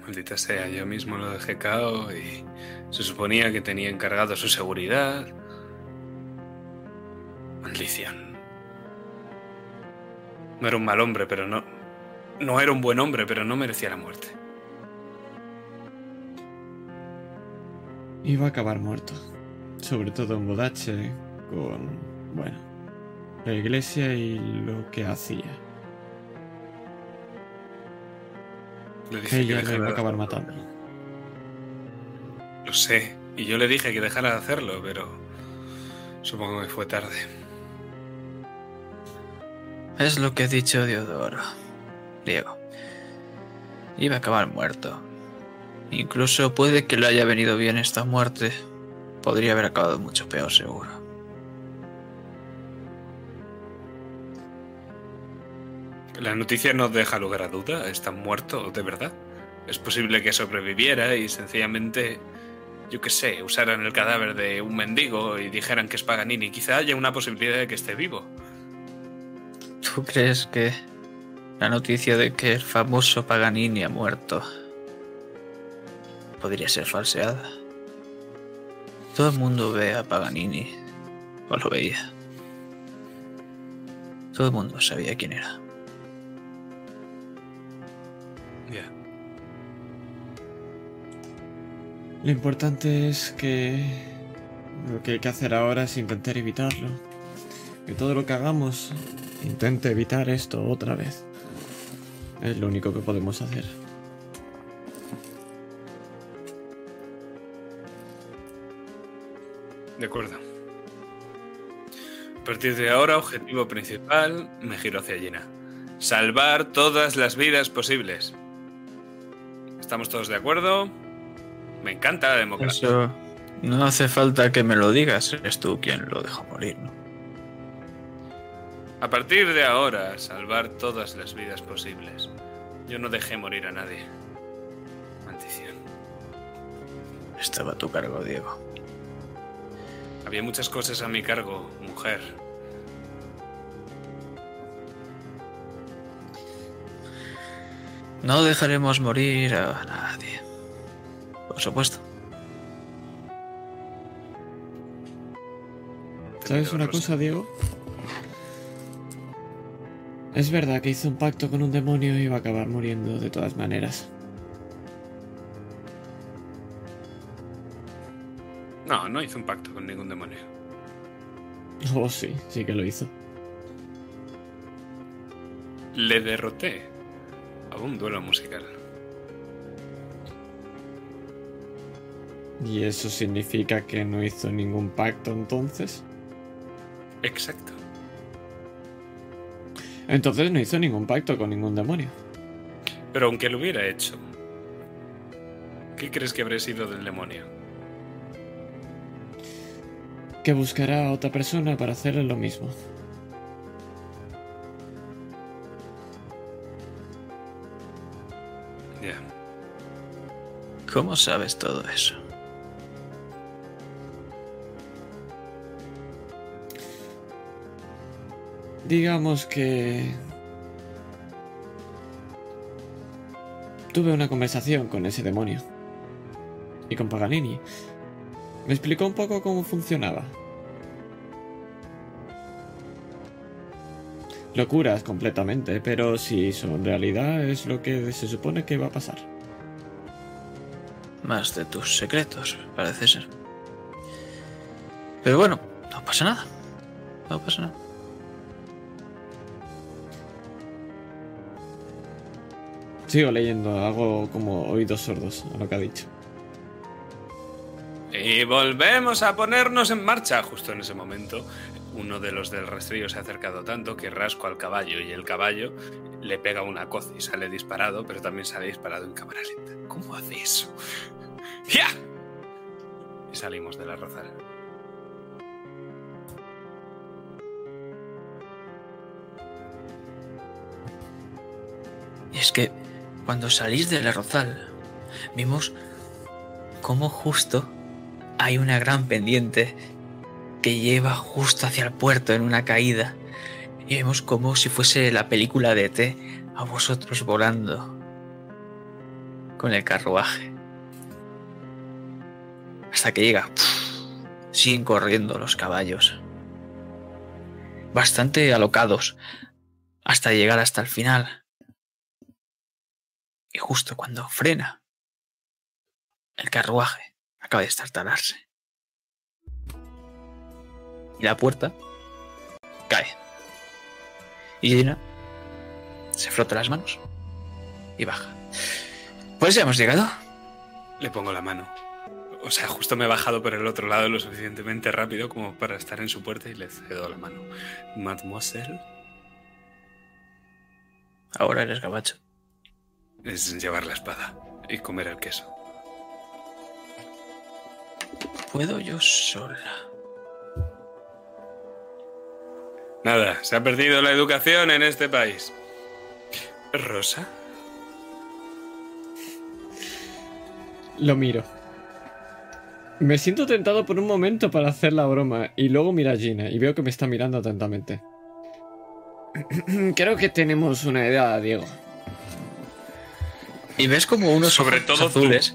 [SPEAKER 2] Maldita sea, yo mismo lo dejé cao y se suponía que tenía encargado su seguridad. Maldición. No era un mal hombre, pero no. No era un buen hombre, pero no merecía la muerte.
[SPEAKER 3] Iba a acabar muerto. Sobre todo en Bodache, con. bueno. la iglesia y lo que hacía.
[SPEAKER 2] Le dije
[SPEAKER 3] Que
[SPEAKER 2] que
[SPEAKER 3] ella le
[SPEAKER 2] dejara
[SPEAKER 3] iba a acabar matando.
[SPEAKER 2] Lo sé, y yo le dije que dejara de hacerlo, pero. Supongo que fue tarde.
[SPEAKER 1] Es lo que ha dicho Diodoro. Diego. Iba a acabar muerto. Incluso puede que le haya venido bien esta muerte. Podría haber acabado mucho peor, seguro.
[SPEAKER 2] La noticia no deja lugar a duda. ¿Está muerto de verdad? Es posible que sobreviviera y sencillamente, yo qué sé, usaran el cadáver de un mendigo y dijeran que es Paganini. Quizá haya una posibilidad de que esté vivo.
[SPEAKER 1] ¿Tú crees que la noticia de que el famoso Paganini ha muerto podría ser falseada? Todo el mundo ve a Paganini, o lo veía. Todo el mundo sabía quién era.
[SPEAKER 3] Lo importante es que lo que hay que hacer ahora es intentar evitarlo. Que todo lo que hagamos intente evitar esto otra vez. Es lo único que podemos hacer.
[SPEAKER 2] De acuerdo. A partir de ahora, objetivo principal, me giro hacia Gina. Salvar todas las vidas posibles. ¿Estamos todos de acuerdo? Me encanta la democracia.
[SPEAKER 1] Eso no hace falta que me lo digas, eres tú quien lo dejó morir, ¿no?
[SPEAKER 2] A partir de ahora, salvar todas las vidas posibles. Yo no dejé morir a nadie. Maldición.
[SPEAKER 1] Estaba a tu cargo, Diego.
[SPEAKER 2] Había muchas cosas a mi cargo, mujer.
[SPEAKER 1] No dejaremos morir a nadie. Por supuesto.
[SPEAKER 3] ¿Sabes una cosa, Diego? Es verdad que hizo un pacto con un demonio y iba a acabar muriendo de todas maneras.
[SPEAKER 2] No, no hizo un pacto con ningún demonio.
[SPEAKER 3] Oh, sí, sí que lo hizo.
[SPEAKER 2] Le derroté a un duelo musical.
[SPEAKER 3] ¿Y eso significa que no hizo ningún pacto entonces?
[SPEAKER 2] Exacto.
[SPEAKER 3] Entonces no hizo ningún pacto con ningún demonio.
[SPEAKER 2] Pero aunque lo hubiera hecho, ¿qué crees que habría sido del demonio?
[SPEAKER 3] Que buscará a otra persona para hacerle lo mismo.
[SPEAKER 2] Ya.
[SPEAKER 1] ¿Cómo sabes todo eso?
[SPEAKER 3] Digamos que... Tuve una conversación con ese demonio. Y con Paganini. Me explicó un poco cómo funcionaba. locuras completamente, pero si son realidad es lo que se supone que va a pasar.
[SPEAKER 1] Más de tus secretos, parece ser. Pero bueno, no pasa nada. No pasa nada.
[SPEAKER 3] Sigo leyendo, hago como oídos sordos a lo que ha dicho.
[SPEAKER 2] Y volvemos a ponernos en marcha. Justo en ese momento, uno de los del rastrillo se ha acercado tanto que rasco al caballo y el caballo le pega una coz y sale disparado, pero también sale disparado en cámara lenta. ¿Cómo hace eso? ¡Ya! Y salimos de la rozada.
[SPEAKER 1] Y es que cuando salís del arrozal, vimos cómo justo hay una gran pendiente que lleva justo hacia el puerto en una caída. Y vemos como si fuese la película de E.T. a vosotros volando con el carruaje. Hasta que llega. Siguen corriendo los caballos. Bastante alocados. Hasta llegar hasta el final. Y justo cuando frena, el carruaje acaba de estartalarse. Y la puerta cae. Y Gina se frota las manos y baja. Pues ya hemos llegado.
[SPEAKER 2] Le pongo la mano. O sea, justo me he bajado por el otro lado lo suficientemente rápido como para estar en su puerta y le cedo la mano. Mademoiselle.
[SPEAKER 1] Ahora eres gabacho.
[SPEAKER 2] Es llevar la espada y comer el queso.
[SPEAKER 1] Puedo yo sola.
[SPEAKER 2] Nada, se ha perdido la educación en este país. ¿Rosa?
[SPEAKER 3] Lo miro. Me siento tentado por un momento para hacer la broma y luego mira a Gina y veo que me está mirando atentamente. Creo que tenemos una idea, Diego.
[SPEAKER 1] Y ves como unos
[SPEAKER 2] Sobre
[SPEAKER 1] ojos
[SPEAKER 2] todo tú.
[SPEAKER 1] azules.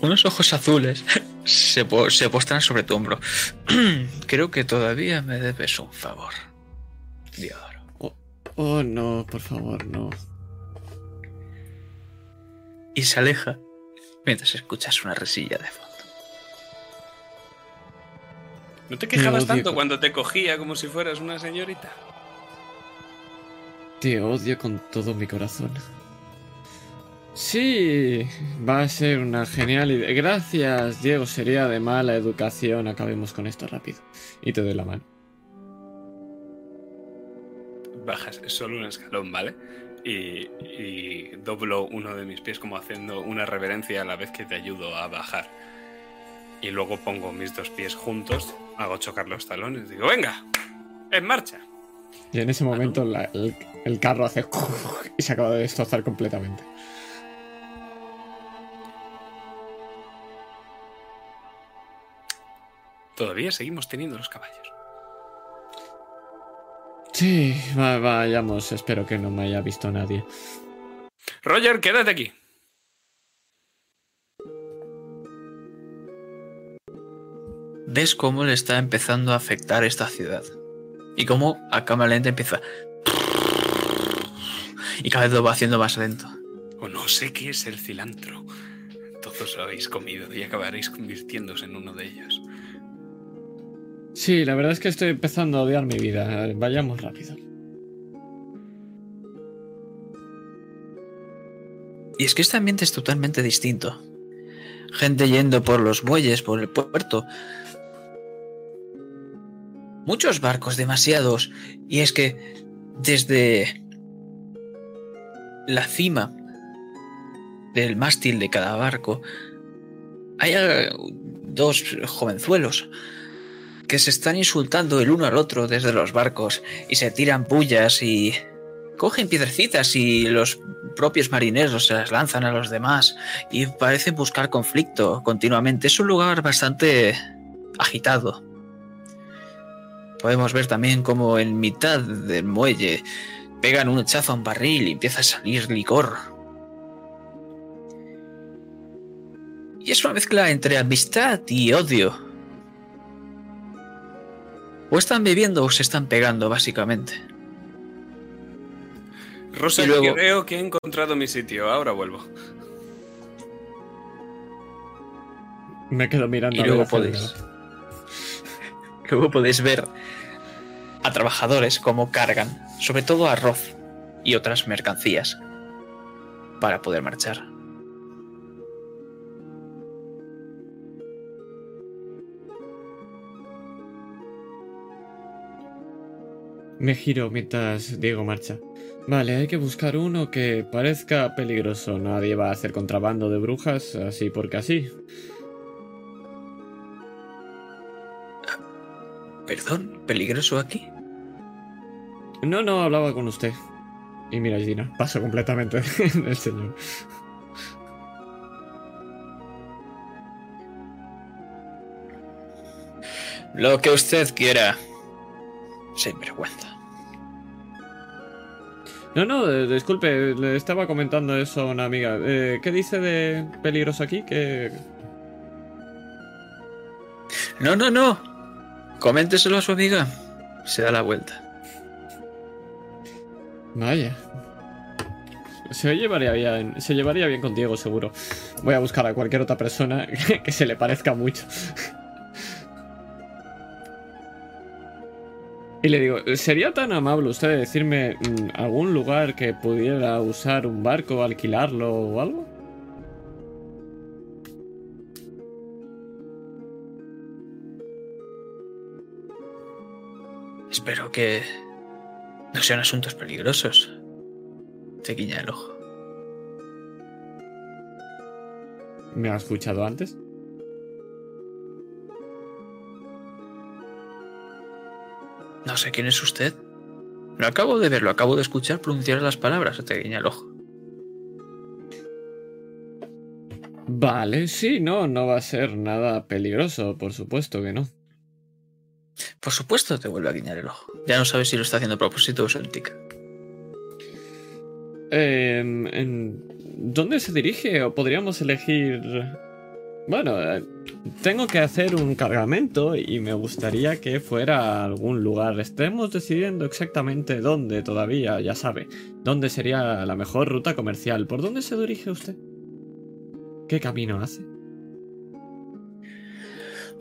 [SPEAKER 1] Unos ojos azules se, po- se postran sobre tu hombro. Creo que todavía me debes un favor. Diodoro.
[SPEAKER 3] Oh, no, por favor, no.
[SPEAKER 1] Y se aleja mientras escuchas una risilla de fondo.
[SPEAKER 2] ¿No te quejabas tanto cuando te cogía como si fueras una señorita?
[SPEAKER 3] Te odio con todo mi corazón. Sí, va a ser una genial idea. Gracias, Diego. Sería de mala educación. Acabemos con esto rápido. Y te doy la mano.
[SPEAKER 2] Bajas solo un escalón, ¿vale? Y, y doblo uno de mis pies como haciendo una reverencia a la vez que te ayudo a bajar. Y luego pongo mis dos pies juntos, hago chocar los talones, digo, venga, en marcha.
[SPEAKER 3] Y en ese momento la- el, el carro hace y se acaba de destrozar completamente.
[SPEAKER 2] Todavía seguimos teniendo los caballos.
[SPEAKER 3] Sí, va- vayamos. Espero que no me haya visto nadie.
[SPEAKER 2] Roger, quédate aquí.
[SPEAKER 1] Ves cómo le está empezando a afectar esta ciudad. Y cómo a cámara lenta empieza. Y cada vez lo va haciendo más lento.
[SPEAKER 2] O no sé qué es el cilantro. Todos lo habéis comido y acabaréis convirtiéndose en uno de ellos.
[SPEAKER 3] Sí, la verdad es que estoy empezando a odiar mi vida. Vayamos rápido.
[SPEAKER 1] Y es que este ambiente es totalmente distinto. Gente yendo por los muelles, por el puerto. Muchos barcos, demasiados. Y es que desde la cima del mástil de cada barco hay eh, dos jovenzuelos que se están insultando el uno al otro desde los barcos y se tiran pullas y cogen piedrecitas y los propios marineros se las lanzan a los demás y parecen buscar conflicto continuamente. Es un lugar bastante agitado. Podemos ver también como en mitad del muelle pegan un hachazo a un barril y empieza a salir licor. Y es una mezcla entre amistad y odio. O están bebiendo o se están pegando, básicamente.
[SPEAKER 2] Rosa,
[SPEAKER 1] Y luego-
[SPEAKER 2] creo que he encontrado mi sitio. Ahora vuelvo.
[SPEAKER 3] Me quedo mirando
[SPEAKER 1] Y luego podéis. Luego podéis ver a trabajadores cómo cargan, sobre todo arroz y otras mercancías, para poder marchar.
[SPEAKER 3] Me giro mientras Diego marcha. Vale, hay que buscar uno que parezca peligroso. Nadie va a hacer contrabando de brujas así porque así.
[SPEAKER 1] Perdón, peligroso aquí.
[SPEAKER 3] No, no, hablaba con usted. Y mira, Gina, paso completamente del señor.
[SPEAKER 1] Lo que usted quiera. Sin vergüenza.
[SPEAKER 3] No, no, eh, disculpe, le estaba comentando eso a una amiga. Eh, ¿Qué dice de peligroso aquí? Que
[SPEAKER 1] No, no, no. Coménteselo a su amiga. Se da la vuelta.
[SPEAKER 3] Vaya. Se llevaría bien, se llevaría bien con Diego, seguro. Voy a buscar a cualquier otra persona que se le parezca mucho. Y le digo, ¿sería tan amable usted de decirme mm, algún lugar que pudiera usar un barco, alquilarlo o algo?
[SPEAKER 1] Espero que no sean asuntos peligrosos. Te guiña el ojo.
[SPEAKER 3] ¿Me ha escuchado antes?
[SPEAKER 1] No sé quién es usted. No acabo de verlo, acabo de escuchar pronunciar las palabras. Te guiña el ojo.
[SPEAKER 3] Vale, sí, no, no va a ser nada peligroso, por supuesto que no.
[SPEAKER 1] Por supuesto te vuelve a guiñar el ojo. Ya no sabes si lo está haciendo a propósito o sueltica.
[SPEAKER 3] Em, en- ¿Dónde se dirige? ¿O podríamos elegir...? Bueno, eh, tengo que hacer un cargamento y me gustaría que fuera a algún lugar. Estemos decidiendo exactamente dónde todavía, ya sabe. ¿Dónde sería la mejor ruta comercial? ¿Por dónde se dirige usted? ¿Qué camino hace?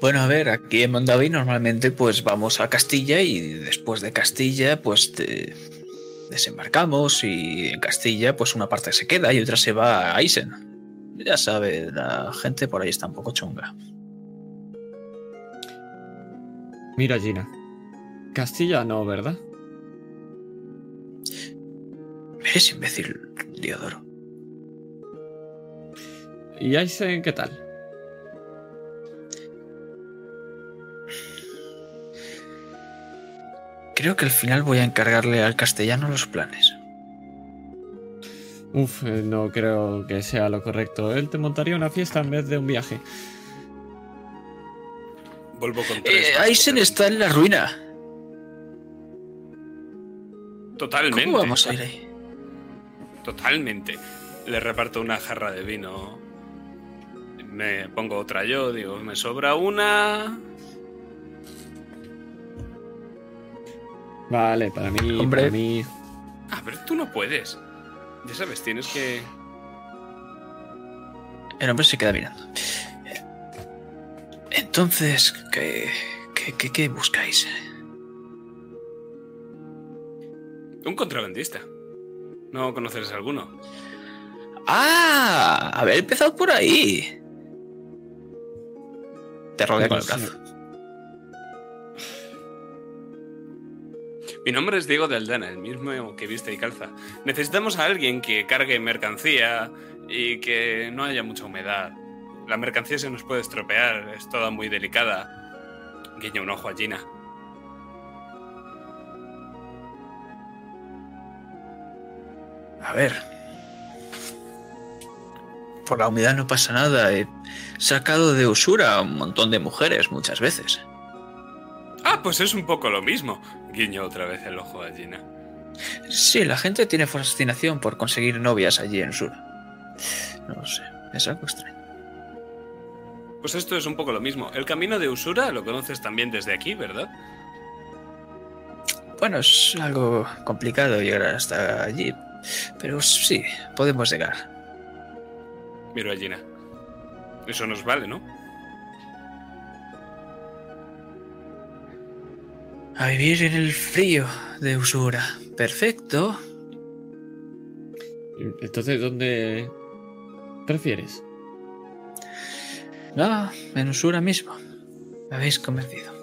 [SPEAKER 1] Bueno, a ver, aquí en Mondavi normalmente pues vamos a Castilla y después de Castilla pues desembarcamos y en Castilla pues una parte se queda y otra se va a Eisen. Ya sabe, la gente por ahí está un poco chunga.
[SPEAKER 3] Mira, Gina. Castilla no, ¿verdad?
[SPEAKER 1] Es imbécil, Diodoro.
[SPEAKER 3] ¿Y Aisen qué tal?
[SPEAKER 1] Creo que al final voy a encargarle al castellano los planes.
[SPEAKER 3] Uf, eh, no creo que sea lo correcto. Él te montaría una fiesta en vez de un viaje.
[SPEAKER 2] Vuelvo con tres.
[SPEAKER 1] Eh, Eisen está en la ruina.
[SPEAKER 2] Totalmente.
[SPEAKER 1] ¿Cómo vamos a ir ahí?
[SPEAKER 2] Totalmente. Le reparto una jarra de vino. Me pongo otra yo, digo, me sobra una.
[SPEAKER 3] Vale, para mí,
[SPEAKER 1] Hombre.
[SPEAKER 3] para mí.
[SPEAKER 2] Ah, pero tú no puedes. Ya sabes, tienes que.
[SPEAKER 1] El hombre se queda mirando. Entonces, ¿qué, qué, qué, qué buscáis?
[SPEAKER 2] Un contrabandista. ¿No conoces alguno?
[SPEAKER 1] ¡Ah! Haber empezado por ahí. Te rodea con el brazo.
[SPEAKER 2] Mi nombre es Diego de Aldana, el mismo que viste y calza. Necesitamos a alguien que cargue mercancía y que no haya mucha humedad. La mercancía se nos puede estropear, es toda muy delicada. Guiña un ojo a Gina.
[SPEAKER 1] A ver. Por la humedad no pasa nada. He sacado de usura a un montón de mujeres muchas veces.
[SPEAKER 2] Ah, pues es un poco lo mismo. Guiño otra vez el ojo a Gina.
[SPEAKER 1] Sí, la gente tiene fascinación por conseguir novias allí en Usura. No lo sé, es algo extraño.
[SPEAKER 2] Pues esto es un poco lo mismo. El camino de Usura lo conoces también desde aquí, ¿verdad?
[SPEAKER 1] Bueno, es algo complicado llegar hasta allí. Pero sí, podemos llegar.
[SPEAKER 2] Miro a Gina. Eso nos vale, ¿no?
[SPEAKER 1] A vivir en el frío de Usura. Perfecto.
[SPEAKER 3] Entonces, ¿dónde prefieres?
[SPEAKER 1] No, en Usura mismo. Me habéis convencido.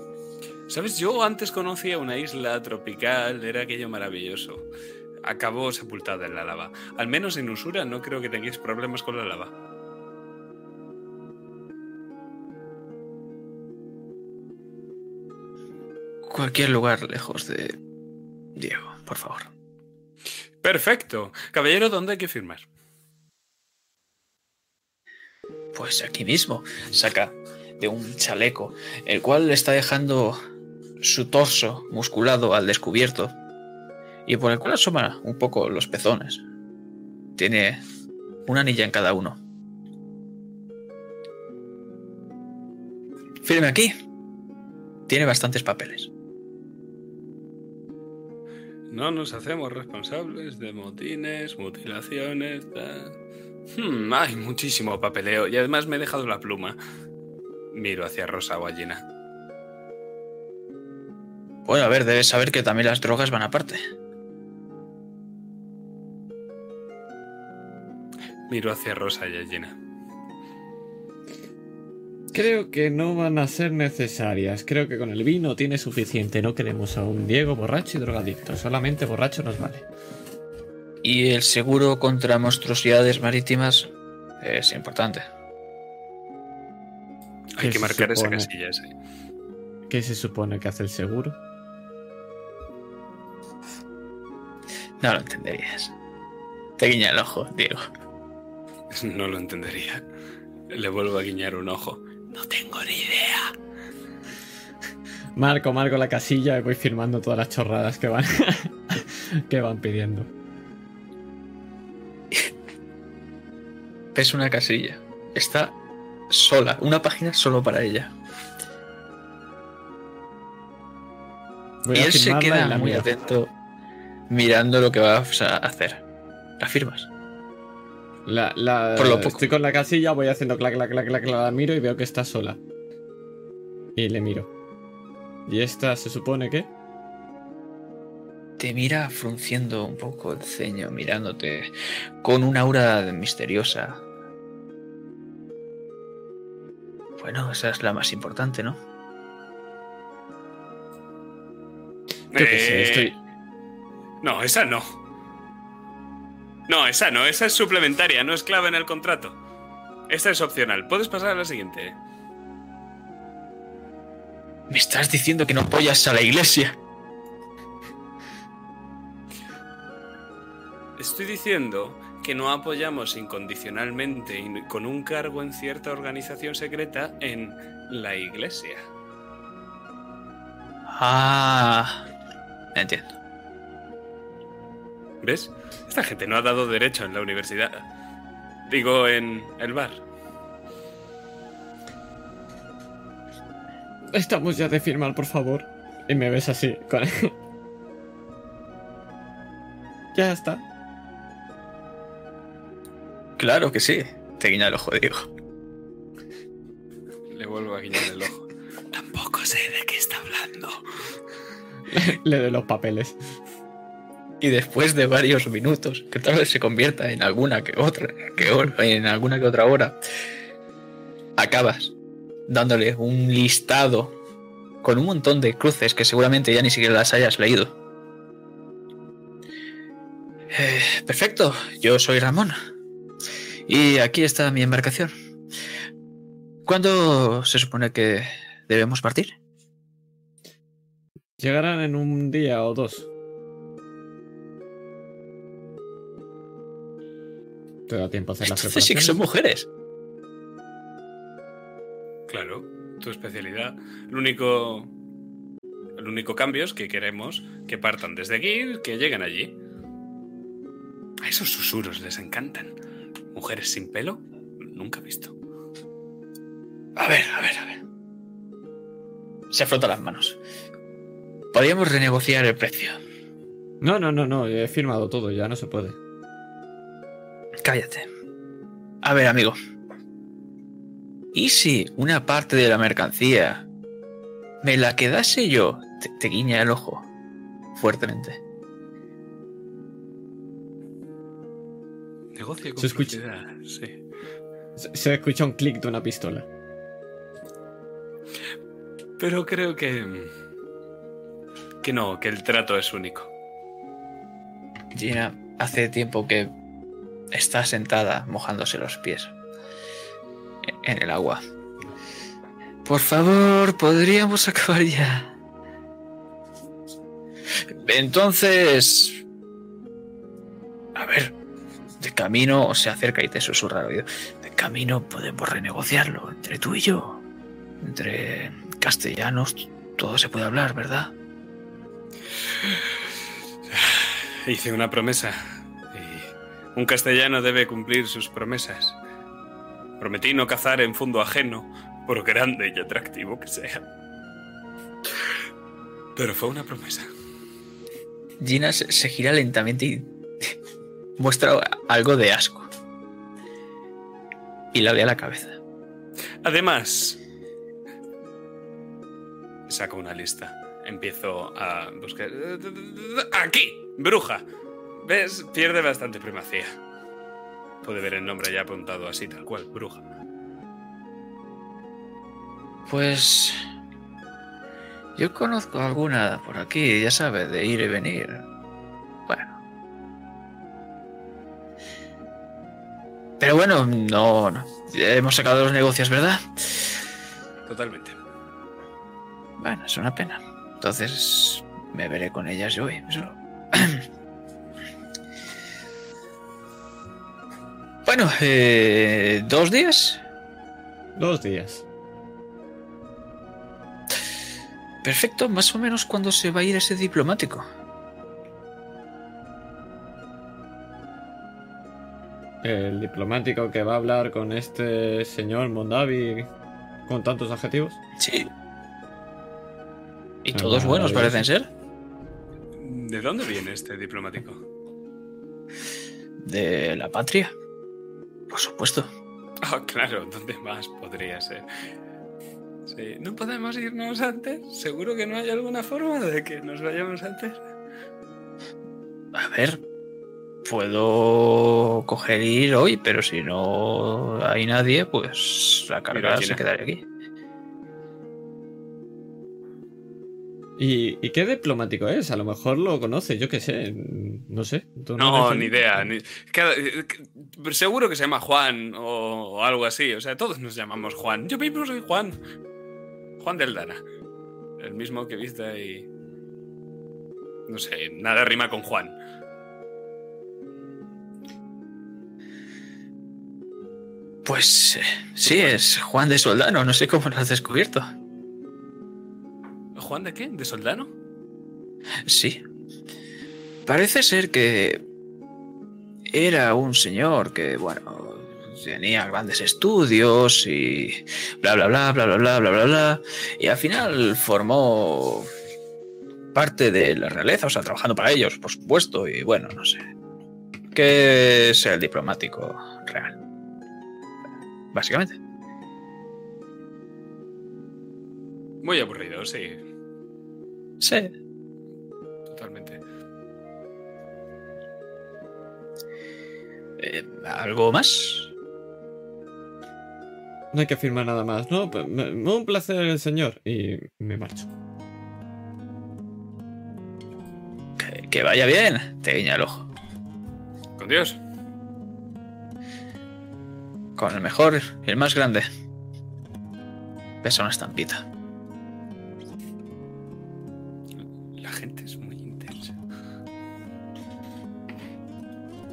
[SPEAKER 2] Sabes, yo antes conocía una isla tropical, era aquello maravilloso. Acabó sepultada en la lava. Al menos en Usura no creo que tengáis problemas con la lava.
[SPEAKER 1] Cualquier lugar lejos de Diego, por favor.
[SPEAKER 2] Perfecto. Caballero, ¿dónde hay que firmar?
[SPEAKER 1] Pues aquí mismo. Saca de un chaleco, el cual le está dejando su torso musculado al descubierto y por el cual asoma un poco los pezones. Tiene una anilla en cada uno. Firme aquí. Tiene bastantes papeles.
[SPEAKER 2] No nos hacemos responsables de motines, mutilaciones. tal. Hmm, hay muchísimo papeleo y además me he dejado la pluma. Miro hacia Rosa o a Gina.
[SPEAKER 1] Bueno, a ver, debes saber que también las drogas van aparte.
[SPEAKER 2] Miro hacia Rosa y a Gina.
[SPEAKER 3] Creo que no van a ser necesarias. Creo que con el vino tiene suficiente. No queremos a un Diego borracho y drogadicto. Solamente borracho nos vale.
[SPEAKER 1] Y el seguro contra monstruosidades marítimas es importante.
[SPEAKER 2] Hay
[SPEAKER 3] ¿Qué
[SPEAKER 2] que marcar esa casilla ese.
[SPEAKER 3] ¿Qué se supone que hace el seguro?
[SPEAKER 1] No lo entenderías. Te guiña el ojo, Diego.
[SPEAKER 2] No lo entendería. Le vuelvo a guiñar un ojo. No tengo ni idea.
[SPEAKER 3] Marco, marco la casilla y voy firmando todas las chorradas que van, que van pidiendo.
[SPEAKER 1] Ves una casilla. Está sola. Una página solo para ella.
[SPEAKER 3] Voy
[SPEAKER 1] y él se queda muy atento mirando lo que vas a hacer. ¿La firmas?
[SPEAKER 3] La, la-
[SPEAKER 1] Por lo poco.
[SPEAKER 3] Estoy con la casilla, voy haciendo clac, clac, clac, clac, clac, la miro y veo que está sola. Y le miro. ¿Y esta se supone que?
[SPEAKER 1] Te mira frunciendo un poco el ceño, mirándote con una aura misteriosa. Bueno, esa es la más importante, ¿no?
[SPEAKER 3] Yo qué sé,
[SPEAKER 2] Eh,
[SPEAKER 3] estoy.
[SPEAKER 2] No, esa no. No, esa no. Esa es suplementaria, no es clave en el contrato. Esta es opcional. Puedes pasar a la siguiente.
[SPEAKER 1] Me estás diciendo que no apoyas a la iglesia.
[SPEAKER 2] Estoy diciendo que no apoyamos incondicionalmente y con un cargo en cierta organización secreta en la iglesia.
[SPEAKER 1] Ah, entiendo.
[SPEAKER 2] ¿Ves? Esta gente no ha dado derecho en la universidad. Digo, en el bar.
[SPEAKER 3] Estamos ya de firmar, por favor. Y me ves así. Con... ya está.
[SPEAKER 1] Claro que sí. Te guiña el ojo, Diego.
[SPEAKER 2] Le vuelvo a guiñar el ojo. Tampoco sé de qué está hablando.
[SPEAKER 3] Le doy los papeles.
[SPEAKER 1] Y después de varios minutos, que tal vez se convierta en alguna que otra, que hora, en alguna que otra hora, acabas dándole un listado con un montón de cruces que seguramente ya ni siquiera las hayas leído. Eh, perfecto, yo soy Ramón. Y aquí está mi embarcación. ¿Cuándo se supone que debemos partir?
[SPEAKER 3] Llegarán en un día o dos. Te da tiempo a hacer las
[SPEAKER 1] sí que son mujeres.
[SPEAKER 2] Claro, tu especialidad. El único. El único cambio es que queremos que partan desde aquí, que lleguen allí. A esos susurros les encantan. Mujeres sin pelo, nunca he visto.
[SPEAKER 1] A ver, a ver, a ver. Se frota las manos. Podríamos renegociar el precio.
[SPEAKER 3] No, no, no, no. He firmado todo, ya no se puede.
[SPEAKER 1] Cállate. A ver, amigo. ¿Y si una parte de la mercancía me la quedase yo? Te, te guiña el ojo fuertemente.
[SPEAKER 2] Negocio con
[SPEAKER 3] Se escucha.
[SPEAKER 2] sí.
[SPEAKER 3] Se, se escucha un clic de una pistola.
[SPEAKER 2] Pero creo que. Que no, que el trato es único.
[SPEAKER 1] Gina hace tiempo que está sentada mojándose los pies en el agua. Por favor, podríamos acabar ya. Entonces... A ver, de camino se acerca y te susurra al oído. De camino podemos renegociarlo entre tú y yo. Entre castellanos todo se puede hablar, ¿verdad?
[SPEAKER 2] Hice una promesa. Un castellano debe cumplir sus promesas. Prometí no cazar en fondo ajeno, por grande y atractivo que sea. Pero fue una promesa.
[SPEAKER 1] Gina se, se gira lentamente y muestra algo de asco. Y la ve a la cabeza.
[SPEAKER 2] Además, saco una lista. Empiezo a buscar. ¡Aquí! ¡Bruja! ¿Ves? Pierde bastante primacía. Puede ver el nombre ya apuntado así, tal cual, bruja.
[SPEAKER 1] Pues yo conozco alguna por aquí, ya sabes, de ir y venir. Bueno. Pero bueno, no, no. Hemos sacado los negocios, ¿verdad?
[SPEAKER 2] Totalmente.
[SPEAKER 1] Bueno, es una pena. Entonces me veré con ellas yo hoy. Eso. bueno, eh, dos días.
[SPEAKER 3] Dos días.
[SPEAKER 1] Perfecto, más o menos cuando se va a ir ese diplomático.
[SPEAKER 3] El diplomático que va a hablar con este señor Mondavi con tantos adjetivos.
[SPEAKER 1] Sí. Y
[SPEAKER 3] Ah,
[SPEAKER 1] todos buenos parecen ser.
[SPEAKER 2] ¿De dónde viene este diplomático?
[SPEAKER 1] De la patria. Por supuesto.
[SPEAKER 2] Ah, claro, ¿dónde más podría ser? Sí. ¿No podemos irnos antes? ¿Seguro que no hay alguna forma de que nos vayamos antes?
[SPEAKER 1] A ver. Puedo coger ir hoy, pero si no hay nadie, pues la carga se
[SPEAKER 2] Gina.
[SPEAKER 1] quedaría aquí.
[SPEAKER 3] ¿Y, y qué diplomático es? A lo mejor lo conoce, yo qué sé. No sé. ¿Tú
[SPEAKER 2] No, ni idea. ni- cada- eh, que- seguro que se llama Juan o, o algo así. O sea, todos nos llamamos Juan. Yo mismo soy Juan. Juan del Dana. El mismo que viste ahí. No sé, nada rima con Juan.
[SPEAKER 1] Pues eh, sí, es Juan de Soldano. No sé cómo lo has descubierto.
[SPEAKER 2] ¿Juan de qué? ¿De Soldano?
[SPEAKER 1] Sí. Parece ser que era un señor que, bueno, tenía grandes estudios y bla, bla, bla, bla, bla, bla, bla, bla, bla. Y al final formó parte de la realeza, o sea, trabajando para ellos, por supuesto. Y bueno, no sé. Que es el diplomático real. Básicamente.
[SPEAKER 2] Muy aburrido, sí.
[SPEAKER 1] Sí.
[SPEAKER 2] Totalmente.
[SPEAKER 1] Eh, ¿Algo más?
[SPEAKER 3] No hay que firmar nada más, ¿no? Pues, Un placer, señor. Y me marcho.
[SPEAKER 1] Que, que vaya bien. Te guiña el ojo.
[SPEAKER 2] Con Dios.
[SPEAKER 1] Con el mejor y el más grande. Pesa una estampita.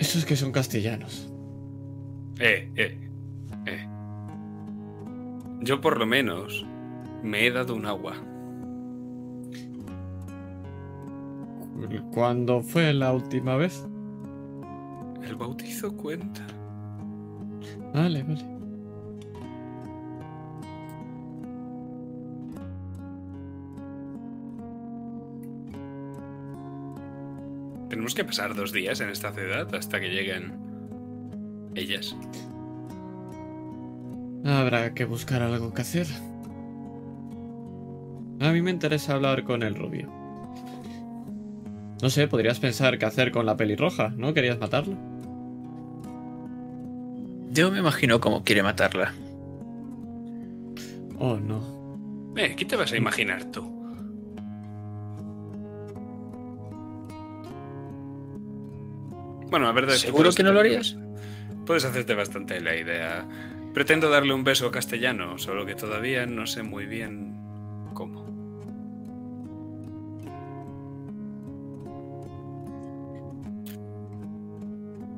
[SPEAKER 3] Esos que son castellanos.
[SPEAKER 2] Eh, eh, eh. Yo por lo menos me he dado un agua.
[SPEAKER 3] ¿Cuándo fue la última vez?
[SPEAKER 2] El bautizo cuenta.
[SPEAKER 3] Vale, vale.
[SPEAKER 2] Tenemos que pasar dos días en esta ciudad hasta que lleguen Ellas.
[SPEAKER 3] Habrá que buscar algo que hacer. A mí me interesa hablar con el rubio. No sé, podrías pensar qué hacer con la pelirroja, ¿no? ¿Querías matarla?
[SPEAKER 1] Yo me imagino cómo quiere matarla.
[SPEAKER 3] Oh, no.
[SPEAKER 2] Eh, ¿qué te vas a imaginar tú? Bueno, la verdad es que...
[SPEAKER 1] ¿Seguro que no lo harías?
[SPEAKER 2] Puedes hacerte bastante la idea. Pretendo darle un beso castellano, solo que todavía no sé muy bien cómo.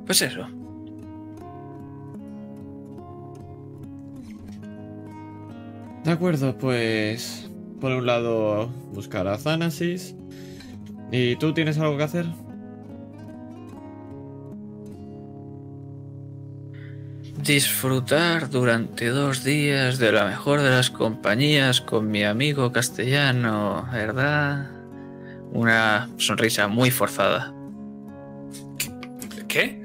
[SPEAKER 1] Pues eso.
[SPEAKER 3] De acuerdo, pues... Por un lado, buscar a Thanasis. ¿Y tú tienes algo que hacer?
[SPEAKER 1] Disfrutar durante dos días de la mejor de las compañías con mi amigo castellano, ¿verdad? Una sonrisa muy forzada.
[SPEAKER 2] ¿Qué?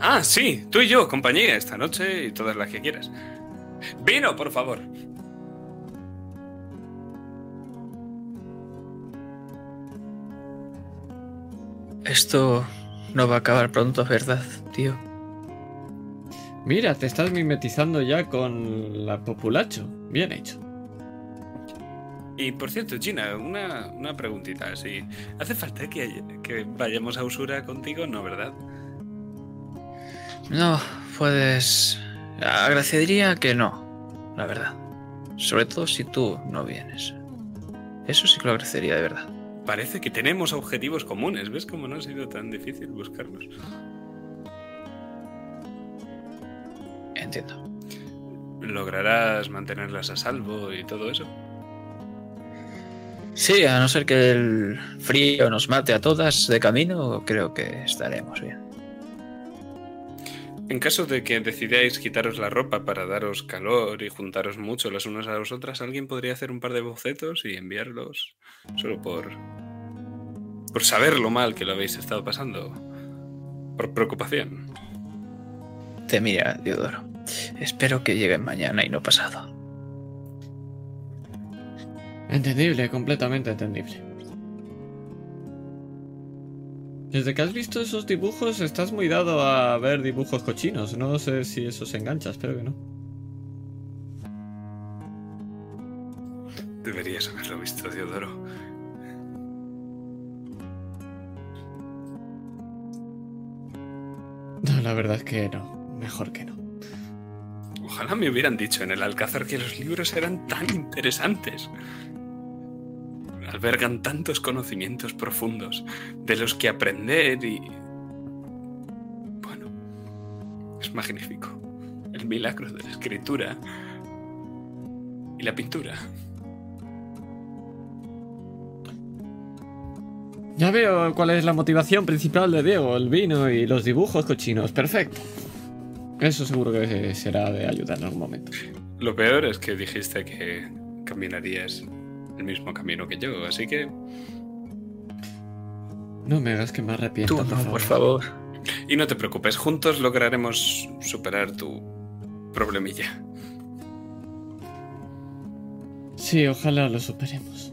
[SPEAKER 2] Ah, sí, tú y yo, compañía, esta noche y todas las que quieras. Vino, por favor.
[SPEAKER 1] Esto no va a acabar pronto, ¿verdad, tío?
[SPEAKER 3] Mira, te estás mimetizando ya con la populacho. Bien hecho.
[SPEAKER 2] Y por cierto, Gina, una, una preguntita. ¿sí? ¿Hace falta que, que vayamos a Usura contigo? No, ¿verdad?
[SPEAKER 1] No, puedes... Agradecería que no, la verdad. Sobre todo si tú no vienes. Eso sí que lo agradecería de verdad.
[SPEAKER 2] Parece que tenemos objetivos comunes. ¿Ves cómo no ha sido tan difícil buscarlos?
[SPEAKER 1] Entiendo.
[SPEAKER 2] ¿Lograrás mantenerlas a salvo y todo eso?
[SPEAKER 1] Sí, a no ser que el frío nos mate a todas de camino, creo que estaremos bien.
[SPEAKER 2] En caso de que decidáis quitaros la ropa para daros calor y juntaros mucho las unas a las otras, alguien podría hacer un par de bocetos y enviarlos solo por por saber lo mal que lo habéis estado pasando, por preocupación.
[SPEAKER 1] Te mira, Diodoro. Espero que lleguen mañana y no pasado.
[SPEAKER 3] Entendible, completamente entendible. Desde que has visto esos dibujos estás muy dado a ver dibujos cochinos. No sé si eso se engancha, espero que no.
[SPEAKER 2] Deberías haberlo visto, Diodoro.
[SPEAKER 3] No, la verdad es que no. Mejor que no.
[SPEAKER 2] Ojalá me hubieran dicho en el Alcázar que los libros eran tan interesantes. Albergan tantos conocimientos profundos de los que aprender y... Bueno, es magnífico. El milagro de la escritura y la pintura.
[SPEAKER 3] Ya veo cuál es la motivación principal de Diego, el vino y los dibujos cochinos. Perfecto. Eso seguro que será de ayuda en algún momento.
[SPEAKER 2] Lo peor es que dijiste que caminarías el mismo camino que yo, así que...
[SPEAKER 3] No me hagas que me arrepienta,
[SPEAKER 1] Tú
[SPEAKER 3] por
[SPEAKER 1] no,
[SPEAKER 3] favor.
[SPEAKER 1] por favor.
[SPEAKER 2] Y no te preocupes, juntos lograremos superar tu problemilla.
[SPEAKER 3] Sí, ojalá lo superemos.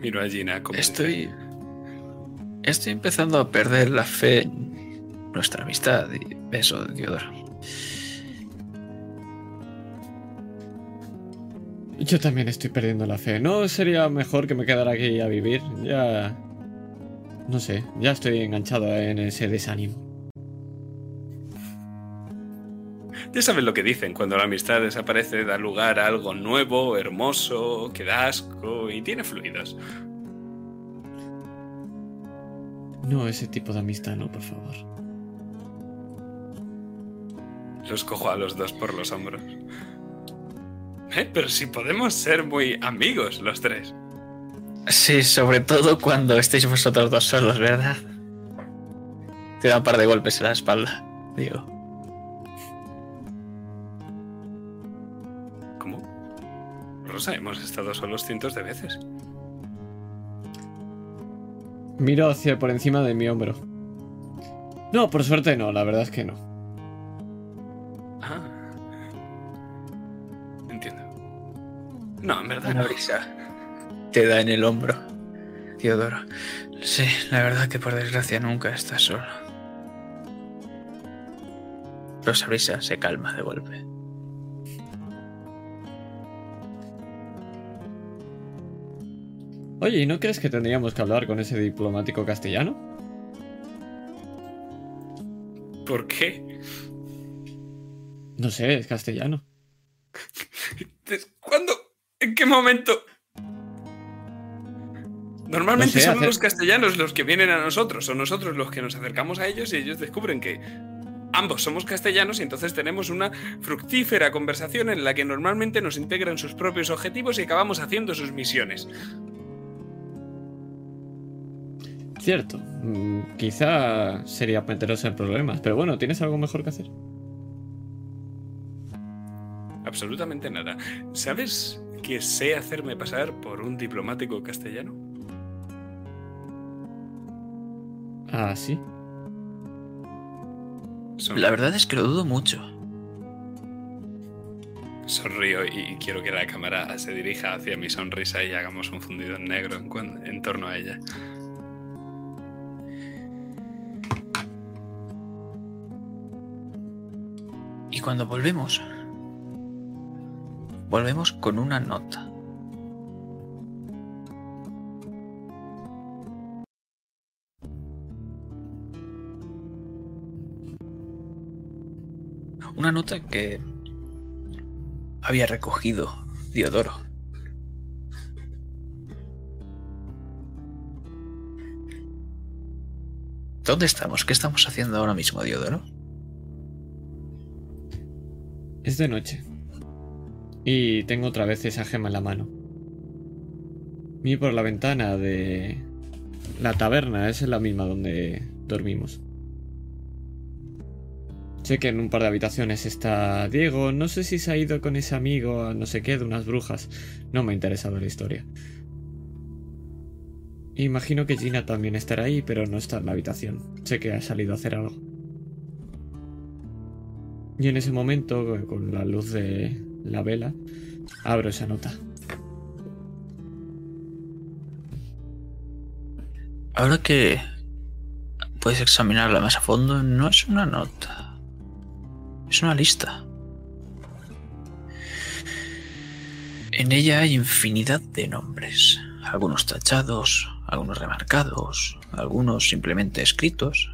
[SPEAKER 2] Miro a Gina como
[SPEAKER 1] Estoy. Estoy empezando a perder la fe en nuestra amistad y eso, Diodoro.
[SPEAKER 3] Yo también estoy perdiendo la fe. ¿No sería mejor que me quedara aquí a vivir? Ya... No sé, ya estoy enganchado en ese desánimo.
[SPEAKER 2] Ya sabes lo que dicen, cuando la amistad desaparece da lugar a algo nuevo, hermoso, que da asco y tiene fluidos.
[SPEAKER 3] No, ese tipo de amistad, no, por favor.
[SPEAKER 2] Los cojo a los dos por los hombros. Eh, pero si podemos ser muy amigos los tres.
[SPEAKER 1] Sí, sobre todo cuando estéis vosotros dos solos, ¿verdad? Te da un par de golpes en la espalda, digo.
[SPEAKER 2] ¿Cómo? Rosa, hemos estado solos cientos de veces.
[SPEAKER 3] Miro hacia por encima de mi hombro. No, por suerte no, la verdad es que no.
[SPEAKER 2] Ah. Entiendo. No, en verdad
[SPEAKER 1] Una
[SPEAKER 2] no.
[SPEAKER 1] brisa te da en el hombro. Teodoro. Sí, la verdad que por desgracia nunca estás solo. Pero esa brisa se calma de golpe.
[SPEAKER 3] Oye, ¿y no crees que tendríamos que hablar con ese diplomático castellano?
[SPEAKER 2] ¿Por qué?
[SPEAKER 3] No sé, es castellano.
[SPEAKER 2] ¿Cuándo? ¿En qué momento? Normalmente
[SPEAKER 3] No sé,
[SPEAKER 2] somos
[SPEAKER 3] hace-
[SPEAKER 2] los castellanos los que vienen a nosotros, o nosotros los que nos acercamos a ellos y ellos descubren que ambos somos castellanos y entonces tenemos una fructífera conversación en la que normalmente nos integran sus propios objetivos y acabamos haciendo sus misiones.
[SPEAKER 3] Cierto. mm, quizá sería meteros en problemas, pero bueno, ¿tienes algo mejor que hacer?
[SPEAKER 2] Absolutamente nada. ¿Sabes que sé hacerme pasar por un diplomático castellano?
[SPEAKER 3] Ah, sí.
[SPEAKER 2] Son-
[SPEAKER 1] La verdad es que lo dudo mucho.
[SPEAKER 2] Sonrío y quiero que la cámara se dirija hacia mi sonrisa y hagamos un fundido en negro en torno a ella.
[SPEAKER 1] Cuando volvemos, volvemos con una nota. Una nota que había recogido Diodoro. ¿Dónde estamos? ¿Qué estamos haciendo ahora mismo, Diodoro?
[SPEAKER 3] Es de noche. Y tengo otra vez esa gema en la mano. Vi por la ventana de la taberna, esa es la misma donde dormimos. Sé que en un par de habitaciones está Diego, no sé si se ha ido con ese amigo a no sé qué de unas brujas, no me ha interesado la historia. Imagino que Gina también estará ahí, pero no está en la habitación. Sé que ha salido a hacer algo. Y en ese momento, con la luz de la vela, abro esa nota.
[SPEAKER 1] Ahora que puedes examinarla más a fondo, no es una nota. Es una lista. En ella hay infinidad de nombres. Algunos tachados, algunos remarcados, algunos simplemente escritos.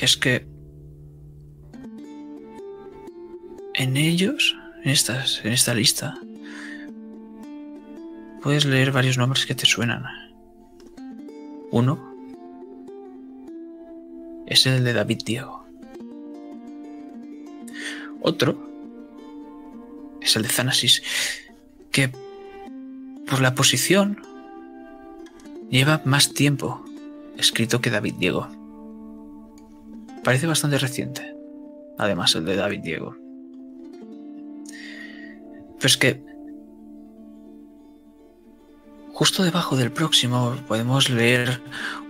[SPEAKER 1] Es que en ellos, en, estas, en esta lista, puedes leer varios nombres que te suenan. Uno es el de David Diego. Otro es el de Zanasis, que por la posición lleva más tiempo escrito que David Diego. Parece bastante reciente, además el de David Diego. Pero es que justo debajo del próximo podemos leer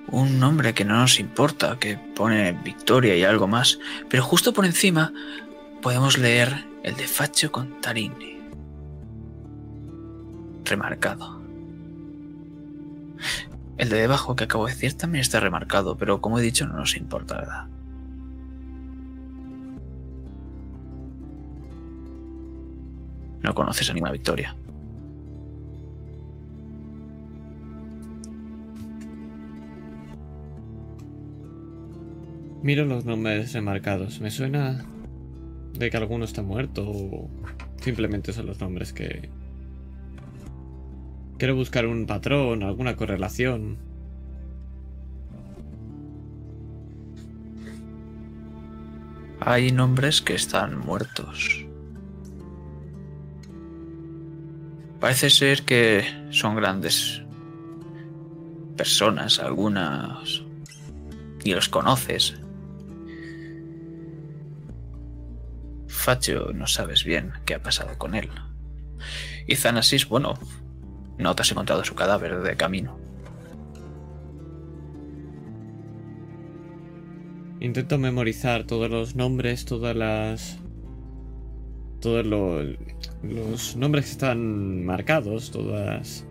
[SPEAKER 1] un nombre que no nos importa, que pone Victoria y algo más, pero justo por encima podemos leer el de Faccio Contarini. Remarcado. El de debajo que acabo de decir también está remarcado, pero como he dicho no nos importa, ¿verdad? No conoces a ninguna Victoria.
[SPEAKER 3] Miro los nombres remarcados. Me suena de que alguno está muerto o simplemente son los nombres que... Quiero buscar un patrón, alguna correlación.
[SPEAKER 1] Hay nombres que están muertos. Parece ser que son grandes personas, algunas y los conoces. Facho, no sabes bien qué ha pasado con él. Y Zanasis, bueno, no te has encontrado su cadáver de camino.
[SPEAKER 3] Intento memorizar todos los nombres, todas las todos lo- los nombres están marcados, todas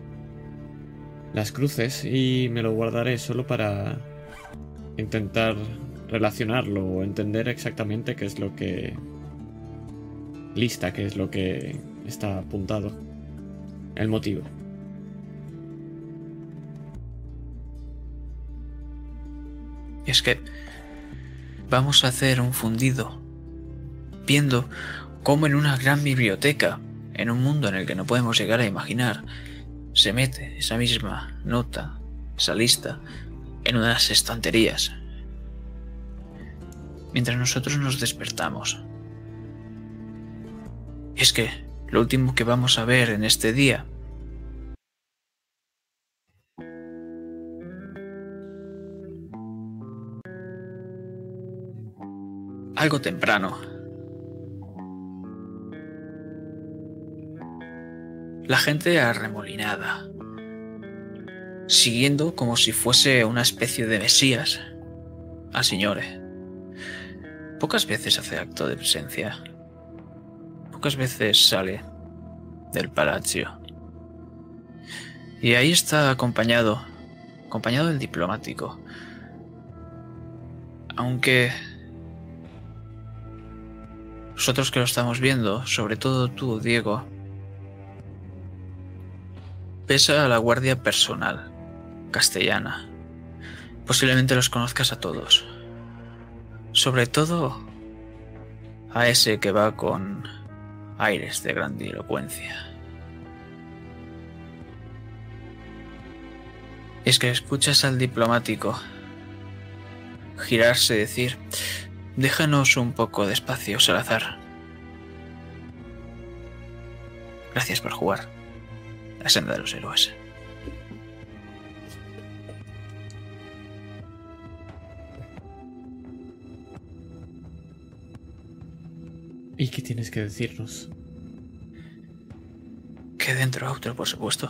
[SPEAKER 3] las cruces y me lo guardaré solo para intentar relacionarlo o entender exactamente qué es lo que... Lista, qué es lo que está apuntado. El motivo.
[SPEAKER 1] Es que vamos a hacer un fundido, viendo cómo en una gran biblioteca, en un mundo en el que no podemos llegar a imaginar, se mete esa misma nota, esa lista, en unas estanterías. Mientras nosotros nos despertamos. Es que lo último que vamos a ver en este día algo temprano. La gente arremolinada, siguiendo como si fuese una especie de mesías al Signore. Pocas veces hace acto de presencia. Pocas veces sale del palacio. Y ahí está acompañado, acompañado del diplomático. Aunque nosotros que lo estamos viendo, sobre todo tú, Diego, pesa a la guardia personal castellana. Posiblemente los conozcas a todos. Sobre todo a ese que va con aires de grandilocuencia. Es que escuchas al diplomático girarse y decir, déjanos un poco de espacio, Salazar. Gracias por jugar. La senda de los héroes.
[SPEAKER 3] ¿Y qué tienes que decirnos?
[SPEAKER 1] Que dentro otro, por supuesto.